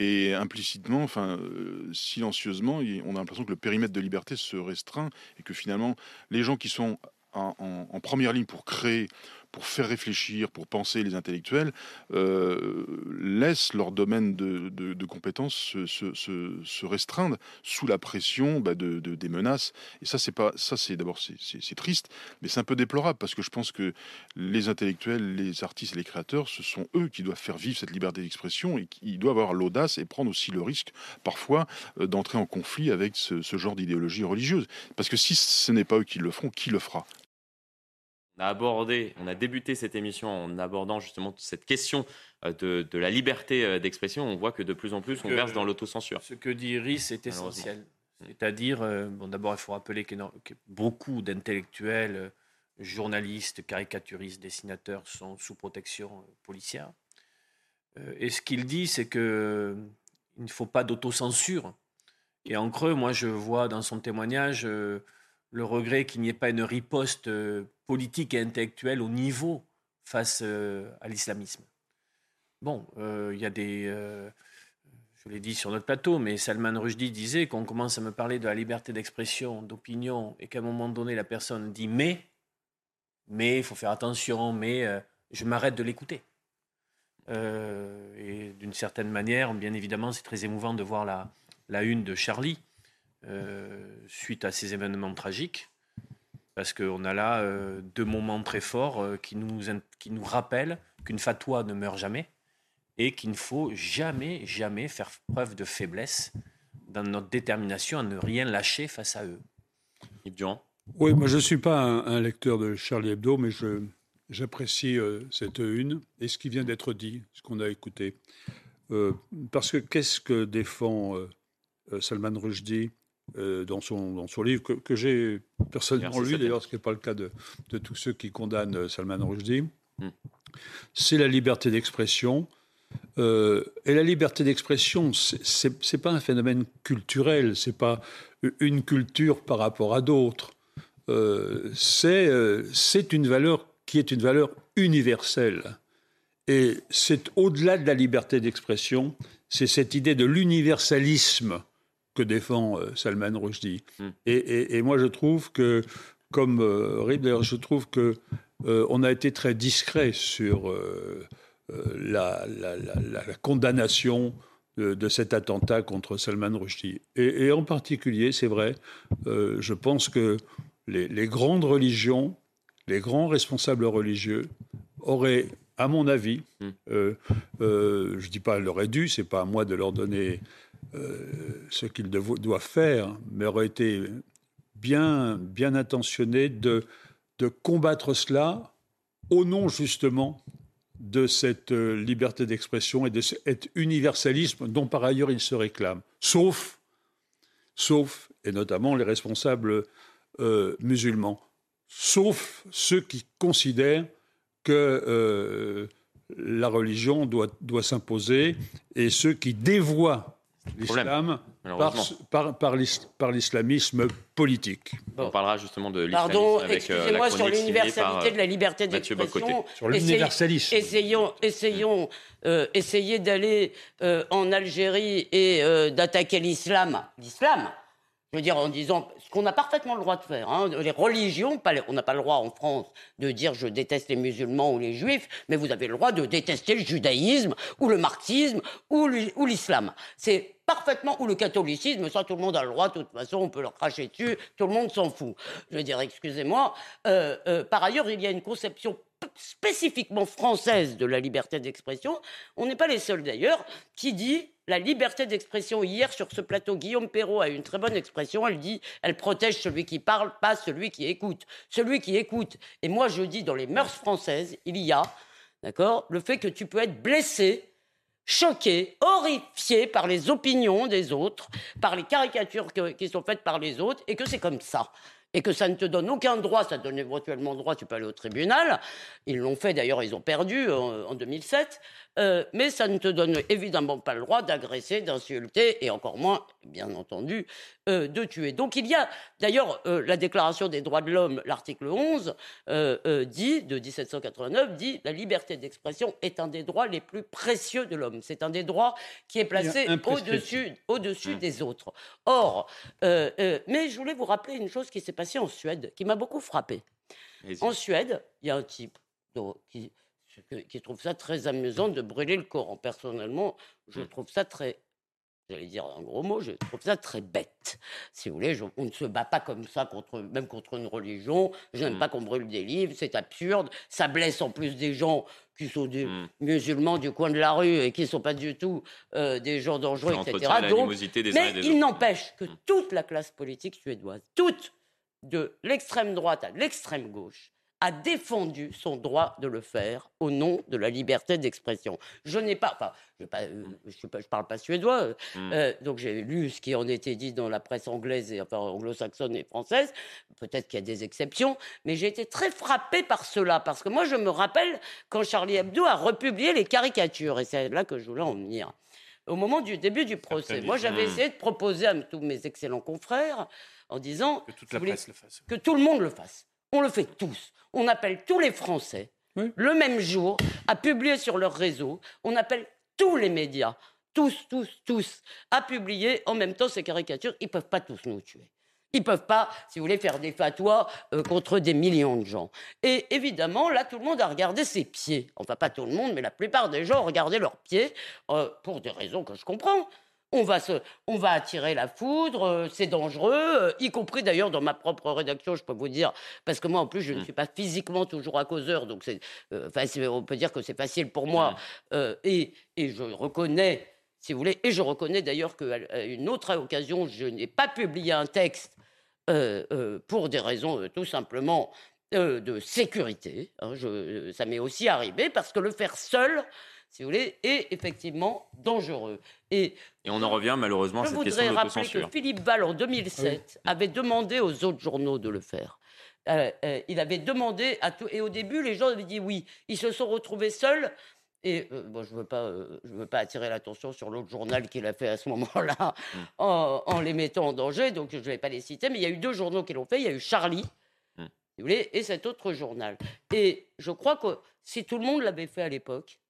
Et implicitement, enfin euh, silencieusement, on a l'impression que le périmètre de liberté se restreint et que finalement les gens qui sont en, première ligne pour créer, pour faire réfléchir, pour penser les intellectuels, euh, laissent leur domaine de, de, compétences se, restreindre sous la pression bah, de, des menaces. Et ça, c'est pas, ça, c'est d'abord c'est triste, mais c'est un peu déplorable parce que je pense que les intellectuels, les artistes et les créateurs, ce sont eux qui doivent faire vivre cette liberté d'expression et qui doivent avoir l'audace et prendre aussi le risque parfois euh, d'entrer en conflit avec ce, genre d'idéologie religieuse. Parce que si ce n'est pas eux qui le feront, qui le fera? A abordé, on a débuté cette émission en abordant justement cette question euh, de, la liberté euh, d'expression. On voit que de plus en plus, on verse dans l'autocensure. Ce que dit Riss est essentiel. C'est-à-dire, euh, bon, d'abord, il faut rappeler que, beaucoup d'intellectuels, journalistes, caricaturistes, dessinateurs sont sous protection policière. et ce qu'il dit, c'est que il ne faut pas d'autocensure. Et en creux, moi, je vois dans son témoignage le regret qu'il n'y ait pas une riposte euh, politique et intellectuelle au niveau face euh, à l'islamisme. Bon, euh, il y a des... je l'ai dit sur notre plateau, mais Salman Rushdie disait qu'on commence à me parler de la liberté d'expression, d'opinion, et qu'à un moment donné, la personne dit mais, mais il faut faire attention, mais je m'arrête de l'écouter. et d'une certaine manière, bien évidemment, c'est très émouvant de voir la, la une de Charlie, suite à ces événements tragiques. Parce qu'on a là euh, deux moments très forts euh, qui, nous, qui nous rappellent qu'une fatwa ne meurt jamais et qu'il ne faut jamais, jamais faire preuve de faiblesse dans notre détermination à ne rien lâcher face à eux. Yves Durand Oui, moi je ne suis pas un, lecteur de Charlie Hebdo, mais je, j'apprécie cette une et ce qui vient d'être dit, ce qu'on a écouté. parce que qu'est-ce que défend Salman Rushdie? Euh, dans, son, dans son livre, que, j'ai personnellement lu, d'ailleurs, ce qui n'est pas le cas de, de, tous ceux qui condamnent euh, Salman Rushdie, hmm. c'est la liberté d'expression. Euh, et la liberté d'expression, ce n'est pas un phénomène culturel, c'est pas une culture par rapport à d'autres. Euh, c'est une valeur qui est une valeur universelle. Et c'est au-delà de la liberté d'expression, c'est cette idée de l'universalisme que défend euh, Salman Rushdie. Hmm. Et, moi, je trouve que, comme euh, Rib, d'ailleurs, je trouve que euh, on a été très discret sur la, condamnation de, cet attentat contre Salman Rushdie. Et, en particulier, c'est vrai, je pense que les, grandes religions, les grands responsables religieux auraient, à mon avis, hmm. je ne dis pas leur dû, c'est pas à moi de leur donner euh, ce qu'ils doivent faire, mais aurait été bien, bien intentionné de, de combattre cela au nom justement de cette euh, liberté d'expression et de cet universalisme dont par ailleurs ils se réclament. Sauf, sauf, et notamment les responsables euh, musulmans, sauf ceux qui considèrent que la religion doit, doit s'imposer et ceux qui dévoient l'islam par, par, l'islamisme politique. On parlera justement de l'islamisme Pardon, euh, excusez-moi, sur l'universalité de la liberté d'expression. Sur l'universalisme. Essayons, essayons, euh, essayez d'aller euh, en Algérie et d'attaquer l'islam. L'islam je veux dire, en disant ce qu'on a parfaitement le droit de faire. Hein. Les religions, on n'a pas le droit en France de dire je déteste les musulmans ou les juifs, mais vous avez le droit de détester le judaïsme ou le marxisme ou l'islam. C'est parfaitement, ou le catholicisme, ça tout le monde a le droit, de toute façon on peut leur cracher dessus, tout le monde s'en fout. Je veux dire, excusez-moi. Euh, euh, par ailleurs, il y a une conception spécifiquement française de la liberté d'expression. On n'est pas les seuls d'ailleurs qui dit la liberté d'expression. Hier, sur ce plateau, Guillaume Perrault a une très bonne expression. Elle dit elle protège celui qui parle, pas celui qui écoute. Celui qui écoute. Et moi, je dis dans les mœurs françaises, il y a, d'accord, le fait que tu peux être blessé choqué, horrifié par les opinions des autres, par les caricatures qui sont faites par les autres, et que c'est comme ça et que ça ne te donne aucun droit, ça te donne éventuellement droit, tu peux aller au tribunal. Ils l'ont fait d'ailleurs, ils ont perdu en, en 2007. Euh, mais ça ne te donne évidemment pas le droit d'agresser, d'insulter et encore moins, bien entendu, euh, de tuer. Donc il y a d'ailleurs euh, la Déclaration des droits de l'homme, l'article 11, dit, de 1789, dit la liberté d'expression est un des droits les plus précieux de l'homme. C'est un des droits qui est placé au-dessus au -dessus des autres. Or, mais je voulais vous rappeler une chose qui s'est passée en Suède, qui m'a beaucoup frappé. En Suède, il y a un type donc, qui, qui trouvent ça très amusant de brûler le Coran. Personnellement, je Mmh. trouve ça très j'allais dire un gros mot, je trouve ça très bête. Si vous voulez, je- on ne se bat pas comme ça, contre, même contre une religion. Je n'aime Mm. pas qu'on brûle des livres, c'est absurde. Ça blesse en plus des gens qui sont des Mm. musulmans du coin de la rue et qui ne sont pas du tout euh, des gens dangereux, etc. des mais des il n'empêche que toute la classe politique suédoise, toute, de l'extrême droite à l'extrême gauche, a défendu son droit de le faire au nom de la liberté d'expression. Je n'ai pas, enfin, je ne parle pas suédois, euh, Mm. euh, donc j'ai lu ce qui en était dit dans la presse anglaise et enfin anglo-saxonne et française. Peut-être qu'il y a des exceptions, mais j'ai été très frappée par cela parce que moi je me rappelle quand Charlie Hebdo a republié les caricatures et c'est là que je voulais en venir. Au moment du début du procès, moi j'avais Mm. essayé de proposer à tous mes excellents confrères en disant Que toute la voulez, presse le fasse. que tout le monde le fasse. On le fait tous. On appelle tous les Français le même jour à publier sur leur réseau. On appelle tous les médias, tous, tous, tous, à publier en même temps ces caricatures. Ils peuvent pas tous nous tuer. Ils peuvent pas, si vous voulez, faire des fatwas euh, contre des millions de gens. Et évidemment, là, tout le monde a regardé ses pieds. Enfin, pas tout le monde, mais la plupart des gens ont regardé leurs pieds euh, pour des raisons que je comprends. On va, se, on va attirer la foudre, euh, c'est dangereux, euh, y compris d'ailleurs dans ma propre rédaction, je peux vous dire, parce que moi en plus je ne suis pas physiquement toujours à causeur, donc c'est, euh, on peut dire que c'est facile pour moi. Et, et je reconnais, si vous voulez, et je reconnais d'ailleurs qu'à une autre occasion, je n'ai pas publié un texte pour des raisons tout simplement de sécurité. hein, je- ça m'est aussi arrivé parce que le faire seul, si vous voulez, est effectivement dangereux. Et Et on en revient malheureusement à je cette voudrais question rappeler que. Philippe Val, en 2007, avait demandé aux autres journaux de le faire. Euh, euh, il avait demandé à tout, et au début, les gens avaient dit oui. Ils se sont retrouvés seuls. Et euh, bon, je ne veux, pas, euh, je veux pas attirer l'attention sur l'autre journal qu'il a fait à ce moment-là [LAUGHS] en, en les mettant en danger, donc je ne vais pas les citer. Mais il y a eu deux journaux qui l'ont fait. Il y a eu Charlie, Mm. si vous voulez, et cet autre journal. Et je crois que si tout le monde l'avait fait à l'époque,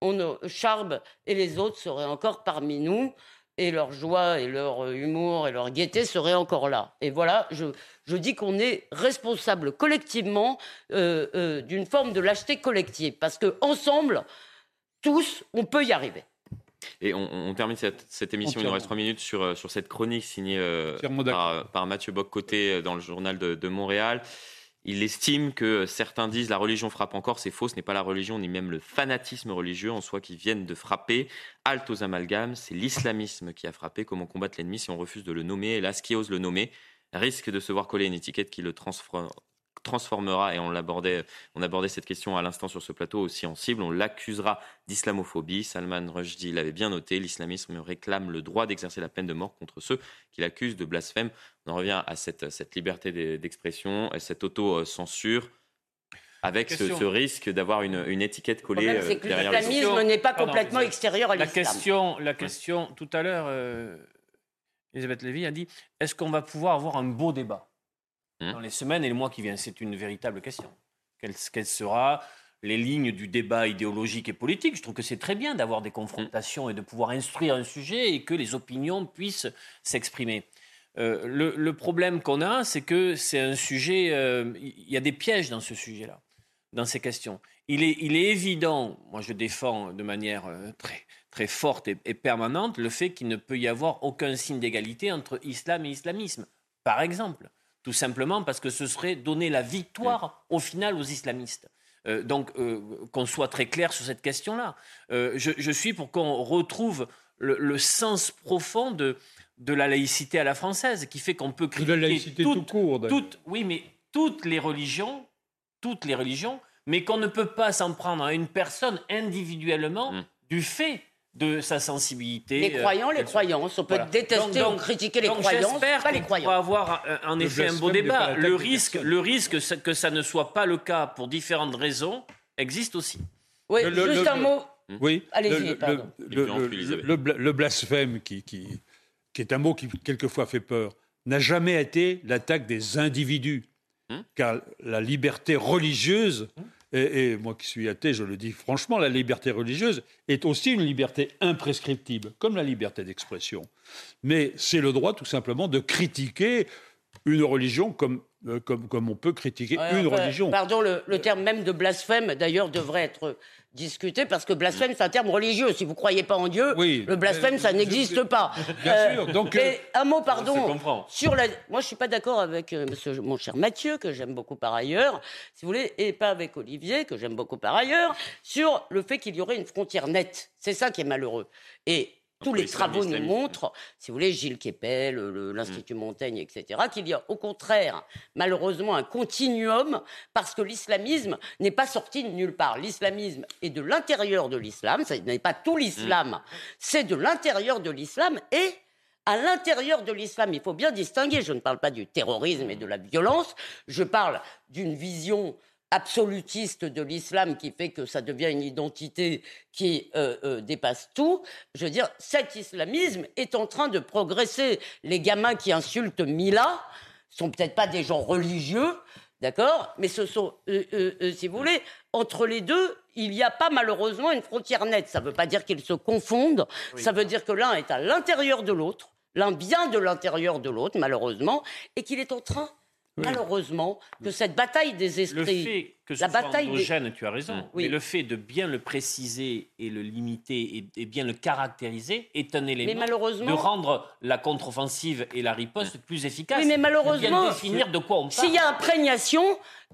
on a- Charb et les autres seraient encore parmi nous et leur joie et leur euh, humour et leur gaieté seraient encore là. Et voilà, je, je dis qu'on est responsable collectivement euh, euh, d'une forme de lâcheté collective parce que ensemble, tous, on peut y arriver. Et on, on termine cette, cette émission, il nous reste trois minutes sur, euh, sur cette chronique signée euh, par, par Mathieu Bock-Côté euh, dans le journal de, de Montréal. Il estime que certains disent la religion frappe encore, c'est faux, ce n'est pas la religion ni même le fanatisme religieux en soi qui viennent de frapper. Halte aux amalgames, c'est l'islamisme qui a frappé. Comment combattre l'ennemi si on refuse de le nommer? Ce qui ose le nommer? Risque de se voir coller une étiquette qui le transforme transformera, et on l'abordait, on abordait cette question à l'instant sur ce plateau aussi en cible, on l'accusera d'islamophobie. Salman Rushdie l'avait bien noté, l'islamisme réclame le droit d'exercer la peine de mort contre ceux qui l'accusent de blasphème. On en revient à cette, cette liberté d'e- d'expression, à cette auto-censure, avec ce, risque d'avoir une, une étiquette collée problème, euh, c'est que derrière l'islamisme n'est pas complètement extérieur à La l'islam. question, la question, tout à l'heure, euh, Elisabeth Lévy a dit est-ce qu'on va pouvoir avoir un beau débat? Hmm. dans les semaines et les mois qui viennent C'est une véritable question. Quelle, quelle sera les lignes du débat idéologique et politique? Je trouve que c'est très bien d'avoir des confrontations et de pouvoir instruire un sujet et que les opinions puissent s'exprimer. Euh, le, problème qu'on a, c'est que c'est un sujet. euh, Il y a des pièges dans ce sujet-là, dans ces questions. Il est, évident, moi je défends de manière euh, très, très forte et permanente le fait qu'il ne peut y avoir aucun signe d'égalité entre islam et islamisme. Par exemple, tout simplement parce que ce serait donner la victoire au final aux islamistes. Euh, donc, euh, qu'on soit très clair sur cette question-là. Euh, je, je suis pour qu'on retrouve le, le sens profond de, de la laïcité à la française, qui fait qu'on peut critiquer la laïcité toutes- tout court, toutes- oui, mais toutes les religions, toutes les religions, mais qu'on ne peut pas s'en prendre à une personne individuellement du fait de sa sensibilité. Les euh, croyants, les croyances. On peut Voilà. détester Donc- ou critiquer les donc croyances, j'espère pas les croyants. pourra avoir euh, en effet un beau débat. Le risque, le risque que ça, ne soit pas le cas pour différentes raisons existe aussi. Oui, Le- juste le- un mot. Oui. Allez-y, le, le- pardon. le- blasphème, qui, qui, qui est un mot qui quelquefois fait peur, n'a jamais été l'attaque des individus. Hum? Car la liberté religieuse, et, moi qui suis athée, je le dis franchement, la liberté religieuse est aussi une liberté imprescriptible, comme la liberté d'expression. Mais c'est le droit tout simplement de critiquer une religion comme, euh, comme, comme on peut critiquer Ouais, une enfin, religion. Pardon, le, le terme même de blasphème, d'ailleurs, devrait être discuté parce que blasphème, c'est un terme religieux. Si vous croyez pas en Dieu, le blasphème, ça n'existe pas. Bien sûr, donc, mais euh, un mot, pardon. Sur la... Moi, je suis pas d'accord avec euh, monsieur- mon cher Mathieu, que j'aime beaucoup par ailleurs, si vous voulez, et pas avec Olivier, que j'aime beaucoup par ailleurs, sur le fait qu'il y aurait une frontière nette. C'est ça qui est malheureux. Et tous les travaux nous montrent, si vous voulez, Gilles Kepel, le- l'Institut Montaigne, etc., qu'il y a au contraire, malheureusement, un continuum parce que l'islamisme n'est pas sorti de nulle part. L'islamisme est de l'intérieur de l'islam, ce n'est pas tout l'islam, c'est de l'intérieur de l'islam et à l'intérieur de l'islam, il faut bien distinguer, je ne parle pas du terrorisme et de la violence, je parle d'une vision absolutiste de l'islam qui fait que ça devient une identité qui euh, euh, dépasse tout. Je veux dire, cet islamisme est en train de progresser. Les gamins qui insultent Mila sont peut-être pas des gens religieux, d'accord, mais ce sont, euh, si vous voulez, entre les deux, il n'y a pas malheureusement une frontière nette. Ça ne veut pas dire qu'ils se confondent. Ça veut dire que l'un est à l'intérieur de l'autre, l'un vient de l'intérieur de l'autre, malheureusement, et qu'il est en train, malheureusement, que cette bataille des Le esprits, fait que ce la soit bataille des- endogène, tu as raison, Mm. Oui. mais le fait de bien le préciser et le limiter et, et bien le caractériser est un élément malheureusement- de rendre la contre-offensive et la riposte plus efficaces. Oui, mais malheureusement, définir de quoi on parle. S'il y a imprégnation,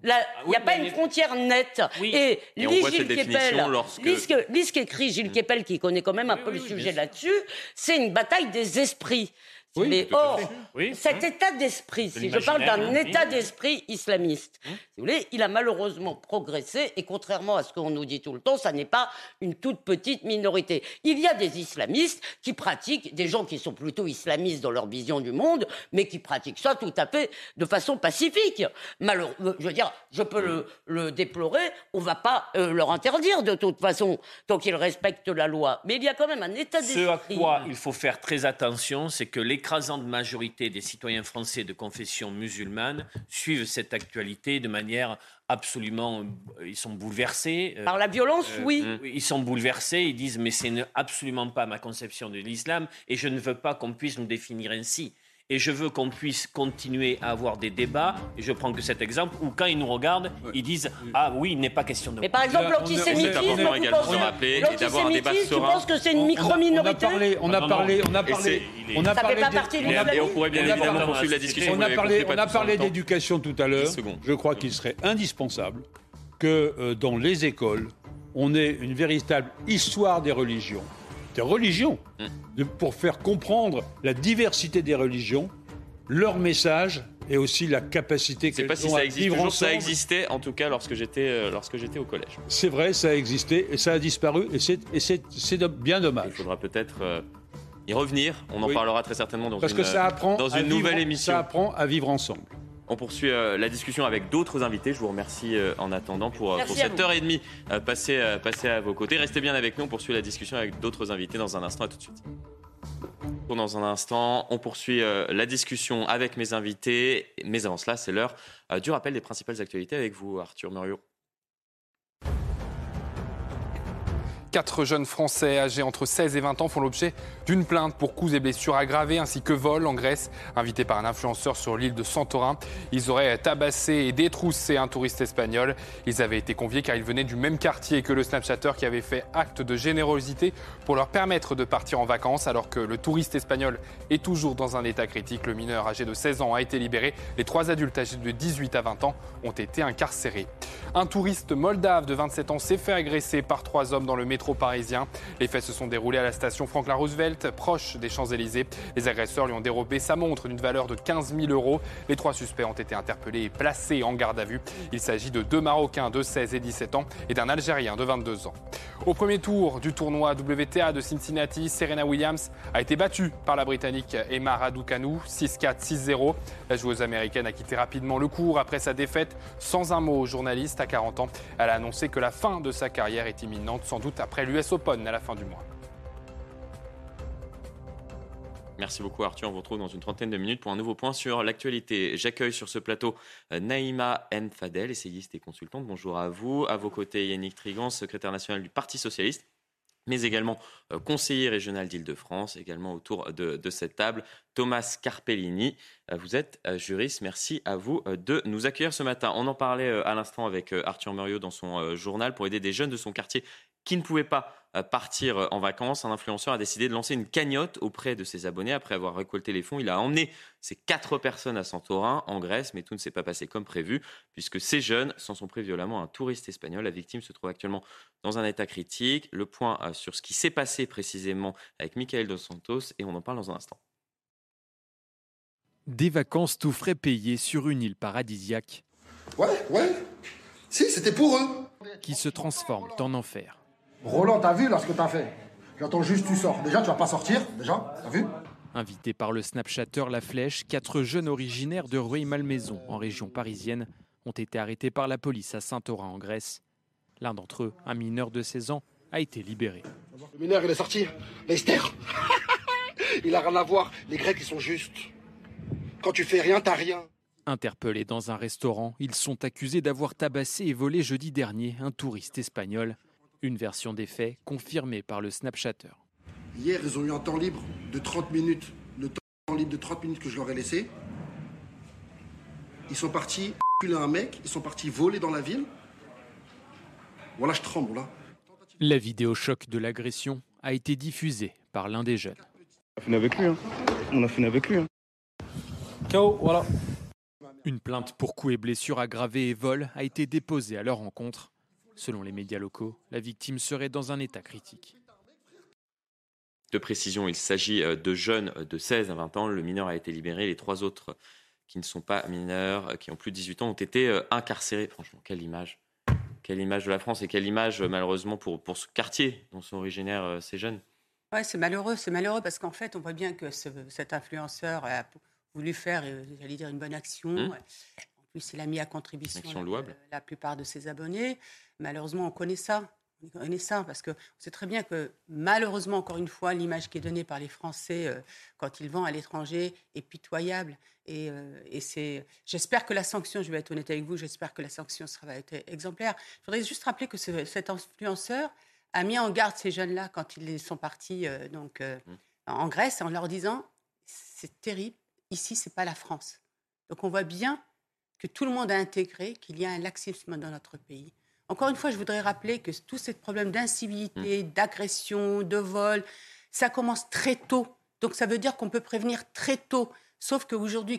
là, il n'y a oui, pas mais- une frontière nette. Et, Et lis Gilles Kepel, lorsque- lis lis qu'écrit Gilles Kepel, qui connaît quand même un peu le sujet là-dessus, c'est une bataille des esprits. Mais tout à or. Oui, cet hein. état d'esprit, De si je parle d'un état oui. d'esprit islamiste, si vous voulez, il a malheureusement progressé et contrairement à ce qu'on nous dit tout le temps, ça n'est pas une toute petite minorité. Il y a des islamistes qui pratiquent, des gens qui sont plutôt islamistes dans leur vision du monde, mais qui pratiquent ça tout à fait de façon pacifique. Malheureux, je veux dire, je peux le, le déplorer, on va pas euh, leur interdire de toute façon, tant qu'ils respectent la loi. Mais il y a quand même un état d'esprit. Ce à quoi il faut faire très attention, c'est que l'écrasante majorité des citoyens français de confession musulmane suivent cette actualité de manière absolument... euh, Ils sont bouleversés. euh, Par la violence, oui. Ils sont bouleversés, ils disent mais c'est absolument pas ma conception de l'islam et je ne veux pas qu'on puisse nous définir ainsi. Et je veux qu'on puisse continuer à avoir des débats. Et je prends que cet exemple où, quand ils nous regardent, ils disent Ah oui, il n'est pas question de. Mais par exemple, l'antisémitisme, important vous également de rappeler et d'avoir un débat tu penses que c'est une On a- micro-minorité On a parlé, on a parlé, on a parlé, c'est- on a Ça fait parlé pas partie l'islamisme Et on pourrait bien évidemment poursuivre la discussion. On a parlé, d'éducation tout à l'heure. 10 secondes. Je crois qu'il serait indispensable que euh, dans les écoles, on ait une véritable histoire des religions, des religions, Hum. de- pour faire comprendre la diversité des religions, leur message et aussi la capacité qu'elles pas si ont à ça existe vivre toujours. Ça ensemble. existait en tout cas lorsque j'étais euh, lorsque j'étais au collège. C'est vrai, ça a existé et ça a disparu et c'est c'est bien dommage. Il faudra peut-être euh, y revenir. On en Oui. parlera très certainement dans Parce une, que ça apprend dans à une vivre- nouvelle émission. Ça apprend à vivre ensemble. On poursuit euh, la discussion avec d'autres invités. Je vous remercie euh, en attendant pour, euh, pour cette vous. heure et demie passée, passée à vos côtés. Restez bien avec nous. On poursuit la discussion avec d'autres invités dans un instant. À tout de suite. Dans un instant, on poursuit la discussion avec mes invités. Mais avant cela, c'est l'heure du rappel des principales actualités avec vous, Arthur Muriot. Quatre jeunes Français âgés entre 16 et 20 ans font l'objet d'une plainte pour coups et blessures aggravées ainsi que vol en Grèce. Invités par un influenceur sur l'île de Santorin, ils auraient tabassé et détroussé un touriste espagnol. Ils avaient été conviés car ils venaient du même quartier que le Snapchatter qui avait fait acte de générosité pour leur permettre de partir en vacances alors que le touriste espagnol est toujours dans un état critique. Le mineur âgé de 16 ans a été libéré. Les trois adultes âgés de 18 à 20 ans ont été incarcérés. Un touriste moldave de 27 ans s'est fait agresser par trois hommes dans le parisien. Les faits se sont déroulés à la station Franklin Roosevelt, proche des Champs-Élysées. Les agresseurs lui ont dérobé sa montre d'une valeur de 15 000 euros. Les trois suspects ont été interpellés et placés en garde à vue. Il s'agit de deux Marocains de 16 et 17 ans et d'un Algérien de 22 ans. Au premier tour du tournoi WTA de Cincinnati, Serena Williams a été battue par la Britannique Emma Raducanu, 6-4, 6-0. La joueuse américaine a quitté rapidement le cours après sa défaite. Sans un mot aux journalistes, à 40 ans, elle a annoncé que la fin de sa carrière est imminente, sans doute après l'US Open à la fin du mois. Merci beaucoup Arthur, on vous retrouve dans une trentaine de minutes pour un nouveau point sur l'actualité. J'accueille sur ce plateau euh, Naïma M. Fadel, essayiste et consultante. Bonjour à vous. À vos côtés Yannick Trigan, secrétaire national du Parti Socialiste. Mais également euh, conseiller régional d'Île-de-France, également autour de, cette table, Thomas Carpellini. Euh, vous êtes euh, juriste, merci à vous de nous accueillir ce matin. On en parlait à l'instant avec Arthur Muriot dans son journal pour aider des jeunes de son quartier qui ne pouvaient pas euh, partir euh, en vacances, un influenceur a décidé de lancer une cagnotte auprès de ses abonnés. Après avoir récolté les fonds, il a emmené ces quatre personnes à Santorin, en Grèce, mais tout ne s'est pas passé comme prévu, puisque ces jeunes s'en sont pris violemment à un touriste espagnol. La victime se trouve actuellement dans un état critique. Le point euh, sur ce qui s'est passé précisément avec Michael Dos Santos, et on en parle dans un instant. Des vacances tout frais payées sur une île paradisiaque. Ouais, ouais. Si, c'était pour eux. Qui se transforment en enfer. Roland, t'as vu là ce que t'as fait J'attends juste tu sors. Déjà, tu vas pas sortir, déjà, t'as vu Invité par le Snapchatter La Flèche, quatre jeunes originaires de Rueil-Malmaison, en région parisienne, ont été arrêtés par la police à Saint-Orin, en Grèce. L'un d'entre eux, un mineur de 16 ans, a été libéré. Le mineur, il est sorti. Lester [LAUGHS] Il a rien à voir. Les Grecs, ils sont justes. Quand tu fais rien, t'as rien. Interpellés dans un restaurant, ils sont accusés d'avoir tabassé et volé jeudi dernier un touriste espagnol. Une version des faits confirmée par le Snapchatter. Hier, ils ont eu un temps libre de 30 minutes. Le temps libre de 30 minutes que je leur ai laissé. Ils sont partis culer un mec, ils sont partis voler dans la ville. Voilà, je tremble là. La vidéo choc de l'agression a été diffusée par l'un des jeunes. On a fini avec lui. Hein. On a fini avec lui. Hein. Ciao, voilà. Une plainte pour coups et blessures aggravées et vol a été déposée à leur rencontre. Selon les médias locaux, la victime serait dans un état critique. De précision, il s'agit euh, de jeunes de 16 à 20 ans. Le mineur a été libéré. Les trois autres qui ne sont pas mineurs, euh, qui ont plus de 18 ans, ont été euh, incarcérés. Franchement, quelle image Quelle image de la France et quelle image, malheureusement, pour, pour ce quartier dont sont originaires ces jeunes. Ouais, c'est malheureux, c'est malheureux parce qu'en fait, on voit bien que cet influenceur a voulu faire, j'allais dire, une bonne action. Mmh. En plus, il a mis à contribution la plupart de ses abonnés. Malheureusement, on connaît ça. On connaît ça parce que sait très bien que malheureusement, encore une fois, l'image qui est donnée par les Français euh, quand ils vont à l'étranger est pitoyable. Et, euh, c'est, j'espère que la sanction, je vais être honnête avec vous, j'espère que la sanction sera exemplaire. Je voudrais juste rappeler que cet influenceur a mis en garde ces jeunes-là quand ils sont partis euh, donc mmh. en Grèce en leur disant c'est terrible, ici c'est pas la France. Donc on voit bien que tout le monde a intégré qu'il y a un laxisme dans notre pays. Encore une fois, je voudrais rappeler que tous ces problèmes d'incivilité, mm. d'agression, de vol, ça commence très tôt. Donc ça veut dire qu'on peut prévenir très tôt. Sauf qu'aujourd'hui,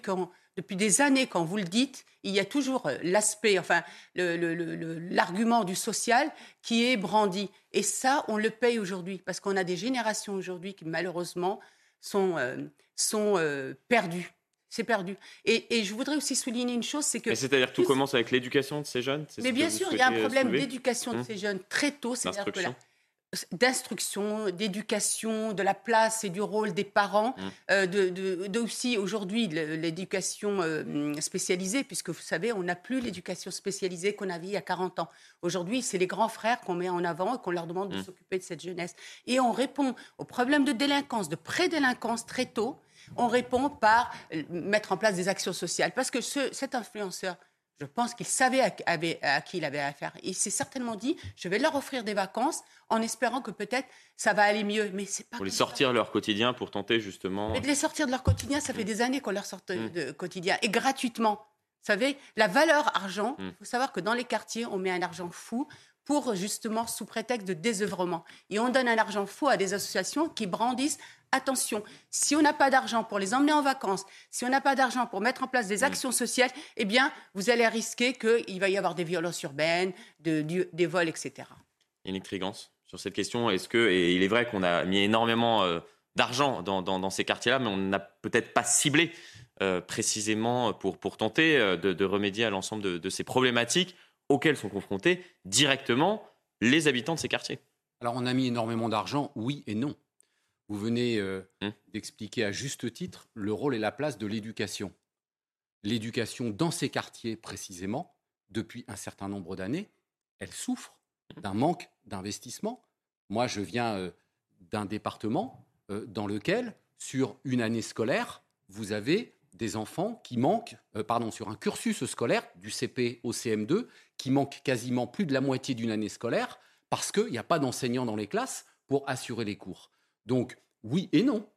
depuis des années, quand vous le dites, il y a toujours euh, l'aspect, enfin, l'argument du social qui est brandi. Et ça, on le paye aujourd'hui, parce qu'on a des générations aujourd'hui qui, malheureusement, sont, euh, sont euh, perdues c'est perdu. Et, je voudrais aussi souligner une chose, c'est que... C'est-à-dire que tout commence avec l'éducation de ces jeunes Mais bien sûr, il y a un problème d'éducation de hum. ces jeunes très tôt. C'est-à-dire que d'instruction, d'éducation, de la place et du rôle des parents, hum. euh, de, aussi aujourd'hui l'éducation euh, spécialisée, puisque vous savez, on n'a plus l'éducation spécialisée qu'on avait il y a 40 ans. Aujourd'hui, c'est les grands frères qu'on met en avant et qu'on leur demande de hum. s'occuper de cette jeunesse. Et on répond aux problèmes de délinquance, de prédélinquance très tôt on répond par euh, mettre en place des actions sociales. Parce que cet influenceur, je pense qu'il savait à, qui il avait affaire. Il s'est certainement dit, je vais leur offrir des vacances en espérant que peut-être ça va aller mieux. Mais c'est pas pour les sortir de leur quotidien, pour tenter justement. Mais de les sortir de leur quotidien, ça fait mm. des années qu'on leur sort mm. de quotidien et gratuitement. Vous savez, la valeur argent, mm. il faut savoir que dans les quartiers, on met un argent fou pour justement sous prétexte de désœuvrement. Et on donne un argent fou à des associations qui brandissent attention, si on n'a pas d'argent pour les emmener en vacances, si on n'a pas d'argent pour mettre en place des mm. actions sociales, eh bien, vous allez risquer qu'il va y avoir des violences urbaines, des vols, etc. Yannick Trigance, sur cette question, est-ce que, et il est vrai qu'on a mis énormément euh, d'argent dans, ces quartiers-là, mais on n'a peut-être pas ciblé euh, précisément pour, pour tenter euh, de, remédier à l'ensemble de, de ces problématiques auxquelles sont confrontés directement les habitants de ces quartiers. Alors on a mis énormément d'argent, oui et non. Vous venez euh, mmh. d'expliquer à juste titre le rôle et la place de l'éducation. L'éducation dans ces quartiers précisément, depuis un certain nombre d'années, elle souffre d'un manque d'investissement. Moi, je viens euh, d'un département euh, dans lequel, sur une année scolaire, vous avez des enfants qui manquent, pardon, sur un cursus scolaire du CP au CM2, qui manquent quasiment plus de la moitié d'une année scolaire parce qu'il n'y a pas d'enseignants dans les classes pour assurer les cours. Donc, oui et non.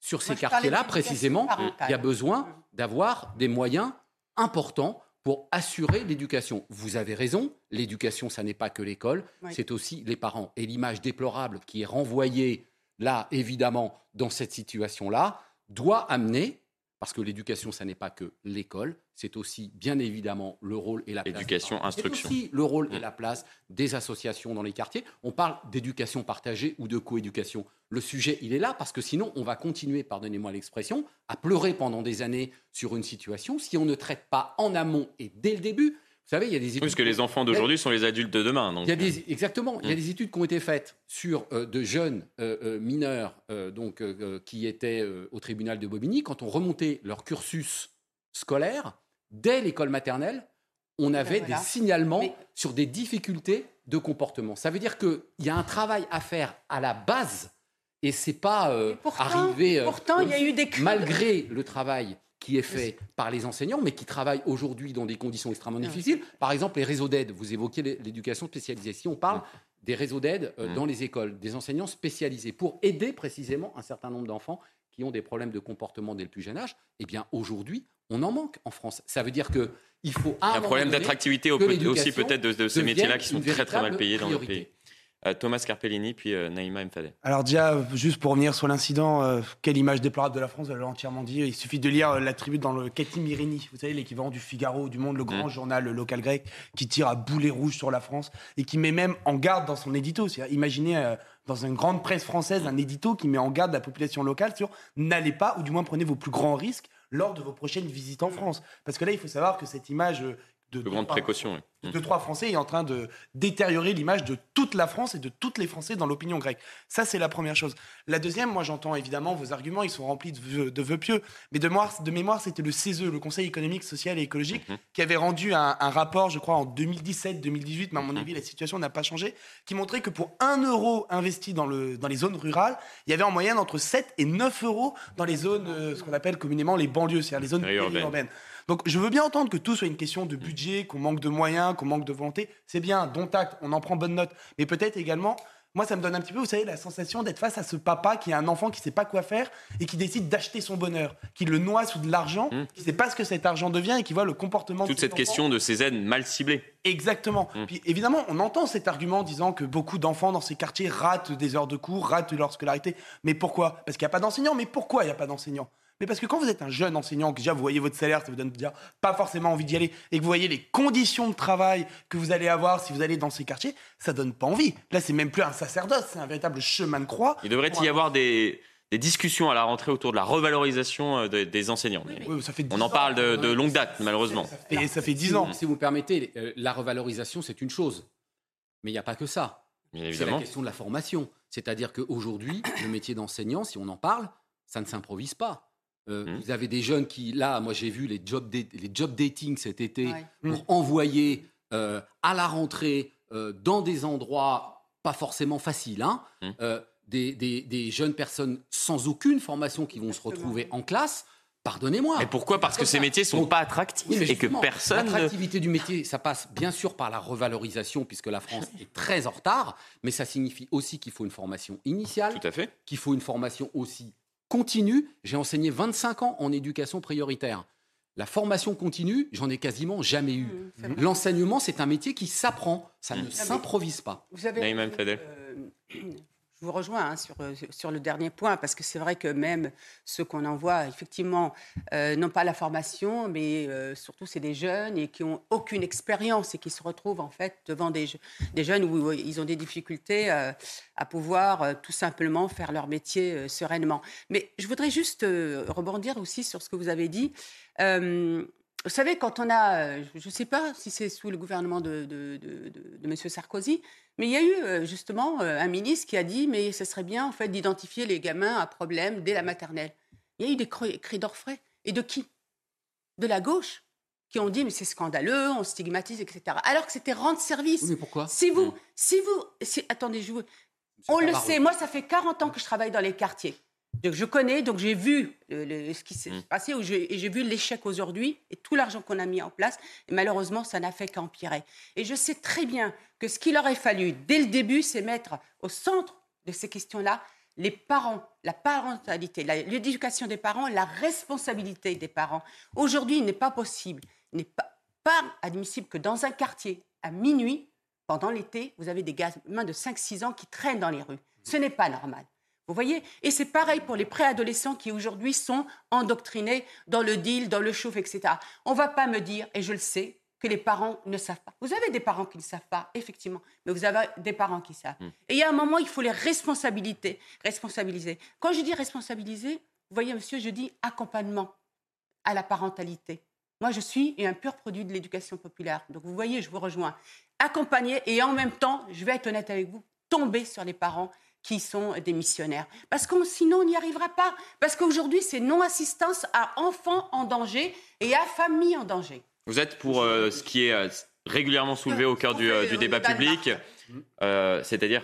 Sur ces quartiers-là, précisément, il y a besoin mmh. d'avoir des moyens importants pour assurer l'éducation. Vous avez raison, l'éducation, ça n'est pas que l'école, c'est aussi les parents. Et l'image déplorable qui est renvoyée là, évidemment, dans cette situation-là, doit amener parce que l'éducation, ça n'est pas que l'école, c'est aussi bien évidemment le rôle et la place. Éducation, instruction. C'est aussi le rôle et mm. la place des associations dans les quartiers. On parle d'éducation partagée ou de coéducation. Le sujet, il est là parce que sinon, on va continuer, pardonnez-moi l'expression, à pleurer pendant des années sur une situation si on ne traite pas en amont et dès le début savez, il y a des études. Parce que les enfants d'aujourd'hui sont les adultes de demain. Donc. Il y a des, euh. exactement. Il y a mm. des études qui ont été faites sur euh, de jeunes euh, mineurs donc, qui étaient au tribunal de Bobigny. Quand on remontait leur cursus scolaire, dès l'école maternelle, on ben avait des signalements sur des difficultés de comportement. Ça veut dire qu'il y a un travail à faire à la base et c'est pas arrivé. pourtant, il y a eu des [LAUGHS] malgré le travail qui est fait par les enseignants, mais qui travaillent aujourd'hui dans des conditions extrêmement difficiles. Par exemple, les réseaux d'aide. Vous évoquez l'éducation spécialisée. Si on parle des réseaux d'aide euh, dans les écoles, des enseignants spécialisés pour aider précisément un certain nombre d'enfants qui ont des problèmes de comportement dès le plus jeune âge, eh bien aujourd'hui, on en manque en France. Ça veut dire que il faut un, problème d'attractivité aussi peut-être de, ces métiers-là qui sont très très mal payés dans le pays. Euh, Thomas Carpellini, puis euh, Naïma Mfadeh. Alors déjà, juste pour revenir sur l'incident, euh, quelle image déplorable de la France, elle l'a entièrement dit. Il suffit de lire la tribune dans le Katy Mirini, vous savez, l'équivalent du Figaro, du Monde, le grand mm. journal local grec, qui tire à boulet rouge sur la France et qui met même en garde dans son édito. Imaginez dans une grande presse française un édito qui met en garde la population locale sur n'allez pas, ou du moins prenez vos plus grands risques lors de vos prochaines visites en France. Parce que là, il faut savoir que cette image de, grandes précautions. De trois Français est en train de détériorer l'image de toute la France et de toutes les Français dans l'opinion grecque. Ça, c'est la première chose. La deuxième, moi, j'entends évidemment vos arguments, ils sont remplis de vœux, pieux. Mais de mémoire, de mémoire c'était le CESE, le Conseil économique, social et écologique, qui avait rendu un, rapport, je crois, en 2017-2018, mais à mon avis, la situation n'a pas changé, qui montrait que pour 1 euro investi dans, le, dans les zones rurales, il y avait en moyenne entre 7 et 9 euros dans les zones, euh, ce qu'on appelle communément les banlieues, c'est-à-dire les zones périurbaines. Donc je veux bien entendre que tout soit une question de budget, qu'on manque de moyens, qu'on manque de volonté. C'est bien, dont acte, on en prend bonne note. Mais peut-être également, moi ça me donne un petit peu, vous savez, la sensation d'être face à ce papa qui a un enfant qui ne sait pas quoi faire et qui décide d'acheter son bonheur, qui le noie sous de l'argent, mmh. qui ne sait pas ce que cet argent devient et qui voit le comportement. Toute cette question de ces aides mal ciblées. Exactement. Mmh. Puis évidemment, on entend cet argument disant que beaucoup d'enfants dans ces quartiers ratent des heures de cours, ratent leur scolarité. Mais pourquoi? Parce qu'il n'y a pas d'enseignants. Mais pourquoi il n'y a pas d'enseignants? Mais parce que quand vous êtes un jeune enseignant, que déjà vous voyez votre salaire, ça vous donne déjà pas forcément envie d'y aller, et que vous voyez les conditions de travail que vous allez avoir si vous allez dans ces quartiers, ça donne pas envie. Là, c'est même plus un sacerdoce, c'est un véritable chemin de croix. Il devrait y avoir des, discussions à la rentrée autour de la revalorisation euh, des enseignants. on en parle de, longue date, malheureusement. Et ça fait dix ans. Si vous permettez, euh, la revalorisation, c'est une chose. Mais il n'y a pas que ça. C'est la question de la formation. C'est-à-dire qu'aujourd'hui, le métier d'enseignant, si on en parle, ça ne s'improvise pas. Euh, mmh. Vous avez des jeunes qui, là, moi j'ai vu les job, les job dating cet été pour mmh. envoyer euh, à la rentrée euh, dans des endroits pas forcément faciles, hein, mmh. des, des, jeunes personnes sans aucune formation qui vont se retrouver en classe. Pardonnez-moi. Et pourquoi Parce que ces métiers sont pas attractifs et que personne. L'attractivité du métier, ça passe bien sûr par la revalorisation, puisque la France [LAUGHS] est très en retard, mais ça signifie aussi qu'il faut une formation initiale. Tout à fait. Qu'il faut une formation aussi continue, j'ai enseigné 25 ans en éducation prioritaire. La formation continue, j'en ai quasiment jamais eu. Mmh, L'enseignement, c'est un métier qui s'apprend, ça ne s'improvise pas. Vous avez, je vous rejoins hein, sur, euh, sur le dernier point, parce que c'est vrai que même ceux qu'on envoie, effectivement, euh, n'ont pas la formation, mais euh, surtout, c'est des jeunes et qui n'ont aucune expérience et qui se retrouvent en fait devant des, des jeunes où ils ont des difficultés à pouvoir tout simplement faire leur métier sereinement. Mais je voudrais juste rebondir aussi sur ce que vous avez dit. Vous savez, quand on a, je ne sais pas si c'est sous le gouvernement de, de, de, M. Sarkozy, mais il y a eu euh, justement euh, un ministre qui a dit, mais ce serait bien en fait d'identifier les gamins à problème dès la maternelle. Il y a eu des cris d'orfraie. Et de qui? De la gauche, qui ont dit, mais c'est scandaleux, on stigmatise, etc. Alors que c'était rendre service. mais pourquoi? Si vous, hmm. si vous, attendez, je vous, on le sait, moi ça fait 40 ans que je travaille dans les quartiers. Donc, je connais, donc j'ai vu ce qui s'est mmh. passé et j'ai vu l'échec aujourd'hui et tout l'argent qu'on a mis en place. Et malheureusement, ça n'a fait qu'empirer. Et je sais très bien que ce qu'il aurait fallu dès le début, c'est mettre au centre de ces questions-là, les parents, la parentalité, l'éducation des parents, la responsabilité des parents. Aujourd'hui, il n'est pas possible, il n'est pas, pas admissible que dans un quartier, à minuit, pendant l'été, vous avez des gamins de 5-6 ans qui traînent dans les rues. Ce n'est pas normal. Vous voyez? Et c'est pareil pour les préadolescents qui aujourd'hui sont endoctrinés dans le deal, dans le chauffe, etc. On ne va pas me dire, et je le sais, que les parents ne savent pas. Vous avez des parents qui ne savent pas, effectivement, mais vous avez des parents qui savent. Hmm. Et il y a un moment, il faut les responsabiliser. responsabiliser. Quand je dis responsabiliser, vous voyez, monsieur, je dis accompagnement à la parentalité. Moi, je suis un pur produit de l'éducation populaire. Donc, vous voyez, je vous rejoins. Accompagner et en même temps, je vais être honnête avec vous, tomber sur les parents qui sont des missionnaires. Parce que sinon, on n'y arrivera pas. Parce qu'aujourd'hui, c'est non-assistance à enfants en danger et à familles en danger. Vous êtes pour euh, ce qui est euh, régulièrement soulevé au cœur du, euh, du débat public, c'est-à-dire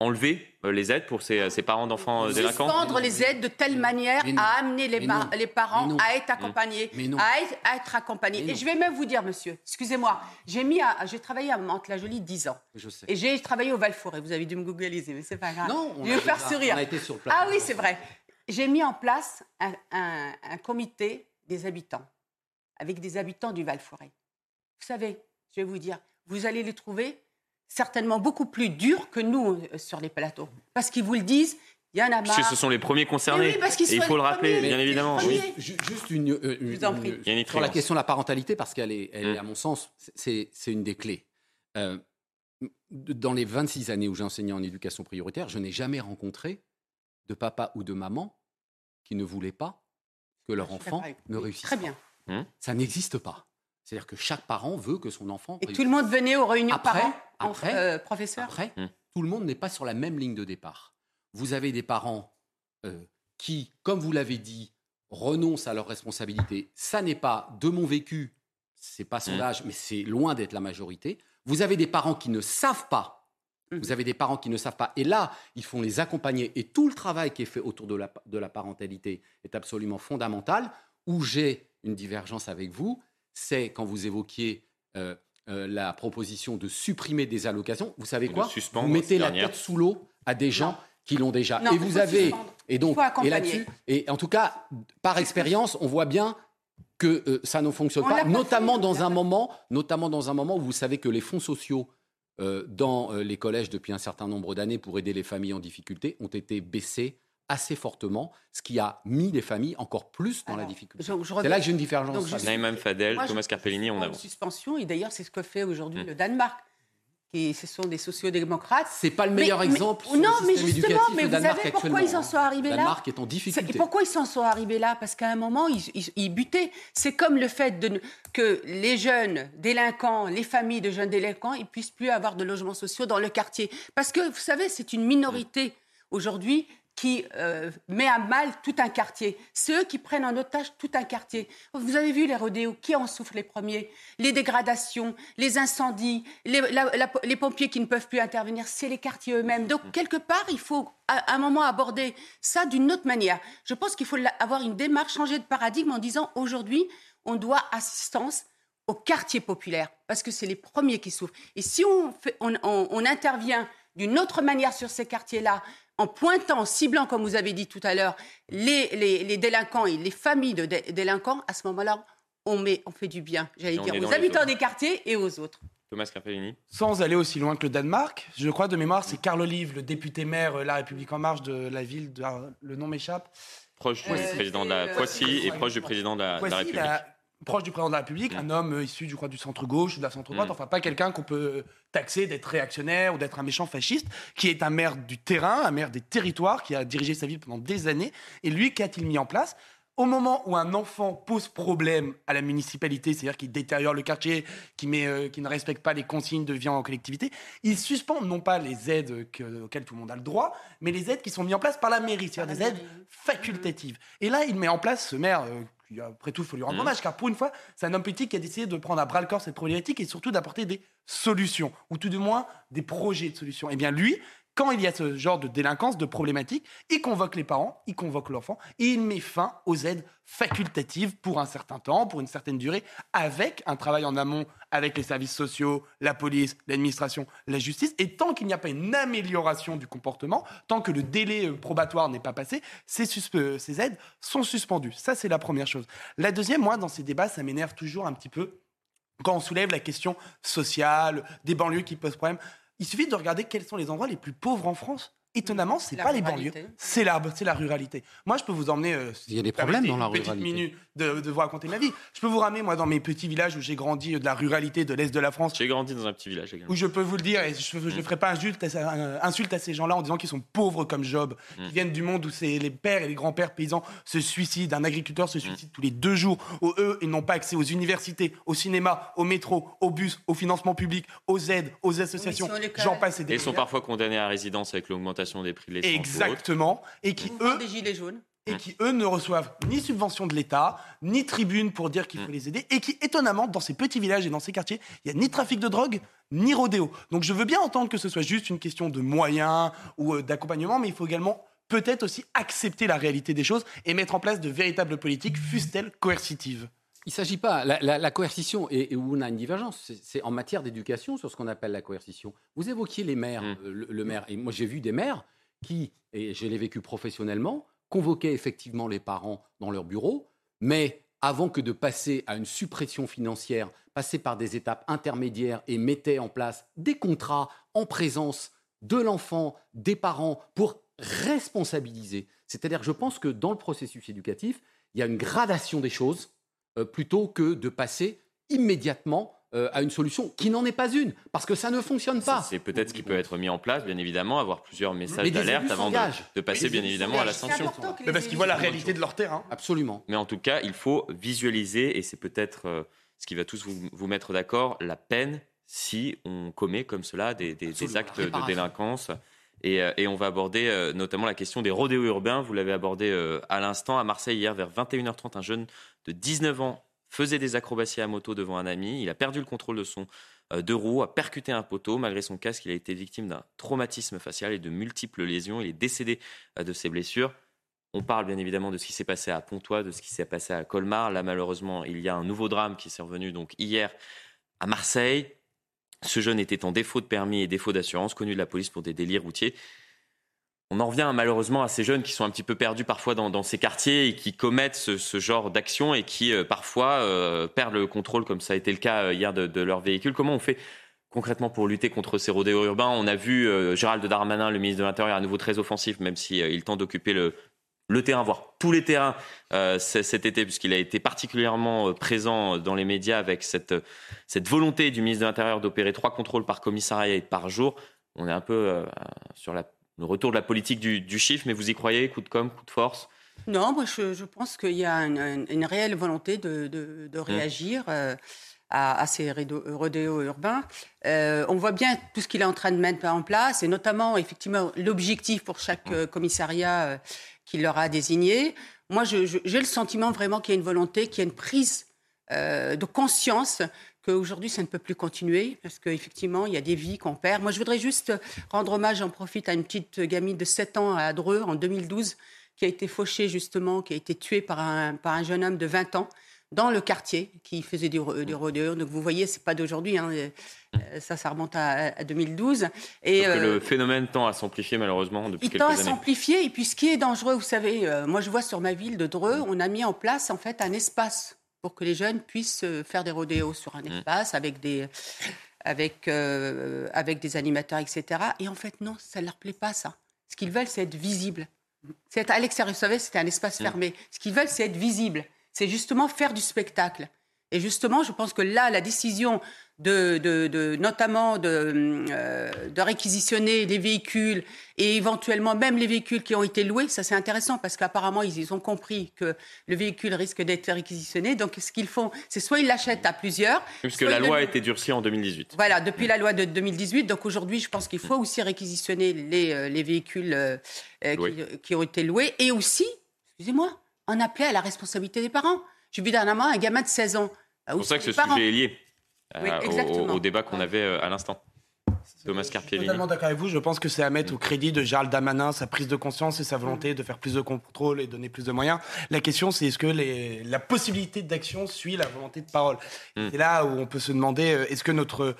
enlever les aides pour ces, ces parents d'enfants délinquants Suspendre les aides de telle manière à amener les, les parents à être accompagnés, à être, à être accompagnés. Et je vais même vous dire, monsieur, excusez-moi, j'ai mis, j'ai travaillé à Mantes-la-Jolie 10 ans. Je sais. Et j'ai travaillé au Val-Forêt. Vous avez dû me googliser, mais c'est pas grave. Non, on je vais faire sourire. On a été sur Ah oui, c'est vrai. J'ai mis en place un, un, un comité des habitants avec des habitants du Val-Forêt. Vous savez, je vais vous dire, vous allez les trouver certainement beaucoup plus durs que nous euh, sur les plateaux. Parce qu'ils vous le disent, il y en a marre. Parce que ce sont les premiers concernés. Oui, parce et il faut le rappeler, bien évidemment. Juste une, euh, sur la question de la parentalité, parce qu'elle est, elle est, à mon sens, c'est une des clés. Euh, dans les 26 années où j'ai enseigné en éducation prioritaire, je n'ai jamais rencontré de papa ou de maman qui ne voulaient pas que leur enfant ne réussisse Très bien. Mmh. Ça n'existe pas. C'est-à-dire que chaque parent veut que son enfant. Et tout le monde venait aux réunions après, parents, après, euh, professeurs Après, mmh. tout le monde n'est pas sur la même ligne de départ. Vous avez des parents euh, qui, comme vous l'avez dit, renoncent à leurs responsabilités. Ça n'est pas de mon vécu, c'est pas son âge, mmh. mais c'est loin d'être la majorité. Vous avez des parents qui ne savent pas. Vous avez des parents qui ne savent pas. Et là, il faut les accompagner. Et tout le travail qui est fait autour de la, de la parentalité est absolument fondamental. Où j'ai une divergence avec vous, c'est quand vous évoquiez euh, euh, la proposition de supprimer des allocations. Vous savez quoi? Vous mettez la tête sous l'eau à des gens qui l'ont déjà. et vous avez et donc et là-dessus et en tout cas par expérience, on voit bien que euh, ça ne fonctionne pas, notamment dans un moment, notamment dans un moment où vous savez que les fonds sociaux dans les collèges depuis un certain nombre d'années pour aider les familles en difficulté ont été baissés assez fortement, ce qui a mis les familles encore plus dans la difficulté. C'est là que j'ai une différence. Naïm Fadel, Thomas Carpellini, on avance. Suspension, et d'ailleurs, c'est ce que fait aujourd'hui hmm. le Danemark. Et ce sont des sociodémocrates. C'est pas le meilleur exemple. non, mais justement, mais vous savez pourquoi ils en sont arrivés là? Danemark est en difficulté. Pourquoi ils en sont arrivés là? Parce qu'à un moment, ils, ils, butaient. C'est comme le fait de, que les jeunes délinquants, les familles de jeunes délinquants, ils puissent plus avoir de logements sociaux dans le quartier. Parce que vous savez, c'est une minorité aujourd'hui qui euh, met à mal tout un quartier. C'est eux qui prennent en otage tout un quartier. Vous avez vu les rodéos, qui en souffrent les premiers? Les dégradations, les incendies, les, pompiers qui ne peuvent plus intervenir, c'est les quartiers eux-mêmes. Donc, quelque part, il faut à un moment aborder ça d'une autre manière. Je pense qu'il faut avoir une démarche, changer de paradigme en disant aujourd'hui, on doit assistance aux quartiers populaires, parce que c'est les premiers qui souffrent. Et si on intervient d'une autre manière sur ces quartiers-là, en pointant, en ciblant, comme vous avez dit tout à l'heure, les, les, délinquants et les familles de délinquants, à ce moment-là, on, met, on fait du bien, j'allais dire, aux habitants des quartiers et aux autres. Thomas Carpellini. Sans aller aussi loin que le Danemark, je crois de mémoire, c'est Carl Olive, le député maire euh, La République En Marche de la ville, de, le nom m'échappe. Proche du euh, président de la euh, Poissy et proche du président de la, République proche du président de la République, un homme euh, issu du, du centre-gauche ou de la centre-droite, mm. enfin pas quelqu'un qu'on peut taxer d'être réactionnaire ou d'être un méchant fasciste, qui est un maire du terrain, un maire des territoires, qui a dirigé sa ville pendant des années. Et lui, qu'a-t-il mis en place? Au moment où un enfant pose problème à la municipalité, c'est-à-dire qu'il détériore le quartier, qui, met, euh, qui ne respecte pas les consignes de vie en collectivité, il suspend non pas les aides auxquelles tout le monde a le droit, mais les aides qui sont mises en place par la mairie, c'est-à-dire des aides facultatives. Et là, il met en place, ce maire, euh, après tout, il faut lui rendre mmh. hommage, car pour une fois, c'est un homme politique qui a décidé de prendre à bras le corps cette problématique et surtout d'apporter des solutions, ou tout du moins des projets de solutions. Et eh bien lui, quand il y a ce genre de délinquance, de problématique, il convoque les parents, il convoque l'enfant, et il met fin aux aides facultatives pour un certain temps, pour une certaine durée, avec un travail en amont avec les services sociaux, la police, l'administration, la justice. Et tant qu'il n'y a pas une amélioration du comportement, tant que le délai euh, probatoire n'est pas passé, ces, euh, ces aides sont suspendues. Ça, c'est la première chose. La deuxième, moi, dans ces débats, ça m'énerve toujours un petit peu quand on soulève la question sociale, des banlieues qui posent problème. Il suffit de regarder quels sont les endroits les plus pauvres en France étonnamment, c'est pas les banlieues, c'est la, c'est la ruralité. Moi, je peux vous emmener. Euh, il y a des problèmes dans la ruralité. Petite minute de, de, vous raconter ma vie. Je peux vous ramener moi dans mes petits villages où j'ai grandi euh, de la ruralité de l'est de la France. J'ai grandi dans un petit village également. Où je peux vous le dire et je ne ferai pas insulte à, insulte à ces gens-là en disant qu'ils sont pauvres comme Job, qui mm. viennent du monde où c'est les pères et les grands-pères paysans se suicident, un agriculteur se suicide mm. tous les deux jours, où eux ils n'ont pas accès aux universités, au cinéma, au métro, au bus, au financement public, aux aides, aux associations. J'en passe et des. Et ils sont parfois condamnés à résidence avec l'augmentation des prix de l'essence. Exactement. Et qui, eux. Des gilets jaunes. Et qui, eux, ne reçoivent ni subvention de l'État, ni tribune pour dire qu'il faut mm. les aider. Et qui, étonnamment, dans ces petits villages et dans ces quartiers, il n'y a ni trafic de drogue, ni rodéo. Donc je veux bien entendre que ce soit juste une question de moyens ou euh, d'accompagnement, mais il faut également peut-être aussi accepter la réalité des choses et mettre en place de véritables politiques, fussent-elles coercitives. Il ne s'agit pas. La, coercition, et, où on a une divergence, c'est en matière d'éducation sur ce qu'on appelle la coercition. Vous évoquiez les maires, mm. euh, le, maire. Et moi, j'ai vu des maires qui, et je l'ai vécu professionnellement, convoquaient effectivement les parents dans leur bureau, mais avant que de passer à une suppression financière, passer par des étapes intermédiaires et mettaient en place des contrats en présence de l'enfant, des parents, pour responsabiliser. C'est-à-dire, je pense que dans le processus éducatif, il y a une gradation des choses plutôt que de passer immédiatement euh, à une solution qui n'en est pas une, parce que ça ne fonctionne pas. C'est peut-être ce qui peut être mis en place, bien évidemment, avoir plusieurs messages d'alerte avant de, passer, bien évidemment, à la sanction. Mais parce qu'ils voient la réalité de leur terrain. Absolument. Mais en tout cas, il faut visualiser, et c'est peut-être euh, ce qui va tous vous, mettre d'accord, la peine si on commet comme cela des, actes de délinquance. Et, euh, et, on va aborder notamment la question des rodéos urbains. Vous l'avez abordé à l'instant à Marseille hier vers 21h30. Un jeune de 19 ans faisait des acrobaties à moto devant un ami. Il a perdu le contrôle de son euh, deux roues, a percuté un poteau. Malgré son casque, il a été victime d'un traumatisme facial et de multiples lésions. Il est décédé euh, de ses blessures. On parle bien évidemment de ce qui s'est passé à Pontois, de ce qui s'est passé à Colmar. Là, malheureusement, il y a un nouveau drame qui s'est revenu donc hier à Marseille. Ce jeune était en défaut de permis et défaut d'assurance, connu de la police pour des délits routiers on en revient malheureusement à ces jeunes qui sont un petit peu perdus parfois dans, ces quartiers et qui commettent ce, genre d'action et qui euh, parfois euh, perdent le contrôle, comme ça a été le cas euh, hier de, leur véhicule. Comment on fait concrètement pour lutter contre ces rodéos urbains? On a vu Gérald Darmanin, le ministre de l'Intérieur, à nouveau très offensif, même s'il tente d'occuper le, terrain, voire tous les terrains cet été, puisqu'il a été particulièrement présent dans les médias avec cette, cette volonté du ministre de l'Intérieur d'opérer trois contrôles par commissariat et par jour. On est un peu sur la le retour de la politique du, chiffre, mais vous y croyez Coup de com', coup de force? Non, moi je, pense qu'il y a une, réelle volonté de, mmh. réagir. Euh, à, ces rodéos urbains. Euh, on voit bien tout ce qu'il est en train de mettre en place, et notamment, effectivement, l'objectif pour chaque mmh. euh, commissariat qu'il leur a désigné. Moi, j'ai le sentiment vraiment qu'il y a une volonté, qu'il y a une prise de conscience qu'aujourd'hui, ça ne peut plus continuer parce qu'effectivement, il y a des vies qu'on perd. Moi, je voudrais juste rendre hommage, j'en profite, à une petite gamine de 7 ans à Dreux en 2012 qui a été fauchée justement, qui a été tuée par un, par un jeune homme de 20 ans dans le quartier qui faisait des, des rodeurs. Donc vous voyez, c'est pas d'aujourd'hui, hein, euh, ça, ça remonte à, 2012. Et le euh, phénomène tend à s'amplifier malheureusement depuis quelques années. Il tend à s'amplifier et puis ce qui est dangereux, vous savez, euh, moi je vois sur ma ville de Dreux, on a mis en place en fait un espace pour que les jeunes puissent euh, faire des rodéos sur un mmh. espace avec des, avec, euh, avec des animateurs, etc. Et en fait, non, ça ne leur plaît pas, ça. Ce qu'ils veulent, c'est être visible. C'est à l'extérieur, vous savez, c'était un espace fermé. Ce qu'ils veulent, c'est être visible. C'est justement faire du spectacle. Et justement, je pense que là, la décision de, notamment euh, de, réquisitionner les véhicules et éventuellement même les véhicules qui ont été loués. Ça, c'est intéressant parce qu'apparemment, ils, ont compris que le véhicule risque d'être réquisitionné. Donc, ce qu'ils font, c'est soit ils l'achètent à plusieurs. Puisque la loi a été durcie en 2018. Voilà, depuis la loi de 2018. Donc, aujourd'hui, je pense qu'il faut aussi réquisitionner les, euh, les véhicules euh, qui, ont été loués et aussi, excusez-moi, en appeler à la responsabilité des parents. J'ai vu dernièrement un gamin de 16 ans. C'est pour ça que ce sujet est lié. Euh, au, débat qu'on avait euh, à l'instant. Thomas Je suis totalement d'accord avec vous. Je pense que c'est à mettre au crédit de Gérald Damanin, sa prise de conscience et sa volonté de faire plus de contrôle et donner plus de moyens. La question, c'est est-ce que les- la possibilité d'action suit la volonté de parole? Mm. C'est là où on peut se demander euh, est-ce que notre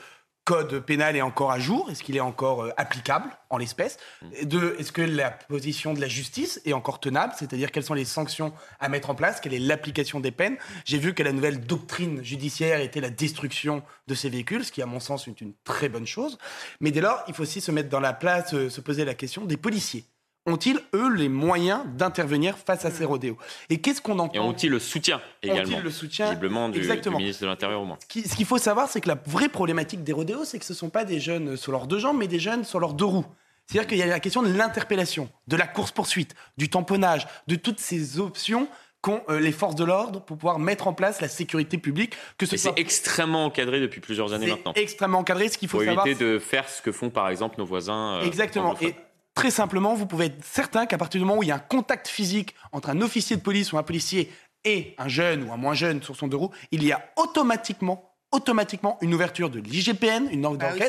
code pénal est encore à jour? Est-ce qu'il est encore euh, applicable en l'espèce? Et Deux, est-ce que la position de la justice est encore tenable? C'est-à-dire quelles sont les sanctions à mettre en place? Quelle est l'application des peines? J'ai vu que la nouvelle doctrine judiciaire était la destruction de ces véhicules, ce qui, à mon sens, est une très bonne chose. Mais dès lors, il faut aussi se mettre dans la place, euh, se poser la question des policiers. Ont-ils, eux, les moyens d'intervenir face à ces rodéos? Et qu'est-ce qu'on entend? Et ont-ils le soutien Ont-ils également le soutien Visiblement du, du Exactement. ministre de l'Intérieur au moins. Ce qui- ce qu'il faut savoir, c'est que la vraie problématique des rodéos, c'est que ce ne sont pas des jeunes sur leurs deux jambes, mais des jeunes sur leurs deux roues. C'est-à-dire qu'il y a la question de l'interpellation, de la course-poursuite, du tamponnage, de toutes ces options qu'ont euh, les forces de l'ordre pour pouvoir mettre en place la sécurité publique. Que ce Et soit c'est extrêmement encadré depuis plusieurs années C'est maintenant. extrêmement encadré. Ce qu'il faut Pour savoir, éviter de faire ce que font par exemple nos voisins. euh, Exactement. Et très simplement, vous pouvez être certain qu'à partir du moment où il y a un contact physique entre un officier de police ou un policier et un jeune ou un moins jeune sur son deux roues, il y a automatiquement automatiquement une ouverture de l'IGPN, une ordre Bah oui,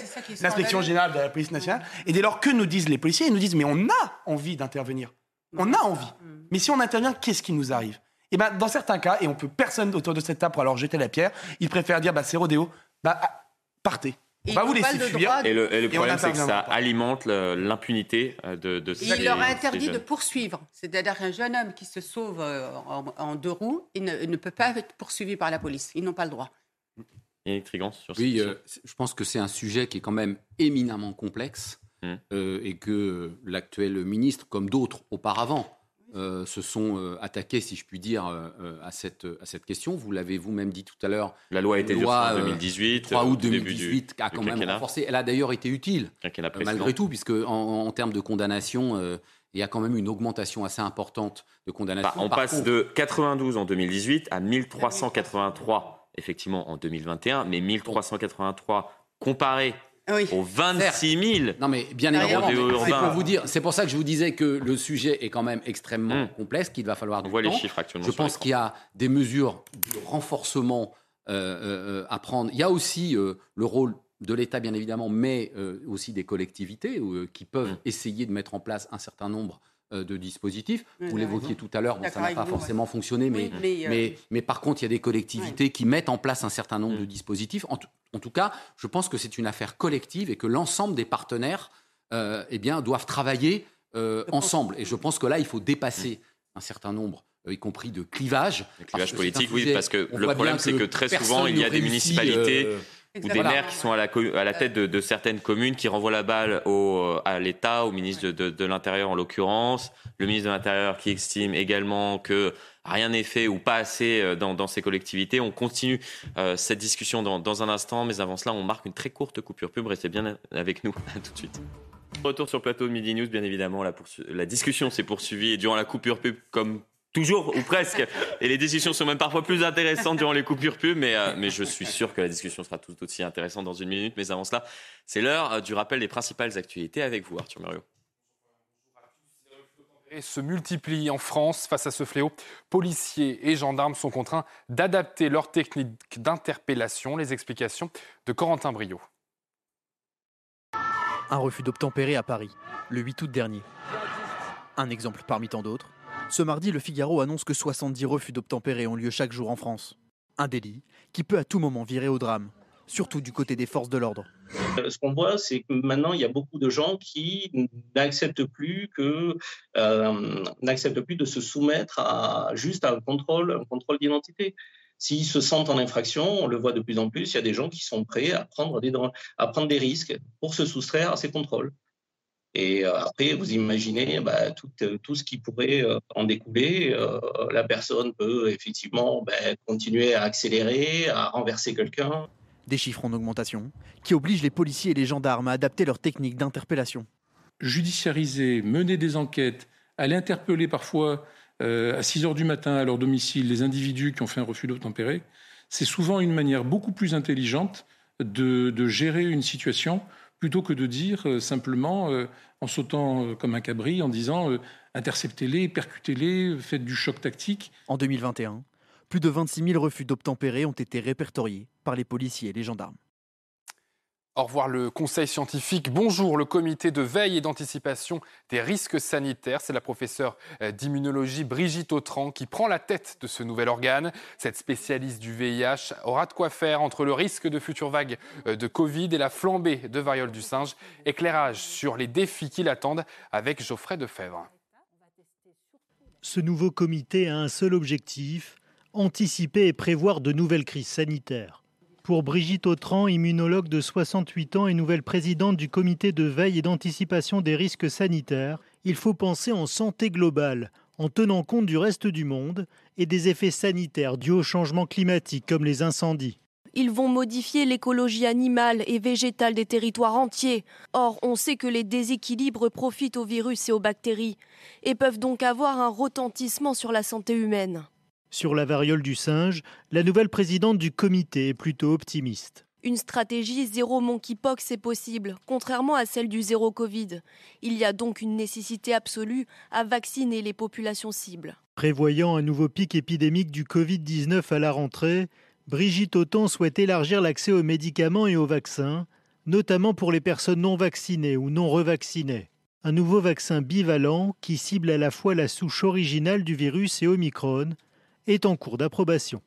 l'inspection générale de la police nationale. Et dès lors, que nous disent les policiers Ils nous disent, mais on a envie d'intervenir. On a envie. Mais si on intervient, qu'est-ce qui nous arrive? Et ben, dans certains cas, et on peut personne autour de cette table pour alors jeter la pierre, ils préfèrent dire, bah, c'est rodéo, bah, ah, partez. On Ils va vous le fuir. Et le, et le Et problème, c'est que ça alimente l'impunité euh, de, de ces Il leur est ces interdit de poursuivre. C'est-à-dire qu'un jeune homme qui se sauve euh, en, en deux roues, il ne, il ne peut pas être poursuivi par la police. Ils n'ont pas le droit. Yannick Trigan, sur cette Oui, euh, je pense que c'est un sujet qui est quand même éminemment complexe euh, et que l'actuel ministre, comme d'autres auparavant, euh, se sont euh, attaqués, si je puis dire, euh, à, cette, à cette question. Vous l'avez vous-même dit tout à l'heure. La loi a été durcie en euh, 2018, 3 au août début du- 2018 a quand même renforcé. Elle a d'ailleurs été utile, malgré tout, puisque en, en termes de condamnation, euh, il y a quand même une augmentation assez importante de condamnation. Bah, on Par passe contre- de 92 en 2018 à 1383 effectivement en 2021, mais 1383 comparé aux 26 000 Non, mais bien évidemment, c'est pour vous dire, c'est pour ça que je vous disais que le sujet est quand même extrêmement Mm. complexe, qu'il va falloir du On voit les chiffres actuellement Je sur pense qu'il y a des mesures de renforcement euh, euh, à prendre. Il y a aussi euh, le rôle de l'État, bien évidemment, mais euh, aussi des collectivités euh, qui peuvent Mm. essayer de mettre en place un certain nombre euh, de dispositifs. Oui, Vous l'évoquiez tout à l'heure, bon, ça n'a pas vous, forcément ouais. fonctionné, mais, Oui, mais, euh, mais, mais par contre, il y a des collectivités qui mettent en place un certain nombre de dispositifs. En, tout- en tout cas, je pense que c'est une affaire collective et que l'ensemble des partenaires euh, eh bien, doivent travailler euh, ensemble. Et je pense que là, il faut dépasser un certain nombre, euh, y compris de clivages. Les clivages parce que c'est un politiques, oui, parce que le problème, c'est que très souvent, il y a des municipalités euh, ou des maires qui sont à la, co- à la tête de, de certaines communes qui renvoient la balle au, à l'État, au ministre de, de- de l'Intérieur en l'occurrence, le ministre de l'Intérieur qui estime également que rien n'est fait ou pas assez euh, dans, dans ces collectivités. On continue euh, cette discussion dans, dans un instant, mais avant cela, on marque une très courte coupure pub. Restez bien avec nous. À tout de suite. Retour sur le plateau de Midi News, bien évidemment. La, la discussion s'est poursuivie et durant la coupure pub, comme toujours ou presque. Et les discussions sont même parfois plus intéressantes durant les coupures pub, mais, euh, mais je suis sûr que la discussion sera tout aussi intéressante dans une minute. Mais avant cela, c'est l'heure euh, du rappel des principales actualités avec vous, Arthur Muriot. et se multiplient en France face à ce fléau. Policiers et gendarmes sont contraints d'adapter leurs techniques d'interpellation. Les explications de Corentin Brio. Un refus d'obtempérer à Paris, le 8 août dernier. Un exemple parmi tant d'autres. Ce mardi, le Figaro annonce que 70 refus d'obtempérer ont lieu chaque jour en France. Un délit qui peut à tout moment virer au drame, surtout du côté des forces de l'ordre. Euh, Ce qu'on voit, c'est que maintenant, il y a beaucoup de gens qui n'acceptent plus euh, plus de se soumettre à juste à un contrôle, d'identité. S'ils se sentent en infraction, on le voit de plus en plus, il y a des gens qui sont prêts à prendre des risques pour se soustraire à ces contrôles. Et euh, après, vous imaginez bah, tout, euh, tout, ce qui pourrait euh, en découler. Euh, la personne peut effectivement bah, continuer à accélérer, à renverser quelqu'un. Des chiffres en augmentation qui obligent les policiers et les gendarmes à adapter leurs techniques d'interpellation. Judiciariser, mener des enquêtes, aller interpeller parfois euh, à 6 heures du matin à leur domicile les individus qui ont fait un refus d'obtempérer, c'est souvent une manière beaucoup plus intelligente de, de, gérer une situation plutôt que de dire euh, simplement, euh, en sautant euh, comme un cabri, en disant interceptez-les, percutez-les, faites du choc tactique. En 2021, plus de 26 000 refus d'obtempérer ont été répertoriés par les policiers et les gendarmes. Au revoir le conseil scientifique. Bonjour le comité de veille et d'anticipation des risques sanitaires. C'est la professeure euh, d'immunologie Brigitte Autran qui prend la tête de ce nouvel organe. Cette spécialiste du VIH aura de quoi faire entre le risque de futures vagues euh, de Covid et la flambée de variole du singe. Éclairage sur les défis qui l'attendent avec Geoffrey Defebvre. Ce nouveau comité a un seul objectif, anticiper et prévoir de nouvelles crises sanitaires. Pour Brigitte Autran, immunologue de 68 ans et nouvelle présidente du comité de veille et d'anticipation des risques sanitaires, il faut penser en santé globale, en tenant compte du reste du monde et des effets sanitaires dus au changement climatique comme les incendies. Ils vont modifier l'écologie animale et végétale des territoires entiers. Or, on sait que les déséquilibres profitent aux virus et aux bactéries et peuvent donc avoir un retentissement sur la santé humaine. Sur la variole du singe, la nouvelle présidente du comité est plutôt optimiste. Une stratégie zéro monkeypox est possible, contrairement à celle du zéro Covid. Il y a donc une nécessité absolue à vacciner les populations cibles. Prévoyant un nouveau pic épidémique du Covid-19 à la rentrée, Brigitte Autant souhaite élargir l'accès aux médicaments et aux vaccins, notamment pour les personnes non vaccinées ou non revaccinées. Un nouveau vaccin bivalent qui cible à la fois la souche originale du virus et Omicron est en cours d'approbation.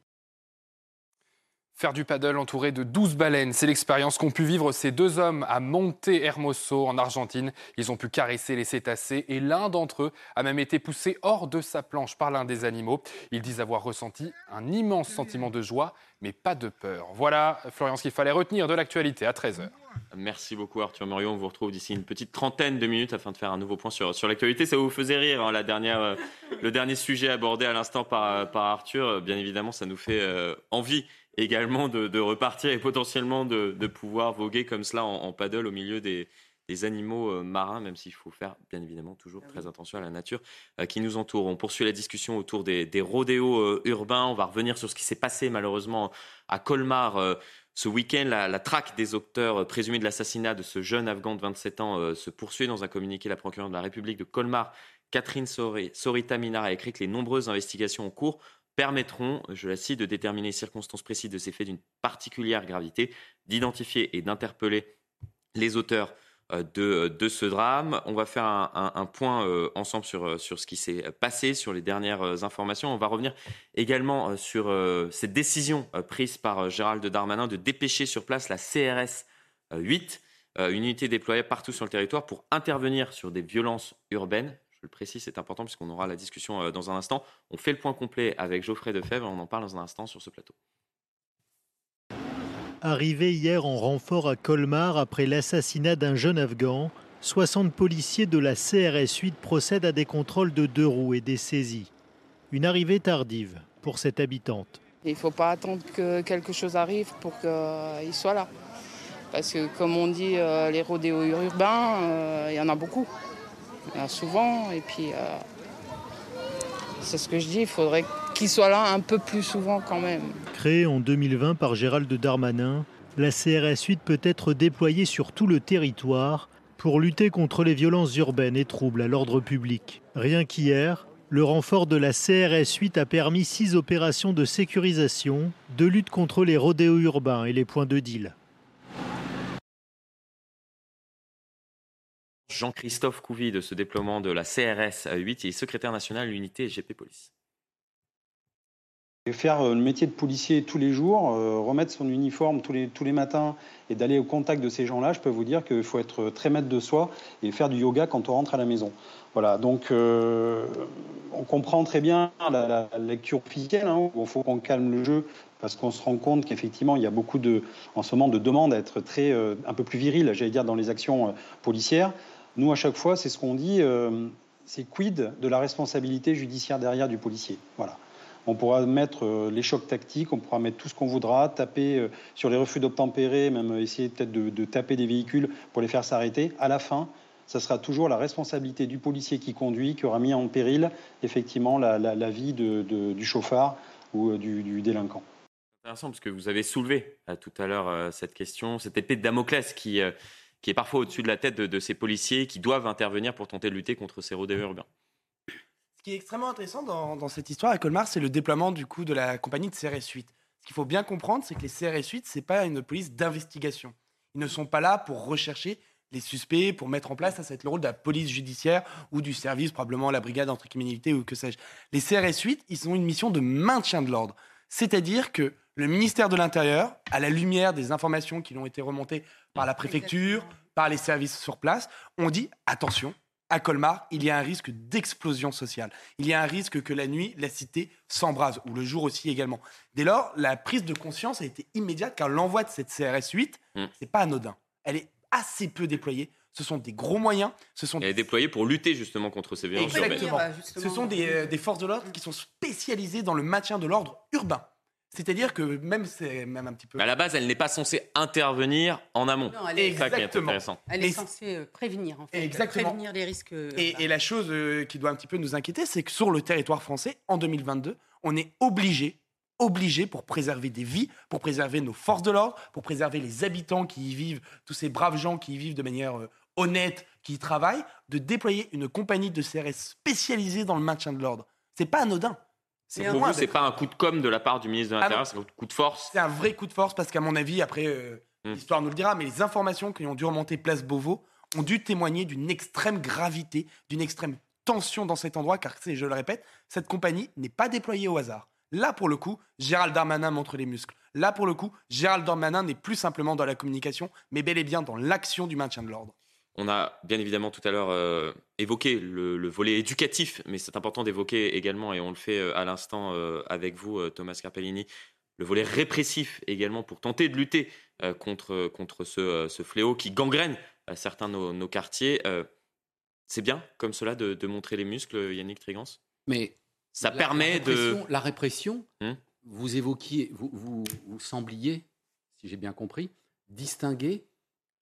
Faire du paddle entouré de 12 baleines, c'est l'expérience qu'ont pu vivre ces deux hommes à Monte Hermoso en Argentine. Ils ont pu caresser les cétacés et l'un d'entre eux a même été poussé hors de sa planche par l'un des animaux. Ils disent avoir ressenti un immense sentiment de joie, mais pas de peur. Voilà, Florian, ce qu'il fallait retenir de l'actualité à 13h. Merci beaucoup Arthur Murion. On vous retrouve d'ici une petite trentaine de minutes afin de faire un nouveau point sur, sur l'actualité. Ça vous faisait rire, hein, la dernière, euh, le dernier sujet abordé à l'instant par, par Arthur. Bien évidemment, ça nous fait euh, envie également de, repartir et potentiellement de, pouvoir voguer comme cela en, paddle au milieu des, animaux euh, marins, même s'il faut faire bien évidemment toujours très attention à la nature euh, qui nous entoure. On poursuit la discussion autour des, rodéos euh, urbains. On va revenir sur ce qui s'est passé malheureusement à Colmar. Ce week-end, la, traque des auteurs présumés de l'assassinat de ce jeune Afghan de 27 ans se poursuit. Dans un communiqué, la procureure de la République de Colmar, Catherine Sorita Minar, a écrit que les nombreuses investigations en cours permettront, je la cite, de déterminer les circonstances précises de ces faits d'une particulière gravité, d'identifier et d'interpeller les auteurs euh, de, ce drame. On va faire un, point euh, ensemble sur, ce qui s'est passé, sur les dernières informations. On va revenir également euh, sur cette décision prise par Gérald Darmanin de dépêcher sur place la CRS 8, une unité déployée partout sur le territoire pour intervenir sur des violences urbaines. Je le précise, c'est important puisqu'on aura la discussion euh, dans un instant. On fait le point complet avec Geoffrey Defebvre on en parle dans un instant sur ce plateau. Arrivé hier en renfort à Colmar après l'assassinat d'un jeune Afghan, 60 policiers de la CRS 8 procèdent à des contrôles de deux roues et des saisies. Une arrivée tardive pour cette habitante. Il ne faut pas attendre que quelque chose arrive pour qu'il soit là. Parce que comme on dit, euh, les rodéos urbains, euh, il y en a beaucoup. Euh, souvent. Et puis, euh, c'est ce que je dis, il faudrait qu'il soit là un peu plus souvent quand même. Créée en 2020 par Gérald Darmanin, la CRS 8 peut être déployée sur tout le territoire pour lutter contre les violences urbaines et troubles à l'ordre public. Rien qu'hier, le renfort de la CRS 8 a permis six opérations de sécurisation, de lutte contre les rodéos urbains et les points de deal. Jean-Christophe Couvi de ce déploiement de la CRS 8 et secrétaire national de l'unité GP Police. Faire euh, le métier de policier tous les jours, euh, remettre son uniforme tous les, tous les matins et d'aller au contact de ces gens-là, je peux vous dire qu'il faut être très maître de soi et faire du yoga quand on rentre à la maison. Voilà, donc euh, on comprend très bien la, lecture officielle, hein, il faut qu'on calme le jeu parce qu'on se rend compte qu'effectivement il y a beaucoup de, en ce moment de demandes à être très, un peu plus viril, j'allais dire, dans les actions policières. Nous, à chaque fois, c'est ce qu'on dit, euh, c'est quid de la responsabilité judiciaire derrière du policier. Voilà. On pourra mettre euh, les chocs tactiques, on pourra mettre tout ce qu'on voudra, taper euh, sur les refus d'obtempérer, même essayer peut-être de, taper des véhicules pour les faire s'arrêter. À la fin, ça sera toujours la responsabilité du policier qui conduit, qui aura mis en péril effectivement la, vie du chauffard ou du, délinquant. C'est intéressant parce que vous avez soulevé tout à l'heure cette question, cette épée de Damoclès qui qui est parfois au-dessus de la tête de, ces policiers qui doivent intervenir pour tenter de lutter contre ces rodéos urbains. Ce qui est extrêmement intéressant dans, cette histoire à Colmar, c'est le déploiement du coup de la compagnie de CRS 8. Ce qu'il faut bien comprendre, c'est que les CRS 8, c'est pas une police d'investigation. Ils ne sont pas là pour rechercher les suspects, pour mettre en place, ça, le rôle de la police judiciaire ou du service, probablement la brigade anticriminalité ou que sais-je. Les CRS 8, ils ont une mission de maintien de l'ordre. C'est-à-dire que le ministère de l'Intérieur, à la lumière des informations qui ont été remontées par la préfecture, par les services sur place, ont dit attention, à Colmar, il y a un risque d'explosion sociale. Il y a un risque que la nuit, la cité s'embrase, ou le jour aussi également. Dès lors, la prise de conscience a été immédiate, car l'envoi de cette CRS 8, mm. c'est pas anodin. Elle est assez peu déployée. Ce sont des gros moyens. Ce sont Elle est déployée pour lutter justement contre ces violences Exactement. Ce sont des, euh, des forces de l'ordre qui sont spécialisées dans le maintien de l'ordre urbain. C'est-à-dire que même c'est même un petit peu. à la base, elle n'est pas censée intervenir en amont. Non, elle est exactement. elle est censée euh, prévenir en fait. Exactement. Prévenir les risques. Euh, et, et, la chose euh, qui doit un petit peu nous inquiéter, c'est que sur le territoire français, en 2022, on est obligé, obligé pour préserver des vies, pour préserver nos forces de l'ordre, pour préserver les habitants qui y vivent, tous ces braves gens qui y vivent de manière honnête, qui y travaillent, de déployer une compagnie de CRS spécialisée dans le maintien de l'ordre. C'est pas anodin. Pour vous, c'est pas un coup de com de la part du ministre de ah l'Intérieur, c'est un coup de force? C'est un vrai coup de force parce qu'à mon avis, après, euh, hmm. l'histoire nous le dira, mais les informations qui ont dû remonter place Beauvau ont dû témoigner d'une extrême gravité, d'une extrême tension dans cet endroit, car je le répète, cette compagnie n'est pas déployée au hasard. Là, pour le coup, Gérald Darmanin montre les muscles. Là, pour le coup, Gérald Darmanin n'est plus simplement dans la communication, mais bel et bien dans l'action du maintien de l'ordre. On a bien évidemment tout à l'heure euh, évoqué le, volet éducatif, mais c'est important d'évoquer également, et on le fait euh, à l'instant euh, avec vous, Thomas Carpellini, le volet répressif également pour tenter de lutter contre, contre ce, fléau qui gangrène certains de nos, quartiers. c'est bien, comme cela, de, montrer les muscles, Yannick Trigance Mais ça permet de. La répression, hmm? vous évoquiez, vous, vous, vous sembliez, si j'ai bien compris, distinguer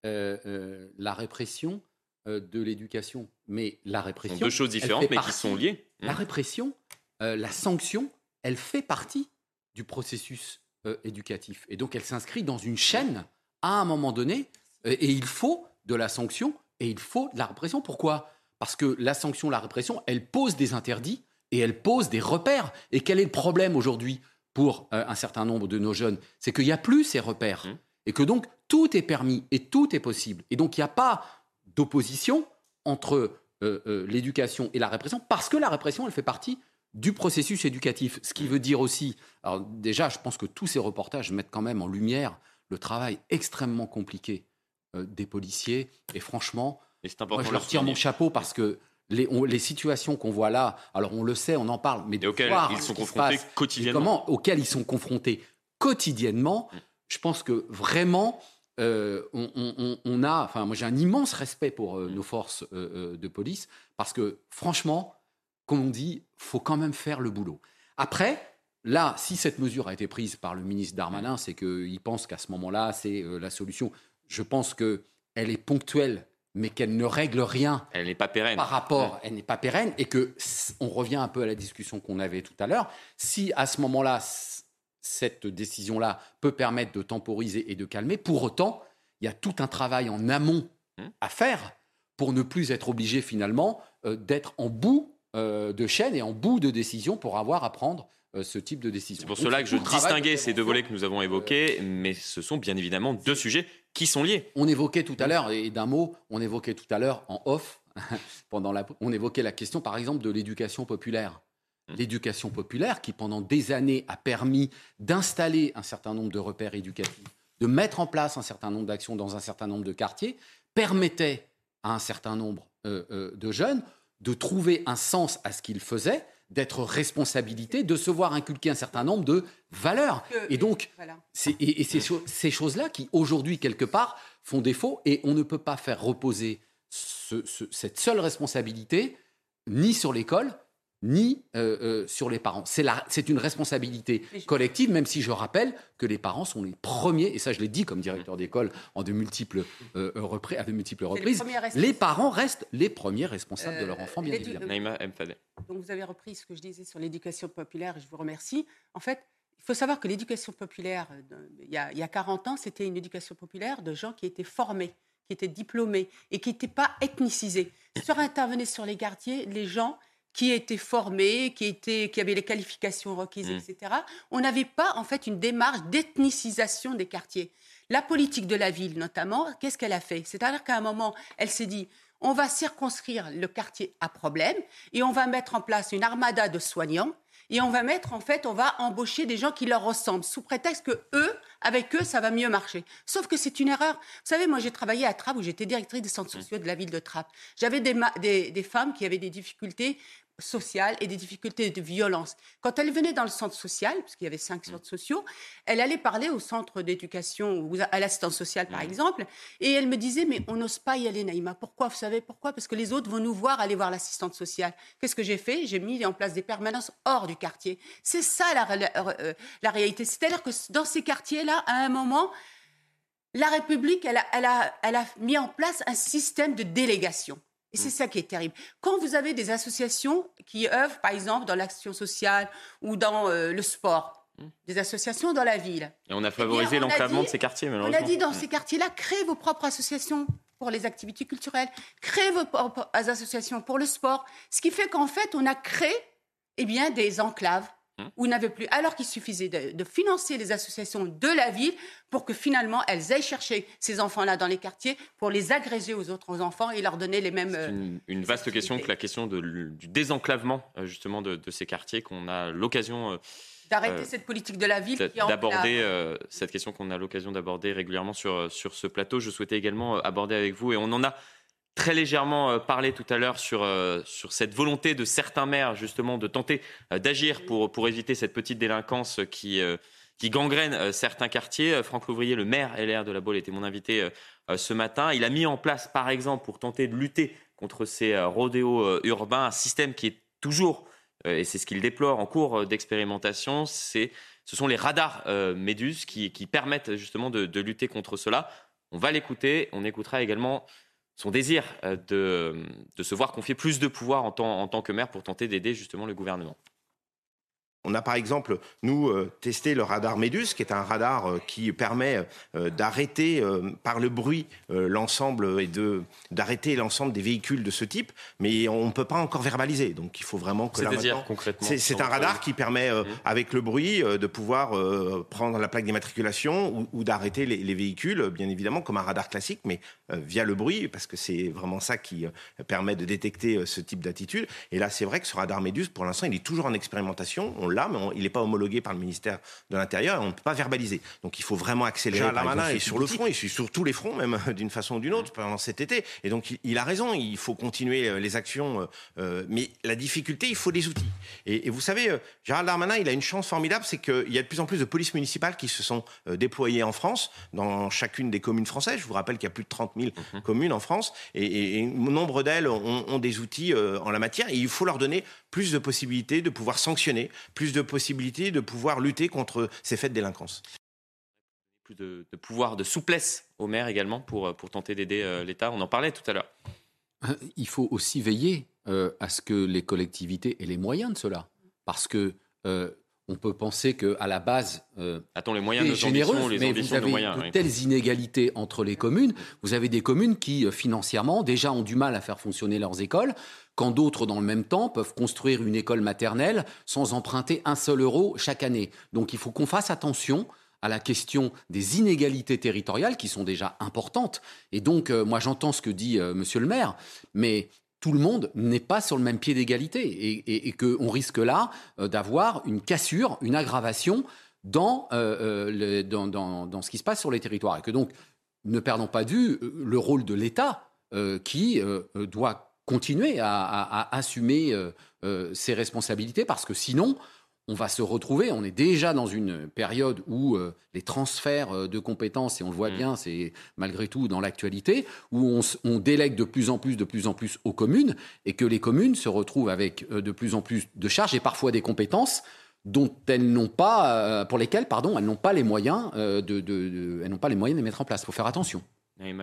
la répression euh, de l'éducation. Mais la répression. deux choses différentes, mais qui sont liées. La mmh. répression, la sanction, elle fait partie du processus éducatif. Et donc, elle s'inscrit dans une chaîne à un moment donné. et il faut de la sanction et il faut de la répression. Pourquoi? Parce que la sanction, la répression, elle pose des interdits et elle pose des repères. Et quel est le problème aujourd'hui pour un certain nombre de nos jeunes? C'est qu'il n'y a plus ces repères. Mmh. Et que donc, tout est permis et tout est possible. Et donc, il n'y a pas d'opposition entre euh, euh, l'éducation et la répression, parce que la répression, elle fait partie du processus éducatif. Ce qui veut dire aussi, alors déjà, je pense que tous ces reportages mettent quand même en lumière le travail extrêmement compliqué euh, des policiers. Et franchement, moi, je leur tire mon chapeau parce que les, les situations qu'on voit là, alors on le sait, on en parle, mais de auxquelles ils sont confrontés quotidiennement. Comment, auxquels ils sont confrontés quotidiennement, je pense que vraiment, euh, on, a, enfin, moi j'ai un immense respect pour euh, nos forces euh, de police parce que franchement, comme on dit, faut quand même faire le boulot. Après, là, si cette mesure a été prise par le ministre Darmanin, c'est qu'il pense qu'à ce moment-là, c'est la solution. Je pense que elle est ponctuelle, mais qu'elle ne règle rien. Elle n'est pas pérenne. Par rapport, elle n'est pas pérenne, et que on revient un peu à la discussion qu'on avait tout à l'heure. Si à ce moment-là cette décision-là peut permettre de temporiser et de calmer. Pour autant, il y a tout un travail en amont mmh. à faire pour ne plus être obligé finalement euh, d'être en bout euh, de chaîne et en bout de décision pour avoir à prendre euh, ce type de décision. C'est pour cela que je distinguais ces deux volets que nous avons évoqués, mais ce sont bien évidemment deux sujets qui sont liés. On évoquait tout à l'heure, et d'un mot, on évoquait tout à l'heure en off, [LAUGHS] pendant la, on évoquait la question par exemple de l'éducation populaire. Mmh. l'éducation populaire qui, pendant des années, a permis d'installer un certain nombre de repères éducatifs, de mettre en place un certain nombre d'actions dans un certain nombre de quartiers, permettait à un certain nombre euh, euh, de jeunes de trouver un sens à ce qu'ils faisaient, d'être responsabilité, de se voir inculquer un certain nombre de valeurs. Et donc, c'est et, ces, choses-là qui, aujourd'hui, quelque part, font défaut, et on ne peut pas faire reposer cette seule responsabilité ni sur l'école, ni euh, euh, sur les parents. C'est une responsabilité collective, même si je rappelle que les parents sont les premiers, et ça je l'ai dit comme directeur d'école en de multiples, euh, à de multiples reprises, les, parents restent les premiers responsables de leur enfant, bien évidemment. Donc vous avez repris ce que je disais sur l'éducation populaire, et je vous remercie. En fait, il faut savoir que l'éducation populaire, il y, a, il y a 40 ans, c'était une éducation populaire de gens qui étaient formés qui étaient diplômés et qui n'étaient pas ethnicisés. Sur intervenait sur les quartiers, les gens qui étaient formés, qui, étaient, qui avaient les qualifications requises, mmh. etc. On n'avait pas en fait une démarche d'ethnicisation des quartiers. La politique de la ville, notamment, qu'est-ce qu'elle a fait? C'est-à-dire qu'à un moment, elle s'est dit on va circonscrire le quartier à problème et on va mettre en place une armada de soignants et on va mettre, en fait, on va embaucher des gens qui leur ressemblent, sous prétexte que eux, avec eux, ça va mieux marcher. Sauf que c'est une erreur. Vous savez, moi, j'ai travaillé à Trappes, où j'étais directrice des centres sociaux de la ville de Trappes. J'avais des, des, des femmes qui avaient des difficultés sociales et des difficultés de violence. Quand elle venait dans le centre social, parce qu'il y avait cinq centres sociaux, elle allait parler au centre d'éducation ou à l'assistance sociale, par exemple, et elle me disait, mais on n'ose pas y aller, Naïma. Pourquoi? Vous savez pourquoi? Parce que les autres vont nous voir aller voir l'assistante sociale. Qu'est-ce que j'ai fait? J'ai mis en place des permanences hors du quartier. C'est ça la, euh, la, réalité. C'est-à-dire que dans ces quartiers-là, à un moment, la République, elle a, elle, a, elle a mis en place un système de délégation. Et c'est mmh. ça qui est terrible. Quand vous avez des associations qui œuvrent, par exemple, dans l'action sociale ou dans euh, le sport, mmh. des associations dans la ville. Et on a eh favorisé l'enclavement de ces quartiers, malheureusement. On a dit dans mmh. ces quartiers-là, créez vos propres associations pour les activités culturelles, créez vos propres associations pour le sport. Ce qui fait qu'en fait, on a créé eh bien, des enclaves Mmh. où n'avait plus, alors qu'il suffisait de, financer les associations de la ville pour que finalement elles aillent chercher ces enfants-là dans les quartiers pour les agréger aux autres enfants et leur donner les mêmes. Une, une, vaste question que la question du désenclavement euh, justement de, ces quartiers qu'on a l'occasion. Euh, D'arrêter euh, cette politique de la ville D'aborder cette question qu'on a l'occasion d'aborder régulièrement sur, sur ce plateau. Je souhaitais également aborder avec vous, et on en a très légèrement euh, parlé tout à l'heure sur, euh, sur cette volonté de certains maires, justement, de tenter euh, d'agir pour, pour éviter cette petite délinquance qui, qui gangrène certains quartiers. Franck Louvrier, le maire LR de la Baule, était mon invité ce matin. Il a mis en place, par exemple, pour tenter de lutter contre ces rodéos urbains, un système qui est toujours, et c'est ce qu'il déplore, en cours d'expérimentation, c'est ce sont les radars Méduse qui, qui permettent justement de, de lutter contre cela. On va l'écouter. On écoutera également son désir euh, de, se voir confier plus de pouvoir en tant que maire pour tenter d'aider justement le gouvernement. On a par exemple, nous, euh, testé le radar Médus, qui est un radar euh, qui permet euh, d'arrêter par le bruit l'ensemble et de d'arrêter l'ensemble des véhicules de ce type, mais on ne peut pas encore verbaliser. Donc il faut vraiment que là concrètement. C'est un radar qui permet, mmh. avec le bruit, de pouvoir prendre la plaque d'immatriculation ou, ou d'arrêter les, les, véhicules, bien évidemment, comme un radar classique, mais via le bruit, parce que c'est vraiment ça qui permet de détecter ce type d'attitude. Et là, c'est vrai que ce radar Médus, pour l'instant, il est toujours en expérimentation. On mais il n'est pas homologué par le ministère de l'Intérieur et on ne peut pas verbaliser. Donc il faut vraiment accélérer. Jean est sur le front, il sur tous les fronts, même d'une façon ou d'une autre, pendant cet été. Et donc il, a raison, il faut continuer euh, les actions. Euh, euh, mais la difficulté, il faut des outils. Et, vous savez, Gérald Darmanin, il a une chance formidable, c'est qu'il y a de plus en plus de polices municipales qui se sont déployées en France, dans chacune des communes françaises. Je vous rappelle qu'il y a plus de 30 000 mhm. communes en France, et, nombre d'elles ont, ont, des outils en la matière, et il faut leur donner plus de possibilités de pouvoir sanctionner, plus de possibilités de pouvoir lutter contre ces faits de délinquance. Plus de, pouvoir, de souplesse aux maires également pour, pour tenter d'aider euh, l'État. On en parlait tout à l'heure. Euh, il faut aussi veiller euh, à ce que les collectivités aient les moyens de cela. Parce que on peut penser qu'à la base, euh, Attends, les moyens de généreux, les mais vous avez de, telles inégalités entre les communes. Vous avez des communes qui, euh, financièrement, déjà ont du mal à faire fonctionner leurs écoles, quand d'autres, dans le même temps, peuvent construire une école maternelle sans emprunter un seul euro chaque année. Donc il faut qu'on fasse attention à la question des inégalités territoriales qui sont déjà importantes. Et donc, euh, moi, j'entends ce que dit Monsieur le maire, mais tout le monde n'est pas sur le même pied d'égalité et, qu'on risque là euh, d'avoir une cassure, une aggravation dans, euh, euh, dans, ce qui se passe sur les territoires. Et que donc, ne perdons pas de vue le rôle de l'État qui doit continuer à assumer ses responsabilités parce que sinon, on va se retrouver, on est déjà dans une période où euh, les transferts euh, de compétences, et on le voit mm. bien, c'est malgré tout dans l'actualité, où on, délègue de plus en plus, de plus en plus aux communes, et que les communes se retrouvent avec euh, de plus en plus de charges et parfois des compétences dont elles n'ont pas, pour lesquelles, pardon, elles n'ont pas les moyens de, elles n'ont pas les moyens de les mettre en place. Il faut faire attention. Oui,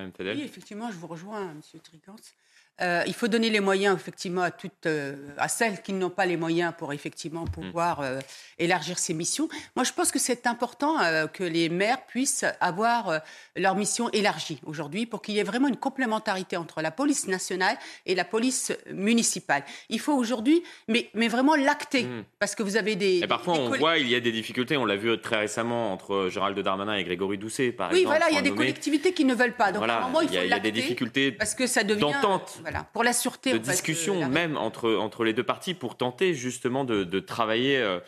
effectivement, je vous rejoins, Monsieur Trigance. Euh, il faut donner les moyens effectivement à toutes, euh, à celles qui n'ont pas les moyens pour effectivement pouvoir euh, élargir ces missions. Moi, je pense que c'est important que les maires puissent avoir leur mission élargie aujourd'hui pour qu'il y ait vraiment une complémentarité entre la police nationale et la police municipale. Il faut aujourd'hui, mais, mais vraiment l'acter hmm. parce que vous avez des. Et parfois, on voit il y a des difficultés. On l'a vu très récemment entre Gérald Darmanin et Grégory Doucet, par exemple. Oui, voilà, il y a des collectivités qui ne veulent pas. Donc, à un moment, il, faut il y a, des difficultés parce que ça devient d'entente pour la sûreté. De discussion même entre, entre les deux parties pour tenter justement de, de travailler euh,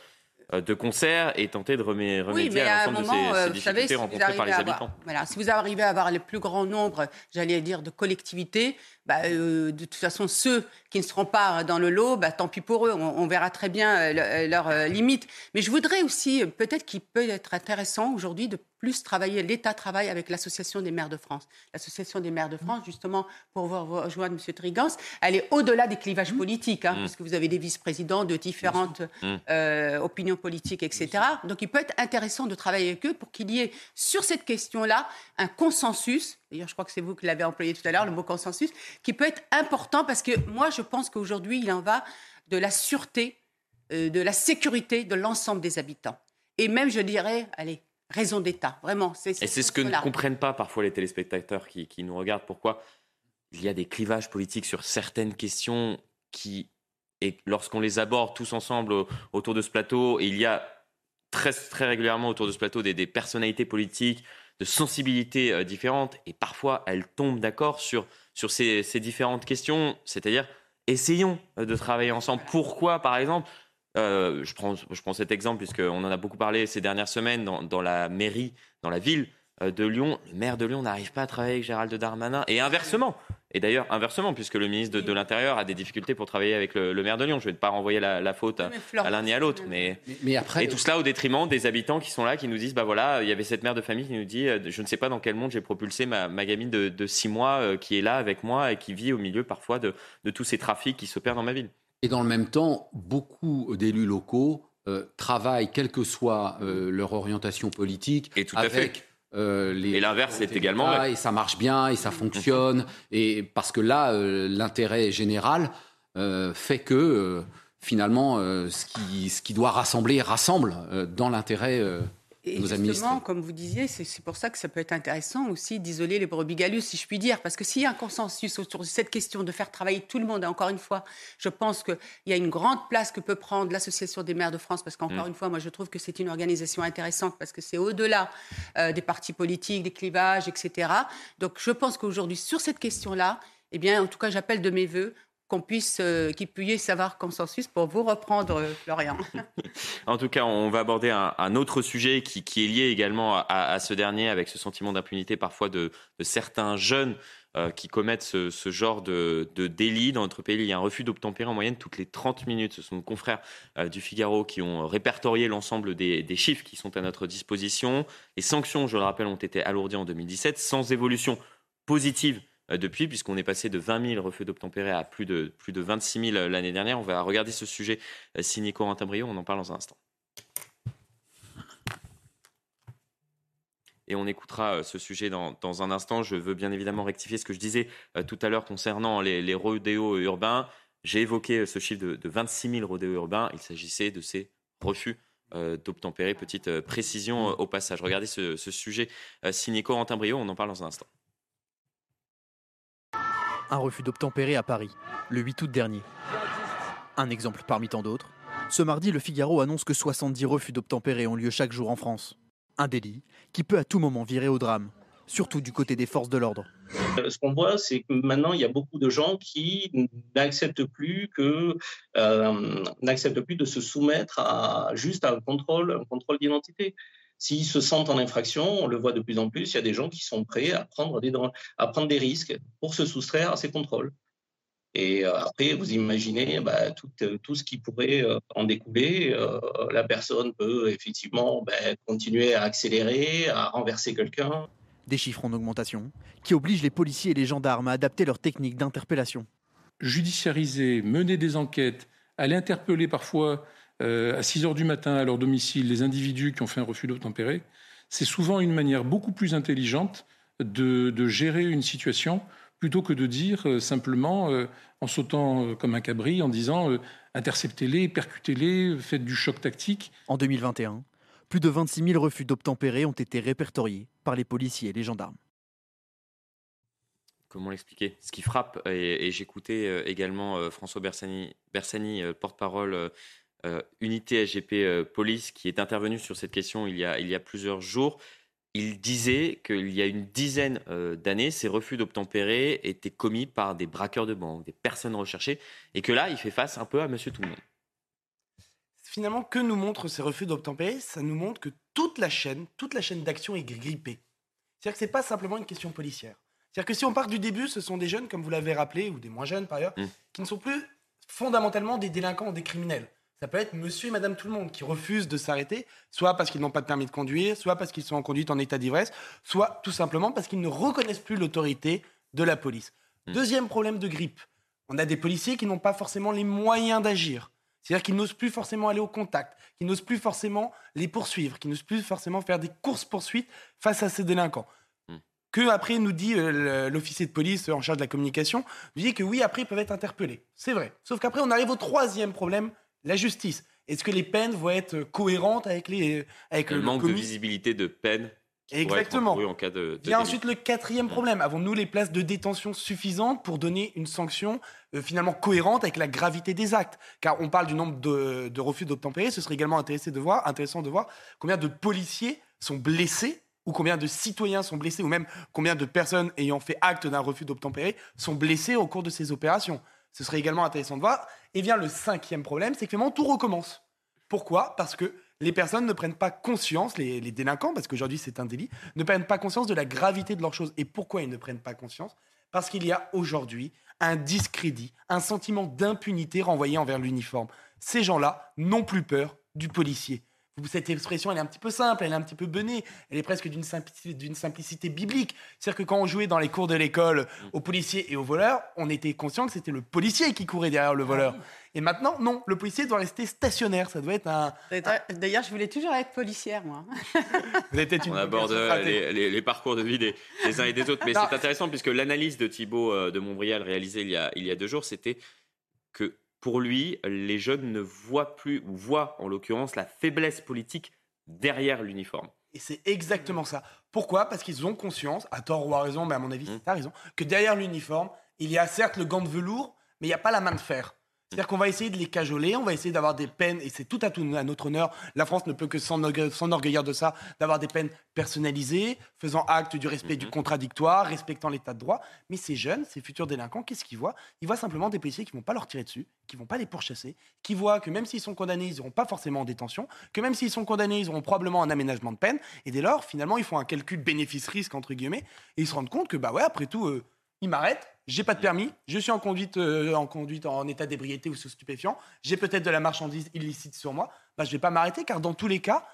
euh, de concert et tenter de remédier oui, à l'ensemble de ces, euh, difficultés rencontrées par les habitants. Voilà, si vous arrivez à avoir le plus grand nombre, j'allais dire, de collectivités, bah, de toute façon, ceux qui ne seront pas dans le lot, bah, tant pis pour eux, on, verra très bien leurs limites. Mais je voudrais aussi, peut-être qu'il peut être intéressant aujourd'hui de plus travailler, l'État travaille avec l'Association des maires de France. L'Association des maires de France, justement, pour vous rejoindre, M. Trigance, elle est au-delà des clivages mmh. politiques, hein, mmh. parce que vous avez des vice-présidents de différentes mmh. euh, opinions politiques, etc. Donc il peut être intéressant de travailler avec eux pour qu'il y ait, sur cette question-là, un consensus. D'ailleurs, je crois que c'est vous qui l'avez employé tout à l'heure, le mot consensus, qui peut être important, parce que moi, je pense qu'aujourd'hui, il en va de la sûreté, euh, de la sécurité de l'ensemble des habitants. Et même, je dirais, allez, raison d'État, vraiment. Et c'est ce que ne comprennent pas parfois les téléspectateurs qui, nous regardent. Pourquoi il y a des clivages politiques sur certaines questions qui, et lorsqu'on les aborde tous ensemble autour de ce plateau, il y a très, très régulièrement autour de ce plateau des, personnalités politiques de sensibilités euh, différentes, et parfois elles tombent d'accord sur, sur ces, ces différentes questions, c'est-à-dire essayons euh, de travailler ensemble. Pourquoi, par exemple, euh, je, prends, je prends cet exemple puisqu'on en a beaucoup parlé ces dernières semaines dans, la mairie, dans la ville euh, de Lyon. Le maire de Lyon n'arrive pas à travailler avec Gérald Darmanin et inversement. Et d'ailleurs, inversement, puisque le ministre de, l'Intérieur a des difficultés pour travailler avec le, maire de Lyon. Je ne vais pas renvoyer la, faute à, l'un ni à l'autre. Mais, après... Et tout cela au détriment des habitants qui sont là, qui nous disent, bah voilà, il y avait cette mère de famille qui nous dit, euh, je ne sais pas dans quel monde j'ai propulsé ma, gamine de, six mois qui est là avec moi et qui vit au milieu parfois de, de tous ces trafics qui s'opèrent dans ma ville. Et dans le même temps, beaucoup d'élus locaux euh, travaillent, quelle que soit euh, leur orientation politique, et tout avec à fait. Euh, les, et l'inverse est également vrai. Et ça marche bien, et ça fonctionne, et parce que là, l'intérêt général fait que finalement, ce qui, ce, qui, doit rassembler rassemble dans l'intérêt et justement, comme vous disiez, c'est pour ça que ça peut être intéressant aussi d'isoler les brebis galus, si je puis dire, parce que s'il y a un consensus autour de cette question de faire travailler tout le monde, et encore une fois, je pense qu'il y a une grande place que peut prendre l'Association des maires de France, parce qu'encore mm. une fois, moi je trouve que c'est une organisation intéressante, parce que c'est au-delà euh, des partis politiques, des clivages, etc. Donc je pense qu'aujourd'hui, sur cette question-là, eh bien, en tout cas, j'appelle de mes voeux qu'on puisse, euh, qu'il puisse avoir consensus pour vous reprendre, euh, Florian. [LAUGHS] en tout cas, on va aborder un, autre sujet qui, est lié également à, ce dernier, avec ce sentiment d'impunité parfois de, certains jeunes euh, qui commettent ce, genre de, délit dans notre pays. Il y a un refus d'obtempérer en moyenne toutes les 30 minutes. Ce sont nos confrères du Figaro qui ont répertorié l'ensemble des, des, chiffres qui sont à notre disposition. Les sanctions, je le rappelle, ont été alourdies en 2017 sans évolution positive euh, depuis, puisqu'on est passé de 20 000 refus d'obtempérer à plus de, plus de 26 000 l'année dernière. On va regarder ce sujet euh, signé Corentin Brio, on en parle dans un instant. et on écoutera euh, ce sujet dans, un instant. Je veux bien évidemment rectifier ce que je disais tout à l'heure concernant les, rodéos urbains. J'ai évoqué ce chiffre de, 26 000 rodéos urbains. Il s'agissait de ces refus d'obtempérer. Petite précision au passage. Regardez ce, ce sujet signé Corentin Brio, on en parle dans un instant. Un refus d'obtempérer à Paris, le 8 août dernier. Un exemple parmi tant d'autres. Ce mardi, le Figaro annonce que 70 refus d'obtempérer ont lieu chaque jour en France. Un délit qui peut à tout moment virer au drame, surtout du côté des forces de l'ordre. Euh, ce qu'on voit, c'est que maintenant, il y a beaucoup de gens qui n'acceptent plus que euh, n'acceptent plus de se soumettre à juste à un contrôle, un contrôle d'identité. S'ils se sentent en infraction, on le voit de plus en plus, il y a des gens qui sont prêts à prendre des, à prendre des risques pour se soustraire à ces contrôles. Et euh, après, vous imaginez bah, tout, euh, tout, ce qui pourrait euh, en découler. la personne peut effectivement bah, continuer à accélérer, à renverser quelqu'un. Des chiffres en augmentation qui obligent les policiers et les gendarmes à adapter leurs techniques d'interpellation. Judiciariser, mener des enquêtes, aller interpeller parfois euh, à 6 heures du matin à leur domicile les individus qui ont fait un refus d'obtempérer, c'est souvent une manière beaucoup plus intelligente de, gérer une situation plutôt que de dire euh, simplement, euh, en sautant comme un cabri, en disant interceptez-les, percutez-les, faites du choc tactique. En 2021, plus de 26 000 refus d'obtempérer ont été répertoriés par les policiers et les gendarmes. Comment l'expliquer? Ce qui frappe, et, j'écoutais également François Bersani, Bersani porte-parole Unité SGP Police, qui est intervenu sur cette question il y a, il y a plusieurs jours il disait qu'il y a une dizaine euh, d'années, ces refus d'obtempérer étaient commis par des braqueurs de banque, des personnes recherchées, et que là, il fait face un peu à Monsieur Tout le Monde. Finalement, que nous montrent ces refus d'obtempérer? Ça nous montre que toute la chaîne, toute la chaîne d'action est grippée. C'est-à-dire que ce n'est pas simplement une question policière. C'est-à-dire que si on part du début, ce sont des jeunes, comme vous l'avez rappelé, ou des moins jeunes par ailleurs, mmh. qui ne sont plus fondamentalement des délinquants ou des criminels. Ça peut être monsieur et madame tout le monde qui refusent de s'arrêter, soit parce qu'ils n'ont pas de permis de conduire, soit parce qu'ils sont en conduite en état d'ivresse, soit tout simplement parce qu'ils ne reconnaissent plus l'autorité de la police. Hmm. Deuxième problème de grippe, on a des policiers qui n'ont pas forcément les moyens d'agir. C'est-à-dire qu'ils n'osent plus forcément aller au contact, qu'ils n'osent plus forcément les poursuivre, qu'ils n'osent plus forcément faire des courses-poursuites face à ces délinquants. Hmm. Que après nous dit euh, l'officier de police en charge de la communication, nous dit que oui, après ils peuvent être interpellés. C'est vrai. Sauf qu'après on arrive au troisième problème la justice. Est-ce que les peines vont être cohérentes avec les avec le, manque de visibilité de peine Exactement. En cas de, Il y a ensuite le quatrième problème. Avons-nous les places de détention suffisantes pour donner une sanction euh, finalement cohérente avec la gravité des actes? Car on parle du nombre de, refus d'obtempérer. Ce serait également intéressant de, voir, intéressant de voir combien de policiers sont blessés ou combien de citoyens sont blessés ou même combien de personnes ayant fait acte d'un refus d'obtempérer sont blessés au cours de ces opérations. Ce serait également intéressant de voir. Et vient le cinquième problème, c'est que finalement tout recommence. Pourquoi? Parce que les personnes ne prennent pas conscience, les, délinquants, parce qu'aujourd'hui c'est un délit, ne prennent pas conscience de la gravité de leurs choses. Et pourquoi ils ne prennent pas conscience? Parce qu'il y a aujourd'hui un discrédit, un sentiment d'impunité renvoyé envers l'uniforme. Ces gens-là n'ont plus peur du policier cette expression, elle est un petit peu simple, elle est un petit peu benée, elle est presque d'une simplicité, simplicité, biblique. C'est-à-dire que quand on jouait dans les cours de l'école mm. aux policiers et aux voleurs, on était conscient que c'était le policier qui courait derrière le ah voleur. Et maintenant, non, le policier doit rester stationnaire. Ça doit être un. D'ailleurs, je voulais toujours être policière, moi. [LAUGHS] Vous une on aborde les, parcours de vie des, uns et des autres. Mais c'est intéressant puisque l'analyse de Thibault euh, de Montbrial réalisée il y a, il y a deux jours, c'était que pour lui, les jeunes ne voient plus, ou voient en l'occurrence, la faiblesse politique derrière l'uniforme. Et c'est exactement ça. Pourquoi? Parce qu'ils ont conscience, à tort ou à raison, mais à mon avis, c'est à raison, que derrière l'uniforme, il y a certes le gant de velours, mais il n'y a pas la main de fer. C'est-à-dire qu'on va essayer de les cajoler, on va essayer d'avoir des peines, et c'est tout à, tout à notre honneur. La France ne peut que s'enorgueillir de ça, d'avoir des peines personnalisées, faisant acte du respect du mhm. contradictoire, respectant l'état de droit. Mais ces jeunes, ces futurs délinquants, qu'est-ce qu'ils voient? Ils voient simplement des policiers qui ne vont pas leur tirer dessus, qui ne vont pas les pourchasser, qui voient que même s'ils sont condamnés, ils n'iront pas forcément en détention, que même s'ils sont condamnés, ils auront probablement un aménagement de peine. Et dès lors, finalement, ils font un calcul bénéfice-risque, entre guillemets, et ils se rendent compte que, bah ouais, après tout, euh, ils m'arrêtent, j'ai pas de permis, je suis en conduite, euh, en conduite en état d'ébriété ou sous stupéfiant, j'ai peut-être de la marchandise illicite sur moi, bah, je vais pas m'arrêter car dans tous les cas,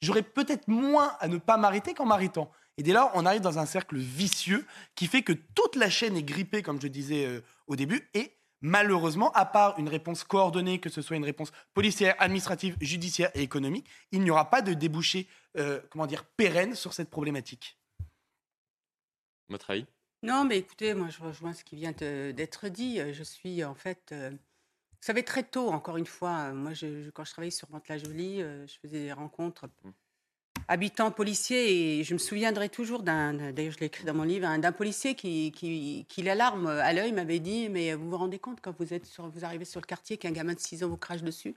j'aurai peut-être moins à ne pas m'arrêter qu'en m'arrêtant. Et dès lors, on arrive dans un cercle vicieux qui fait que toute la chaîne est grippée, comme je disais euh, au début, et malheureusement, à part une réponse coordonnée, que ce soit une réponse policière, administrative, judiciaire et économique, il n'y aura pas de débouché, euh, comment dire, pérenne sur cette problématique. Votre avis? Non, mais écoutez, moi, je rejoins ce qui vient d'être dit. Je suis en fait. Euh, vous savez, très tôt, encore une fois, euh, moi, je, quand je travaillais sur Mantes-la-Jolie, euh, je faisais des rencontres mmh. habitants policiers et je me souviendrai toujours d'un, d'ailleurs je l'ai écrit dans mon livre, d'un policier qui, qui, qui l'alarme à l'œil m'avait dit mais vous vous rendez compte quand vous êtes sur, vous arrivez sur le quartier qu'un gamin de 6 ans vous crache dessus?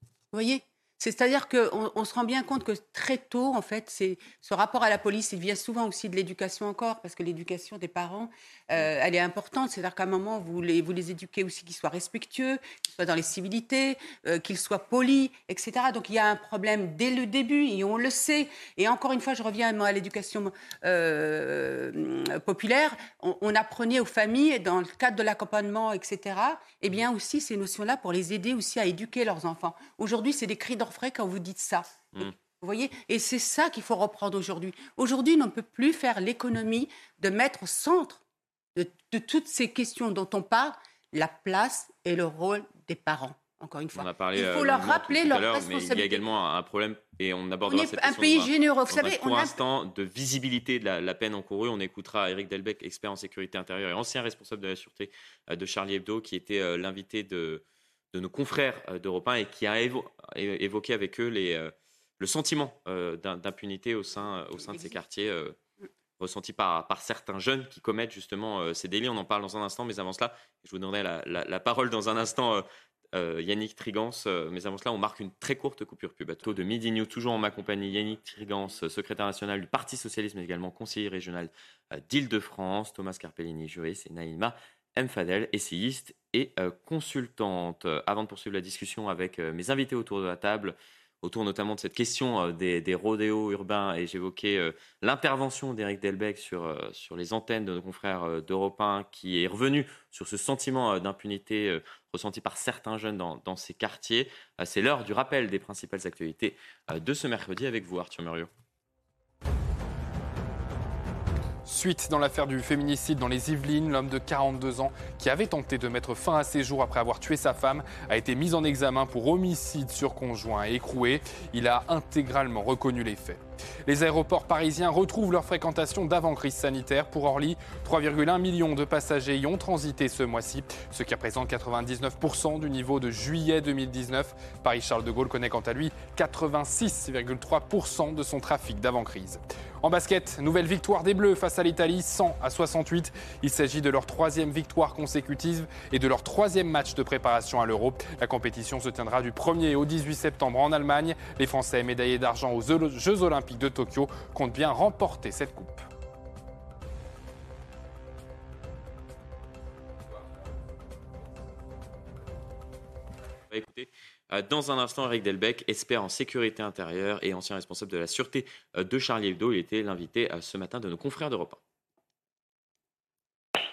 Vous voyez? C'est-à-dire qu'on on se rend bien compte que très tôt, en fait, c'est ce rapport à la police, il vient souvent aussi de l'éducation encore, parce que l'éducation des parents, euh, elle est importante. C'est-à-dire qu'à un moment, vous les, vous les éduquez aussi qu'ils soient respectueux, qu'ils soient dans les civilités, euh, qu'ils soient polis, etc. Donc il y a un problème dès le début, et on le sait. Et encore une fois, je reviens à l'éducation euh, populaire. On, on, apprenait aux familles, dans le cadre de l'accompagnement, etc., eh bien aussi ces notions-là pour les aider aussi à éduquer leurs enfants. Aujourd'hui, c'est des cris d'enfants quand vous dites ça. Mm. Vous voyez Et c'est ça qu'il faut reprendre aujourd'hui. Aujourd'hui, on ne peut plus faire l'économie de mettre au centre de, toutes ces questions dont on parle la place et le rôle des parents. encore une fois. On a parlé, il faut euh, leur rappeler leur Mais il y a responsabilité. également un problème, et on abordera On est cette un question pays dans généreux. Vous dans savez, un on court a- instant de visibilité de la, la peine encourue. On écoutera Eric Delbecq, expert en sécurité intérieure et ancien responsable de la sûreté euh, de Charlie Hebdo, qui était euh, l'invité de, de nos confrères euh, d'Europe 1 et qui a évo- évoqué avec eux les, euh, le sentiment euh, d'im- d'impunité au sein, au sein de ces quartiers. ressenti par, par certains jeunes qui commettent justement ces délits. On en parle dans un instant, mais avant cela, je vous donnerai la, la- la parole dans un instant, euh, Yannick Trigance. Euh, mais avant cela, on marque une très courte coupure pub. À taux de Midi News, toujours en ma compagnie, Yannick Trigance, euh, secrétaire national du Parti Socialiste, mais également conseiller régional d'Île-de-France, Thomas Carpellini, juriste, et Naïma Mfadel, essayiste et euh, consultante. Avant de poursuivre la discussion avec euh, mes invités autour de la table, autour notamment de cette question euh, des, rodéos urbains, et j'évoquais l'intervention d'Éric Delbecq sur, sur les antennes de nos confrères d'Europe 1, qui est revenu sur ce sentiment d'impunité ressenti par certains jeunes dans, ces quartiers. C'est l'heure du rappel des principales actualités de ce mercredi avec vous, Arthur Muriot. Suite dans l'affaire du féminicide dans les Yvelines, l'homme de 42 ans qui avait tenté de mettre fin à ses jours après avoir tué sa femme a été mis en examen pour homicide sur conjoint et écroué. Il a intégralement reconnu les faits. Les aéroports parisiens retrouvent leur fréquentation d'avant crise sanitaire. Pour Orly, 3,1 millions de passagers y ont transité ce mois-ci, ce qui représente 99% du niveau de juillet 2019. Paris-Charles de Gaulle connaît quant à lui 86,3% de son trafic d'avant crise. En basket, nouvelle victoire des Bleus face à l'Italie, 100 à 68. Il s'agit de leur troisième victoire consécutive et de leur troisième match de préparation à l'Euro. La compétition se tiendra du 1er au 18 septembre en Allemagne. Les Français, médaillés d'argent aux Jeux Olympiques de Tokyo, comptent bien remporter cette coupe. Euh, dans un instant Eric Delbecq, expert en sécurité intérieure et ancien responsable de la sûreté euh, de Charlie Hebdo. Il était l'invité euh, ce matin de nos confrères d'Europe 1.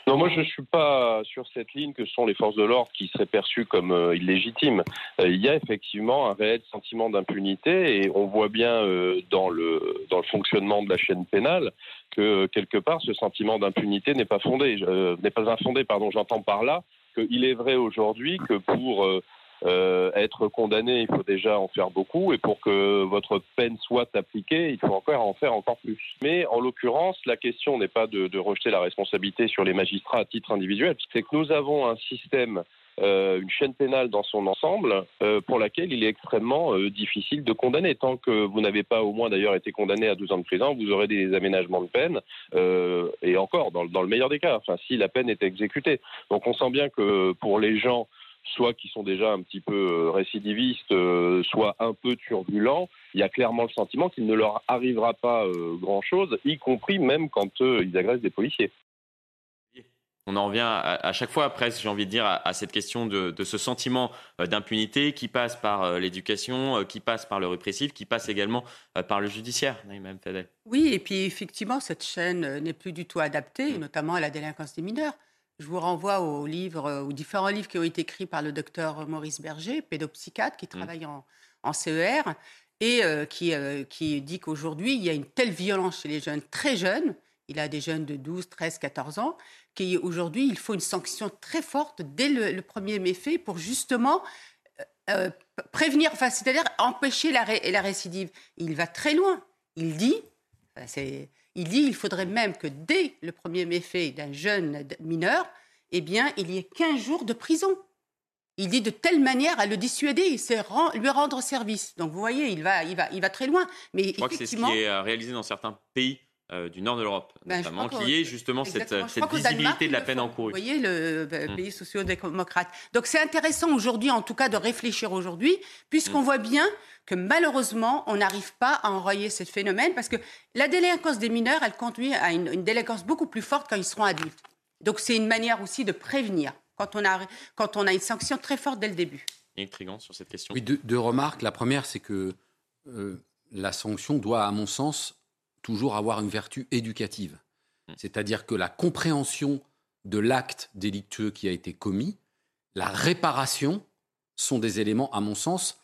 Non, moi je ne suis pas sur cette ligne que sont les forces de l'ordre qui seraient perçues comme euh, illégitimes. Euh, il y a effectivement un réel sentiment d'impunité et on voit bien euh, dans, le, dans le fonctionnement de la chaîne pénale que euh, quelque part ce sentiment d'impunité n'est pas fondé, euh, n'est pas infondé. Pardon, j'entends par là qu'il est vrai aujourd'hui que pour euh, être condamné, il faut déjà en faire beaucoup, et pour que votre peine soit appliquée, il faut encore en faire encore plus. Mais en l'occurrence, la question n'est pas de, de rejeter la responsabilité sur les magistrats à titre individuel, c'est que nous avons un système, euh, une chaîne pénale dans son ensemble, euh, pour laquelle il est extrêmement euh, difficile de condamner. Tant que vous n'avez pas au moins d'ailleurs été condamné à 12 ans de prison, vous aurez des aménagements de peine, euh, et encore, dans, dans le meilleur des cas, enfin, si la peine est exécutée. Donc on sent bien que pour les gens soit qui sont déjà un petit peu euh, récidivistes, euh, soit un peu turbulents, il y a clairement le sentiment qu'il ne leur arrivera pas euh, grand-chose, y compris même quand ils agressent des policiers. On en revient à, à chaque fois, presque, j'ai envie de dire, à, à cette question de, de ce sentiment d'impunité qui passe par l'éducation, qui passe par le répressif, qui passe également par le judiciaire. Oui, et puis effectivement, cette chaîne n'est plus du tout adaptée, notamment à la délinquance des mineurs. Je vous renvoie aux livres, euh, aux différents livres qui ont été écrits par le docteur Maurice Berger, pédopsychiatre, qui travaille en, en CER, et euh, qui, euh, qui dit qu'aujourd'hui, il y a une telle violence chez les jeunes très jeunes, il a des jeunes de 12, 13, 14 ans, qu'aujourd'hui, il faut une sanction très forte dès le, le premier méfait pour justement euh, prévenir, enfin, c'est-à-dire empêcher la, ré- la récidive. Il va très loin. Il dit, c'est- il dit, il faudrait même que dès le premier méfait d'un jeune mineur, eh bien, il y ait 15 jours de prison. Il dit de telle manière à le dissuader, c'est ren- lui rendre service. Donc vous voyez, il va, il va, il va très loin. Mais Je crois que c'est ce qui est euh, réalisé dans certains pays euh, du nord de l'Europe, Ben, notamment, qui est justement cette, Exactement. Cette Danemark, visibilité de la peine encourue. Vous voyez, le euh, Mm. pays sociodémocrate. Donc c'est intéressant aujourd'hui, en tout cas, de réfléchir aujourd'hui, puisqu'on Mm. voit bien que malheureusement, on n'arrive pas à enrayer ce phénomène, parce que la délinquance des mineurs, elle conduit à une, une délinquance beaucoup plus forte quand ils seront adultes. Donc c'est une manière aussi de prévenir, quand on a, quand on a une sanction très forte dès le début. Yannick Trigan sur cette question. Oui, deux, deux remarques. La première, c'est que euh, la sanction doit, à mon sens, toujours avoir une vertu éducative. C'est-à-dire que la compréhension de l'acte délictueux qui a été commis, la réparation sont des éléments, à mon sens,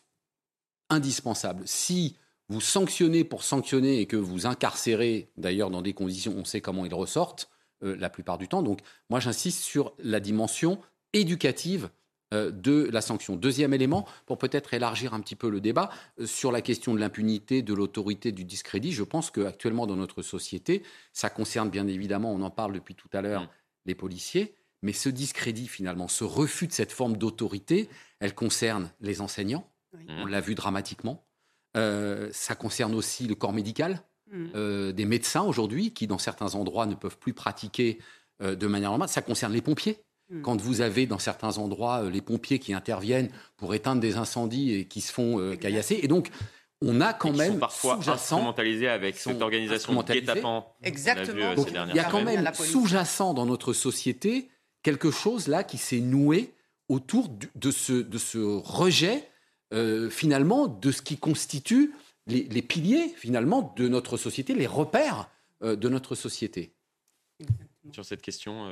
indispensables. Si vous sanctionnez pour sanctionner et que vous incarcérez, d'ailleurs dans des conditions, on sait comment ils ressortent euh, la plupart du temps. Donc moi j'insiste sur la dimension éducative de la sanction. Deuxième élément, pour peut-être élargir un petit peu le débat, euh, sur la question de l'impunité, de l'autorité, du discrédit, je pense qu'actuellement dans notre société, ça concerne bien évidemment, on en parle depuis tout à l'heure, mm. les policiers, mais ce discrédit finalement, ce refus de cette forme d'autorité, elle concerne les enseignants, on l'a vu dramatiquement, euh, ça concerne aussi le corps médical, mm. des médecins aujourd'hui qui dans certains endroits ne peuvent plus pratiquer de manière normale, ça concerne les pompiers. Hmm. Quand vous avez dans certains endroits euh, les pompiers qui interviennent pour éteindre des incendies et qui se font euh, caillasser. Et donc, on a quand même sont parfois instrumentalisés avec cette organisation guet-apens. Exactement. il y a quand même sous-jacent dans notre société quelque chose là qui s'est noué autour de ce, de ce rejet euh, finalement de ce qui constitue les, piliers finalement de notre société, les repères de notre société. Sur cette question,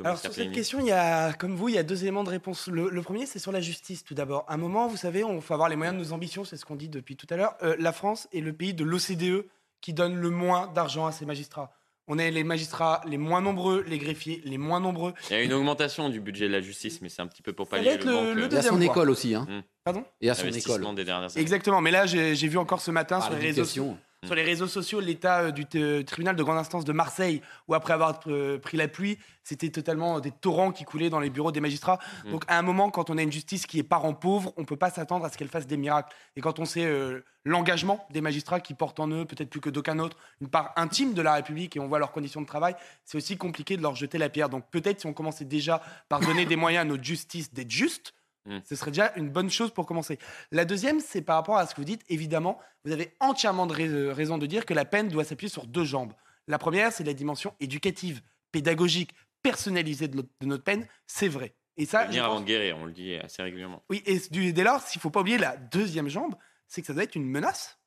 alors sur cette question, il y a, comme vous, il y a deux éléments de réponse. Le, premier, c'est sur la justice, tout d'abord. À un moment, vous savez, on faut avoir les moyens de nos ambitions, c'est ce qu'on dit depuis tout à l'heure. Euh, la France est le pays de l'OCDE qui donne le moins d'argent à ses magistrats. On est les magistrats les moins nombreux, les greffiers les moins nombreux. Il y a une augmentation du budget de la justice, mais c'est un petit peu pour pallier le, le, le, Il y a son école aussi. Hein. Mmh. Pardon? Et à son école. Des dernières Exactement, mais là, j'ai vu encore ce matin sur les réseaux sociaux sur les réseaux sociaux l'état euh, du tribunal de grande instance de Marseille, où après avoir euh, pris la pluie, c'était totalement des torrents qui coulaient dans les bureaux des magistrats. Mm. Donc à un moment, quand on a une justice qui est parent pauvre, on ne peut pas s'attendre à ce qu'elle fasse des miracles. Et quand on sait euh, l'engagement des magistrats qui portent en eux, peut-être plus que d'aucun autre, une part intime de la République et on voit leurs conditions de travail, c'est aussi compliqué de leur jeter la pierre. Donc peut-être si on commençait déjà par donner des moyens à notre justice d'être juste, Mm. Ce serait déjà une bonne chose pour commencer. La deuxième, c'est par rapport à ce que vous dites. Évidemment, vous avez entièrement de euh, raison de dire que la peine doit s'appuyer sur deux jambes. La première, c'est la dimension éducative, pédagogique, personnalisée de notre, peine. C'est vrai. Et ça, venir avant de guérir, on le dit assez régulièrement. Oui, et dès lors, s'il ne faut pas oublier la deuxième jambe, c'est que ça doit être une menace.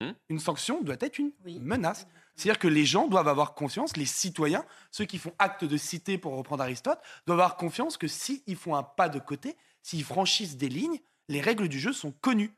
Hmm une sanction doit être une menace. C'est-à-dire que les gens doivent avoir confiance, les citoyens, ceux qui font acte de cité, pour reprendre Aristote, doivent avoir confiance que s'ils font un pas de côté, s'ils franchissent des lignes, les règles du jeu sont connues.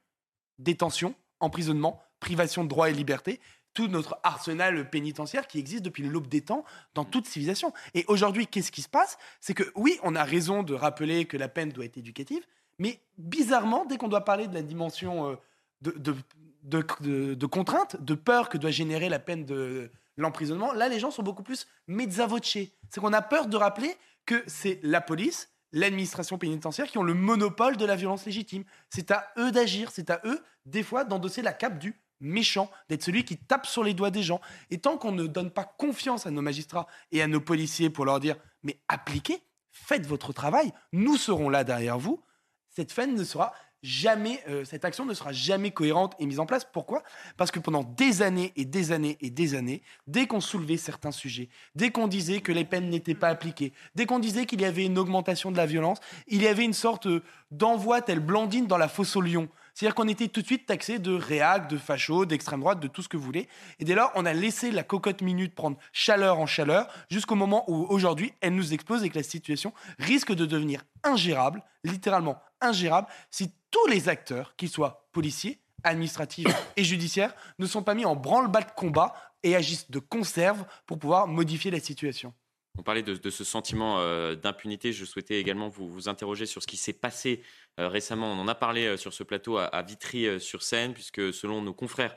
Détention, emprisonnement, privation de droits et liberté, tout notre arsenal pénitentiaire qui existe depuis l'aube des temps dans toute civilisation. Et aujourd'hui, qu'est-ce qui se passe? C'est que oui, on a raison de rappeler que la peine doit être éducative, mais bizarrement, dès qu'on doit parler de la dimension euh, de, contrainte, de peur que doit générer la peine de l'emprisonnement, là, les gens sont beaucoup plus mezza C'est qu'on a peur de rappeler que c'est la police, l'administration pénitentiaire qui ont le monopole de la violence légitime. C'est à eux d'agir, c'est à eux, des fois, d'endosser la cape du méchant, d'être celui qui tape sur les doigts des gens. Et tant qu'on ne donne pas confiance à nos magistrats et à nos policiers pour leur dire mais appliquez, faites votre travail, nous serons là derrière vous, cette peine ne sera jamais, euh, cette action ne sera jamais cohérente et mise en place. Pourquoi? Parce que pendant des années et des années et des années, dès qu'on soulevait certains sujets, dès qu'on disait que les peines n'étaient pas appliquées, dès qu'on disait qu'il y avait une augmentation de la violence, il y avait une sorte euh, d'envoi tel Blandine dans la fosse au lion. C'est-à-dire qu'on était tout de suite taxé de réac, de facho, d'extrême droite, de tout ce que vous voulez. Et dès lors, on a laissé la cocotte minute prendre chaleur en chaleur jusqu'au moment où aujourd'hui, elle nous explose et que la situation risque de devenir ingérable, littéralement ingérable, si tous les acteurs, qu'ils soient policiers, administratifs [COUGHS] et judiciaires, ne sont pas mis en branle-bas de combat et agissent de conserve pour pouvoir modifier la situation. On parlait de, ce sentiment euh, d'impunité. Je souhaitais également vous, interroger sur ce qui s'est passé euh, récemment. On en a parlé euh, sur ce plateau à, Vitry-sur-Seine, puisque selon nos confrères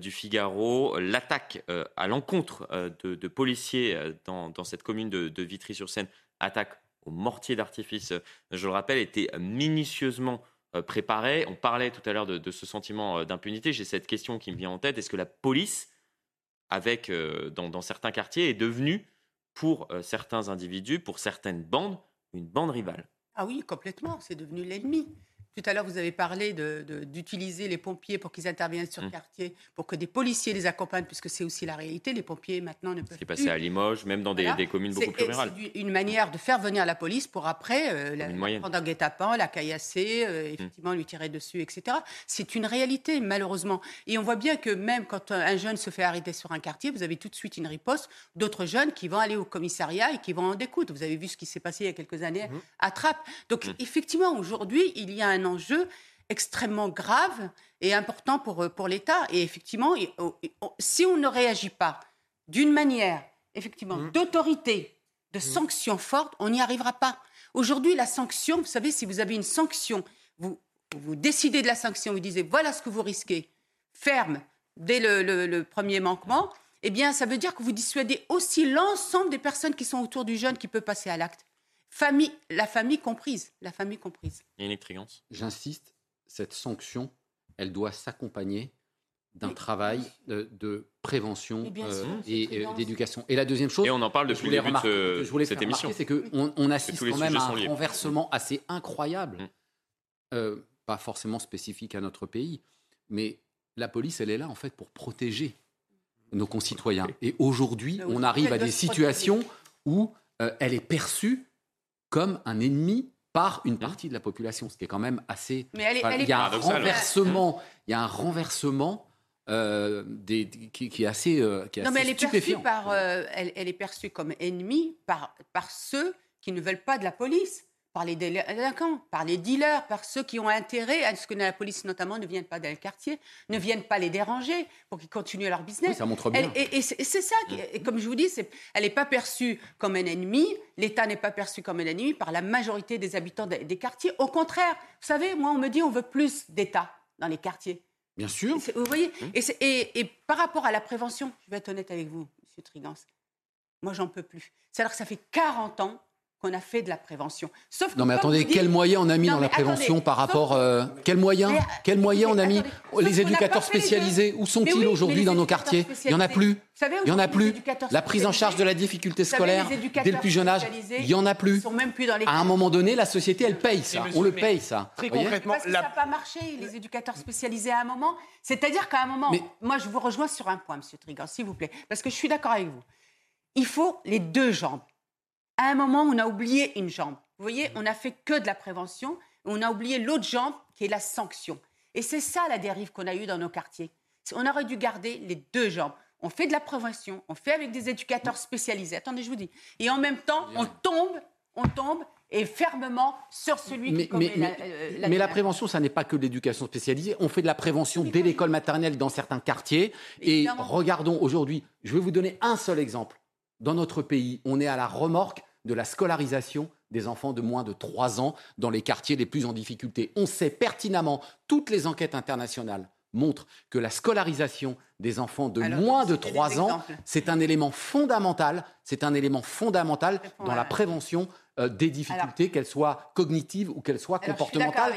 du Figaro, l'attaque à l'encontre de, policiers dans, cette commune de Vitry-sur-Seine, attaque au mortier d'artifice, je le rappelle, était minutieusement préparée. On parlait tout à l'heure de, ce sentiment d'impunité. J'ai cette question qui me vient en tête. Est-ce que la police, avec, dans certains quartiers, est devenue pour euh, certains individus, pour certaines bandes, une bande rivale? Ah oui, complètement, c'est devenu l'ennemi. Tout à l'heure, vous avez parlé d'utiliser les pompiers pour qu'ils interviennent sur le mmh. quartier, pour que des policiers les accompagnent, puisque c'est aussi la réalité. Les pompiers, maintenant, ne peuvent plus. C'est passé à Limoges, même dans des, communes beaucoup plus rurales. C'est une manière de faire venir la police pour après euh, la, prendre en guet-apens, la caillasser, euh, mmh. effectivement, lui tirer dessus, etc. C'est une réalité, malheureusement. Et on voit bien que même quand un jeune se fait arrêter sur un quartier, vous avez tout de suite une riposte d'autres jeunes qui vont aller au commissariat et qui vont en découdre. Vous avez vu ce qui s'est passé il y a quelques années mmh. à Trappes. Donc, effectivement, aujourd'hui, il y a un enjeu extrêmement grave et important pour, euh, pour l'État. Et effectivement, oh, si on ne réagit pas d'une manière, effectivement, mmh. d'autorité, de mmh. sanctions fortes, on n'y arrivera pas. Aujourd'hui, la sanction, vous savez, si vous avez une sanction, vous, vous décidez de la sanction, vous disiez voilà ce que vous risquez, ferme dès le, premier manquement, eh bien, ça veut dire que vous dissuadez aussi l'ensemble des personnes qui sont autour du jeune qui peut passer à l'acte. Famille, la famille comprise, la famille comprise. J'insiste, cette sanction, elle doit s'accompagner d'un travail de, prévention euh, et, euh, d'éducation. Et la deuxième chose, et on en parle depuis le début de je voulais cette émission, c'est qu'on on assiste quand même à un renversement assez incroyable, mmh. euh, pas forcément spécifique à notre pays, mais la police, elle est là en fait pour protéger nos concitoyens. Et aujourd'hui, on arrive à des situations où elle est perçue comme un ennemi par une partie de la population, ce qui est quand même assez. Mais il y a un renversement. Il y a un renversement euh, des, qui, est assez, euh, qui est non, mais elle est perçue par, euh, elle, elle, est perçue comme ennemie par, par ceux qui ne veulent pas de la police, par les délinquants, par les dealers, par ceux qui ont intérêt à ce que la police notamment ne vienne pas dans le quartier, ne vienne pas les déranger pour qu'ils continuent leur business. ça montre bien. et, c'est ça, et comme je vous dis, elle n'est pas perçue comme un ennemi, l'État n'est pas perçu comme un ennemi par la majorité des habitants des, des quartiers. Au contraire, vous savez, moi on me dit on veut plus d'État dans les quartiers. Bien sûr. Vous voyez hum. et, et, par rapport à la prévention, je vais être honnête avec vous, M. Trigance, moi, j'en peux plus. C'est-à-dire que ça fait 40 ans qu'on a fait de la prévention. Sauf non mais attendez, quels moyens on a mis dans la prévention par rapport euh, quels moyens Quels moyens on a mis Les éducateurs spécialisés, où sont-ils aujourd'hui dans nos quartiers? Il y en a plus. Il y en a plus. La prise en charge de la difficulté scolaire dès le plus jeune âge, il y en a plus. À un moment donné, la société, elle paye ça. On le paye ça. Très concrètement, parce que ça n'a pas marché les éducateurs spécialisés à un moment. C'est-à-dire qu'à un moment, moi je vous rejoins sur un point, Monsieur Trigan, s'il vous plaît, parce que je suis d'accord avec vous. Il faut les deux jambes à un moment, on a oublié une jambe. Vous voyez, on n'a fait que de la prévention, on a oublié l'autre jambe qui est la sanction. Et c'est ça la dérive qu'on a eue dans nos quartiers. On aurait dû garder les deux jambes. On fait de la prévention, on fait avec des éducateurs spécialisés. Attendez, je vous dis. Et en même temps, on tombe, on tombe et fermement sur celui qui commet mais, la, euh, mais la prévention, ça n'est pas que l'éducation spécialisée. On fait de la prévention dès l'école maternelle dans certains quartiers. Et regardons aujourd'hui, je vais vous donner un seul exemple. Dans notre pays, on est à la remorque de la scolarisation des enfants de moins de 3 ans dans les quartiers les plus en difficulté. On sait pertinemment, toutes les enquêtes internationales montrent que la scolarisation des enfants de moins de 3 ans, c'est un élément fondamental, c'est un élément fondamental dans la prévention euh, des difficultés, qu'elles soient cognitives ou qu'elles soient comportementales.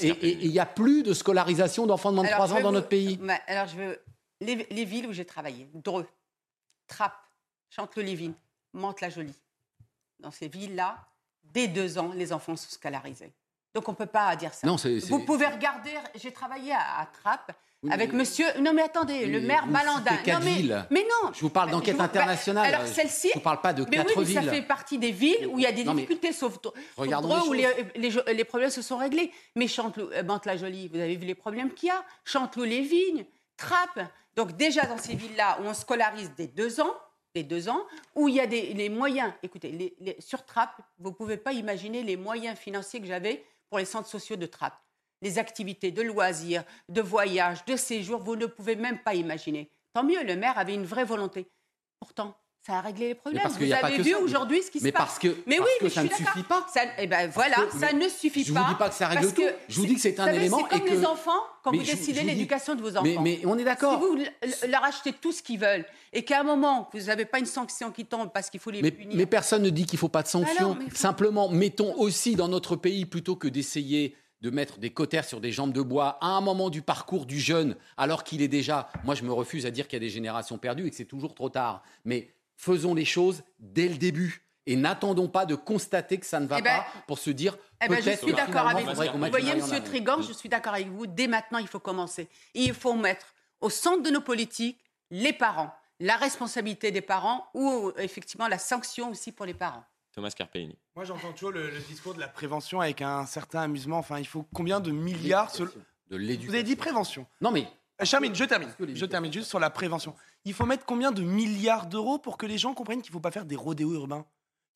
Et il n'y a plus de scolarisation d'enfants de moins de 3 ans dans notre pays. Alors, je veux. Les, villes où j'ai travaillé, Dreux, Trappes, Chanteloup-Lévin, Mantes-la-Jolie, dans ces villes-là, dès deux ans, les enfants sont scolarisés. Donc on ne peut pas dire ça. Non, Vous pouvez regarder, j'ai travaillé à, Trappes avec monsieur. Non, mais attendez, le maire Malandin. Non, mais, villes. mais non. Je vous parle d'enquête internationale. Alors celle-ci. Je ne vous parle pas de mais quatre oui, villes. ça fait partie des villes où il y a des difficultés, sauf Regardons où les, les, problèmes se sont réglés. Mais Chanteloup, euh, Mantes-la-Jolie, vous avez vu les problèmes qu'il y a. Chanteloup-les-Vignes, Trappes. Donc déjà dans ces villes-là où on scolarise dès deux ans, les deux ans, où il y a des, les moyens. Écoutez, les, sur Trappes, vous ne pouvez pas imaginer les moyens financiers que j'avais pour les centres sociaux de Trappes. Les activités de loisirs, de voyages, de séjours, vous ne pouvez même pas imaginer. Tant mieux, le maire avait une vraie volonté. Pourtant, ça a réglé les problèmes. Vous avez vu aujourd'hui ce qui se passe. Parce que, mais oui, que ça ne suffit pas. Ça, eh ben voilà, ça ne suffit pas. Je ne vous dis pas que ça règle tout. je vous dis que c'est un élément. C'est comme et les enfants quand vous décidez l'éducation de vos enfants. Mais, on est d'accord. Si vous leur achetez tout ce qu'ils veulent et qu'à un moment vous n'avez pas une sanction qui tombe parce qu'il faut les punir. Mais personne ne dit qu'il ne faut pas de sanction. Simplement, mettons aussi dans notre pays plutôt que d'essayer de mettre des cotères sur des jambes de bois à un moment du parcours du jeune, alors qu'il est déjà. Moi, je me refuse à dire qu'il y a des générations perdues et que c'est toujours trop tard. Mais faisons les choses dès le début et n'attendons pas de constater que ça ne va eh ben, pas pour se dire eh ben, je suis d'accord avec vous. Vous voyez, Monsieur Trigor, je suis d'accord avec vous. Dès maintenant, il faut commencer. il faut mettre au centre de nos politiques les parents, la responsabilité des parents ou effectivement la sanction aussi pour les parents. Thomas Carpellini. Moi, j'entends toujours le, discours de la prévention avec un certain amusement. Enfin, il faut combien de milliards De l'éducation. Vous avez dit prévention. Non, mais euh, je termine. Je termine juste sur la prévention. Il faut mettre combien de milliards d'euros pour que les gens comprennent qu'il ne faut pas faire des rodéos urbains?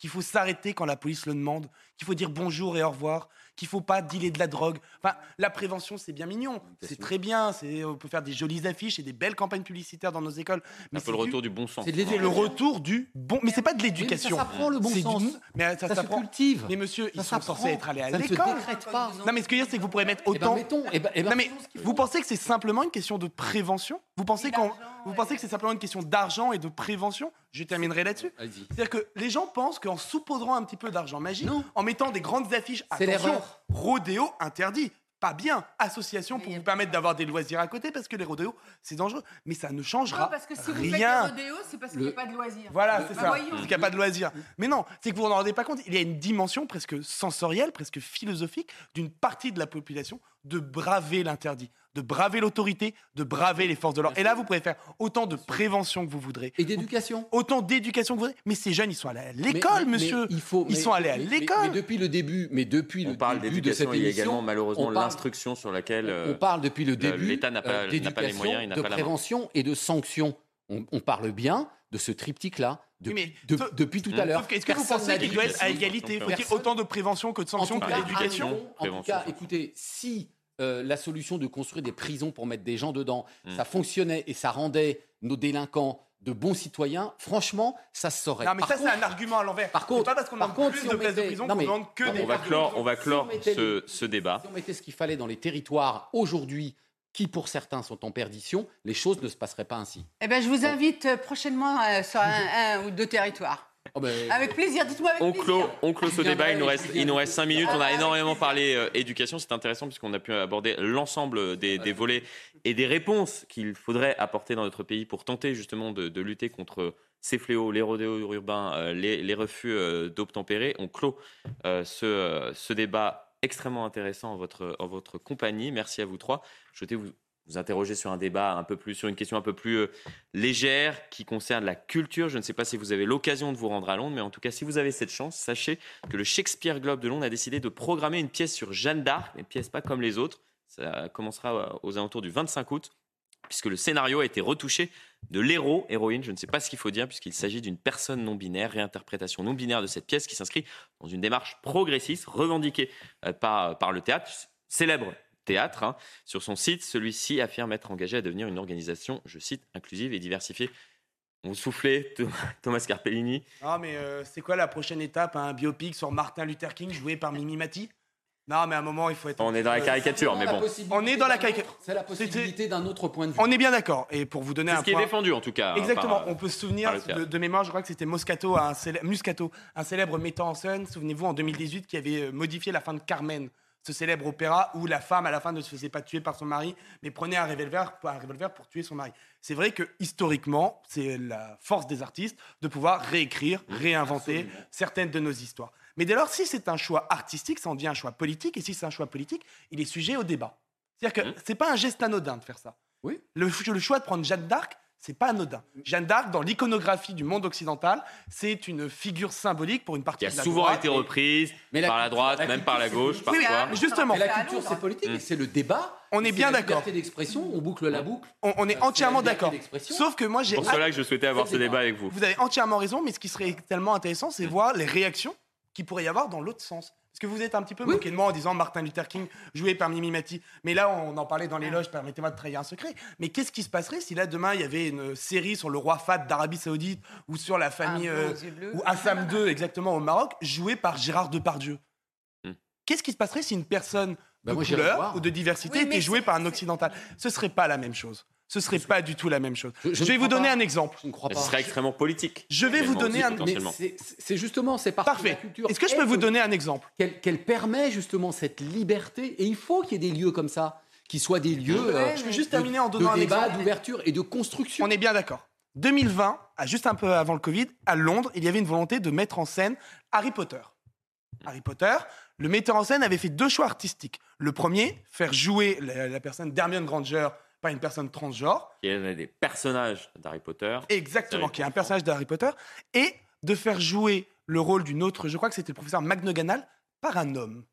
Qu'il faut s'arrêter quand la police le demande, qu'il faut dire bonjour et au revoir, qu'il faut pas dealer de la drogue. Enfin, la prévention, c'est bien mignon, c'est très bien, c'est on peut faire des jolies affiches et des belles campagnes publicitaires dans nos écoles. Mais c'est peu le retour du bon sens. C'est le retour du bon, mais c'est pas de l'éducation. ça s'apprend, le bon C'est du- sens. Mais ça, Ça se cultive. Mais monsieur, ils Ça sont s'apprend. censés être allés à Ça ne se l'école. décrète pas. Non, mais ce que je veux dire, c'est que vous pourrez mettre Eh ben, autant. mettons, eh ben, eh ben, non, mais vous pensez que c'est simplement une question de prévention? Vous pensez qu'on, vous pensez que c'est simplement une question d'argent et de prévention? Je terminerai là-dessus. C'est-à-dire que les gens pensent qu'en saupoudrant un petit peu d'argent magique, en mettant des grandes affiches, C'est attention, rodéo interdit. Pas bien, association pour vous permettre d'avoir des loisirs à côté parce que les rodéos c'est dangereux, mais ça ne changera Non, parce que si vous rien. faites des rodéos, c'est parce qu'il n'y a pas de loisirs. Voilà, c'est Bah, ça. voyons. Parce qu'il n'y a pas de loisir. Mais non, c'est que vous vous en rendez pas compte. Il y a une dimension presque sensorielle, presque philosophique d'une partie de la population de braver l'interdit, de braver l'autorité, de braver les forces de l'ordre. Et là, vous pouvez faire autant de prévention que vous voudrez. Et d'éducation. Autant d'éducation que vous voudrez. Mais ces jeunes, ils sont allés à l'école, monsieur. mais il faut, ils mais sont allés à mais- l'école. Mais, depuis le début, mais depuis On le parle début de cette d'éducation, il y a émission, également malheureusement on parle- l'instruction sur laquelle euh, on parle depuis le début l'État n'a pas, euh, n'a pas les moyens, il n'a de pas la main. prévention et de sanction. On, on parle bien de ce triptyque-là depuis, Oui, de- sauf- depuis tout à l'heure. Sauf que Est-ce que vous pensez qu'il doit être à égalité Faut-il Personne- autant de prévention que de sanction en tout que cas, d'éducation en tout cas, écoutez, si euh, la solution de construire des prisons pour mettre des gens dedans, Mm. ça fonctionnait et ça rendait nos délinquants de bons citoyens, franchement, ça se saurait. Non, mais Par ça, c'est un argument à l'envers. Par contre, pas parce qu'on demande contre, plus si de on places de mettait- prison qu'on demande que non, des On va de clore, on va clore Si ce, ce débat. Si on mettait ce qu'il fallait dans les territoires aujourd'hui, qui pour certains sont en perdition, les choses ne se passeraient pas ainsi. Eh ben, je vous invite euh, prochainement euh, sur un, [LAUGHS] un ou deux territoires. Oh ben, Avec plaisir, dites-moi avec On plaisir. clôt, on clôt ce débat. Il nous reste, il nous reste cinq minutes. On a Ah, énormément parlé euh, éducation. C'est intéressant puisqu'on a pu aborder l'ensemble des, des volets et des réponses qu'il faudrait apporter dans notre pays pour tenter justement de, de lutter contre ces fléaux, les rodéos urbains, euh, les, les refus euh, d'obtempérer. On clôt euh, ce, euh, ce débat extrêmement intéressant en votre, en votre compagnie. Merci à vous trois. Je souhaitais vous, vous interroger sur un débat un peu plus, sur une question un peu plus euh, légère qui concerne la culture. Je ne sais pas si vous avez l'occasion de vous rendre à Londres, mais en tout cas, si vous avez cette chance, sachez que le Shakespeare Globe de Londres a décidé de programmer une pièce sur Jeanne d'Arc, une pièce pas comme les autres. Ça commencera euh, aux alentours du 25 août, puisque le scénario a été retouché de l'héros, héroïne, je ne sais pas ce qu'il faut dire, puisqu'il s'agit d'une personne non binaire, réinterprétation non binaire de cette pièce qui s'inscrit dans une démarche progressiste revendiquée euh, par, par le théâtre, célèbre théâtre. hein. Sur son site, celui-ci affirme être engagé à devenir une organisation, je cite, inclusive et diversifiée. On soufflez, Thomas Carpellini Non, mais euh, c'est quoi la prochaine étape? Un biopic sur Martin Luther King joué par Mimi Mati Non, mais à un moment, il faut être. On est dans la euh, caricature, mais bon. On est dans la caricature. C'est la possibilité d'un autre point de vue. On est bien d'accord. Et pour vous donner C'est un ce qui est point- défendu, en tout cas, hein, Exactement. par- on peut se souvenir de, de mémoire, je crois que c'était Moscato, un célèbre, Muscato, un célèbre metteur en scène, souvenez-vous, en 2018, qui avait euh, modifié la fin de Carmen, ce célèbre opéra où la femme, à la fin, ne se faisait pas tuer par son mari, mais prenait un revolver, un revolver pour tuer son mari. C'est vrai que, historiquement, c'est la force des artistes de pouvoir réécrire, réinventer certaines de nos histoires. Mais dès lors, si c'est un choix artistique, ça en devient un choix politique, et si c'est un choix politique, il est sujet au débat. C'est-à-dire que c'est pas un geste anodin de faire ça. Oui. Le, le choix de prendre Jeanne d'Arc, c'est pas anodin. Jeanne d'Arc, dans l'iconographie du monde occidental, c'est une figure symbolique pour une partie qui a de la souvent droite. été reprise par la droite, même par la gauche, Oui, mais, parfois. euh, justement. Mais la culture, c'est politique, et c'est le débat. On est bien d'accord. liberté d'expression, on boucle la boucle. On, on est Euh, entièrement d'accord. Sauf que moi, j'ai. pour cela que je souhaitais avoir ce débat avec vous. Vous avez entièrement raison, mais ce qui serait tellement intéressant, c'est voir les réactions qu'il pourrait y avoir dans l'autre sens. Parce que vous êtes un petit peu moqué de moi en disant Martin Luther King joué par Mimi Mati. Mais là, on en parlait dans les loges, permettez-moi de trahir un secret. Mais qu'est-ce qui se passerait si là, demain, il y avait une série sur le roi Fahd d'Arabie Saoudite ou sur la famille. Bleu euh, ou Assam II, exactement, au Maroc, joué par Gérard Depardieu? Hmm. Qu'est-ce qui se passerait si une personne Bah, de couleur ou de diversité Oui, était jouée par un occidental? Ce serait pas la même chose. Ce serait pas du tout la même chose. Je- Je, je ne vais vous donner pas. un exemple. Je ne crois pas. ce serait extrêmement politique. Je vais vous donner aussi, un- c'est- justement, c'est la Parfait. culture. Est-ce que je peux vous donner un exemple qu'elle permet justement cette liberté et il faut qu'il y ait des lieux comme ça qui soient des lieux euh, Je vais juste de- terminer en de donnant un débat, exemple. d'ouverture et de construction. On est bien d'accord. 2020, à juste un peu avant le Covid, à Londres, il y avait une volonté de mettre en scène Harry Potter. Harry Potter, le metteur en scène avait fait deux choix artistiques. Le premier, faire jouer la, la personne d'Hermione Granger par une personne transgenre. Il y a des personnages d'Harry Potter. Exactement, qui est un personnage d'Harry Potter, et de faire jouer le rôle d'une autre, je crois que c'était le professeur McGonagall, par un homme.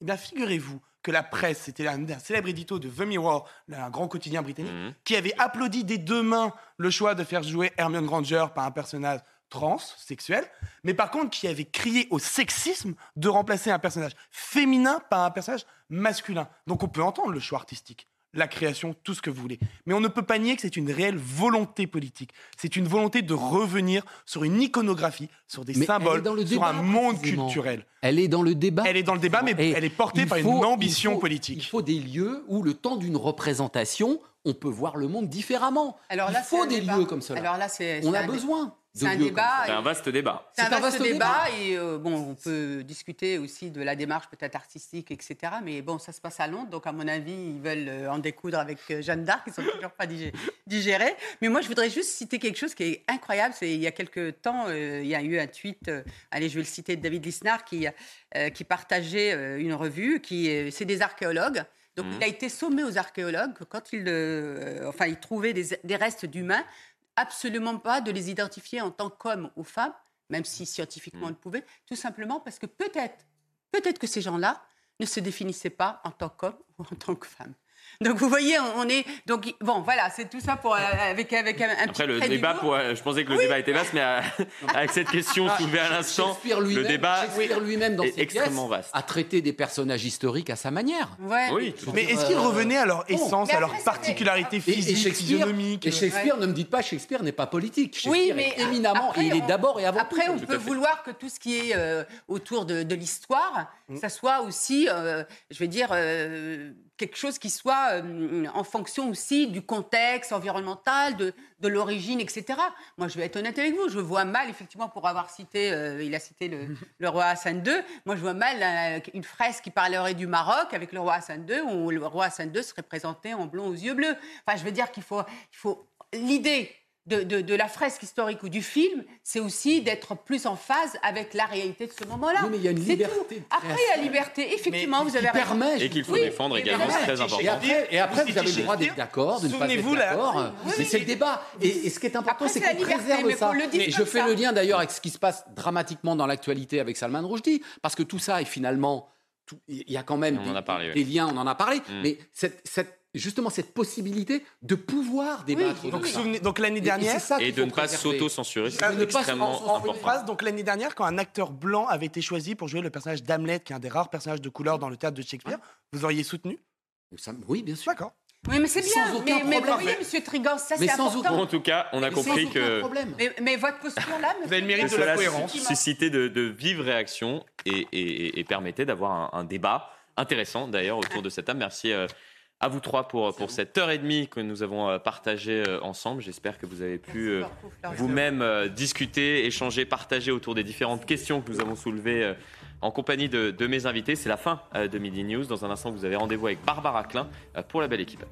Eh bien, figurez-vous que la presse, c'était un, un célèbre édito de The Mirror, un grand quotidien britannique, Mhm. qui avait applaudi des deux mains le choix de faire jouer Hermione Granger par un personnage trans, sexuel, mais par contre qui avait crié au sexisme de remplacer un personnage féminin par un personnage masculin. Donc on peut entendre le choix artistique la création, tout ce que vous voulez. Mais on ne peut pas nier que c'est une réelle volonté politique. C'est une volonté de revenir sur une iconographie, sur des symboles, sur un monde culturel. Elle est dans le débat. Elle est dans le débat, mais elle est portée par une ambition politique. Il faut des lieux où, le temps d'une représentation, on peut voir le monde différemment. Alors là, il faut des lieux comme cela. Alors là, on a besoin. C'est un débat. C'est un vaste débat. C'est un, vaste, débat, et euh, bon, on peut discuter aussi de la démarche peut-être artistique, etc. Mais bon, ça se passe à Londres, donc à mon avis, ils veulent euh, en découdre avec euh, Jeanne d'Arc, ils sont toujours pas [LAUGHS] digérés. Mais moi, je voudrais juste citer quelque chose qui est incroyable. C'est il y a quelques temps, il y a eu un tweet. allez, je vais le citer de David Lisnard qui qui partageait une revue, qui c'est des archéologues. Donc, il a mmh. été sommé aux archéologues quand il, enfin, il trouvait des, des restes d'humains absolument pas de les identifier en tant qu'hommes ou femmes, même si scientifiquement on le pouvait, tout simplement parce que peut-être, peut-être que ces gens-là ne se définissaient pas en tant qu'hommes ou en tant que femmes. Donc vous voyez, on est donc bon voilà, c'est tout ça pour euh, avec avec un, un Après le débat, pour, euh, je pensais que le débat était vaste, mais euh, [LAUGHS] avec cette question ah, soulevée à l'instant, le débat lui-même dans est extrêmement vaste. a traité des personnages historiques à sa manière. Oui. Mais est-ce qu'il revenait à leur essence, à leur particularité physique, physionomique Et Shakespeare, ne me dites pas Shakespeare n'est pas politique. oui, mais éminemment, il est d'abord et avant après, on peut vouloir que tout ce qui est autour de, l'histoire, mm. ça soit aussi, je vais dire quelque chose qui soit euh, en fonction aussi du contexte environnemental, de, de l'origine, etc. Moi, je vais être honnête avec vous, je vois mal, effectivement, pour avoir cité, euh, il a cité le, [LAUGHS] le, roi Hassan II, moi je vois mal euh, une fresque qui parlerait du Maroc avec le roi Hassan II, où le roi Hassan II serait présenté en blond aux yeux bleus. Enfin, je veux dire qu'il faut, il faut l'idée de, la fresque historique ou du film, c'est aussi d'être plus en phase avec la réalité de ce moment-là. Oui, mais il y a une liberté. Après, il y a liberté, effectivement, vous avez permet, Et qu'il faut défendre également, c'est très important. Et après, et après vous avez le droit d'être d'accord, de ne pas être d'accord. mais c'est le débat. Et, ce qui est important, c'est qu'on préserve ça. Et je fais le lien d'ailleurs avec ce qui se passe dramatiquement dans l'actualité avec Salman Rushdie, parce que tout ça est finalement il y a quand même des, liens, on en a parlé, mm. mais cette, cette justement cette possibilité de pouvoir débattre. donc, l'année dernière, et, de ne pas s'auto-censurer, c'est extrêmement en, Une phrase, donc l'année dernière, quand un acteur blanc avait été choisi pour jouer le personnage d'Hamlet, qui est un des rares personnages de couleur dans le théâtre de Shakespeare, vous auriez soutenu? Oui, bien sûr. D'accord. Oui, mais c'est bien. mais, mais vous voyez, Monsieur Trigan, ça c'est important. En tout cas, on a compris que. Mais, mais, votre posture là, vous avez le mérite de la cohérence. Suscité de, de vives réactions et, et, et permettait d'avoir un, débat intéressant d'ailleurs autour de cette table. Merci. Euh, à vous trois pour, pour cette heure et demie que nous avons euh, partagée euh, ensemble. J'espère que vous avez pu euh, vous-même discuter, échanger, partager autour des différentes questions que nous avons soulevées en compagnie de, de mes invités. C'est la fin de Midi News. Dans un instant, vous avez rendez-vous avec Barbara Klein pour la belle équipe.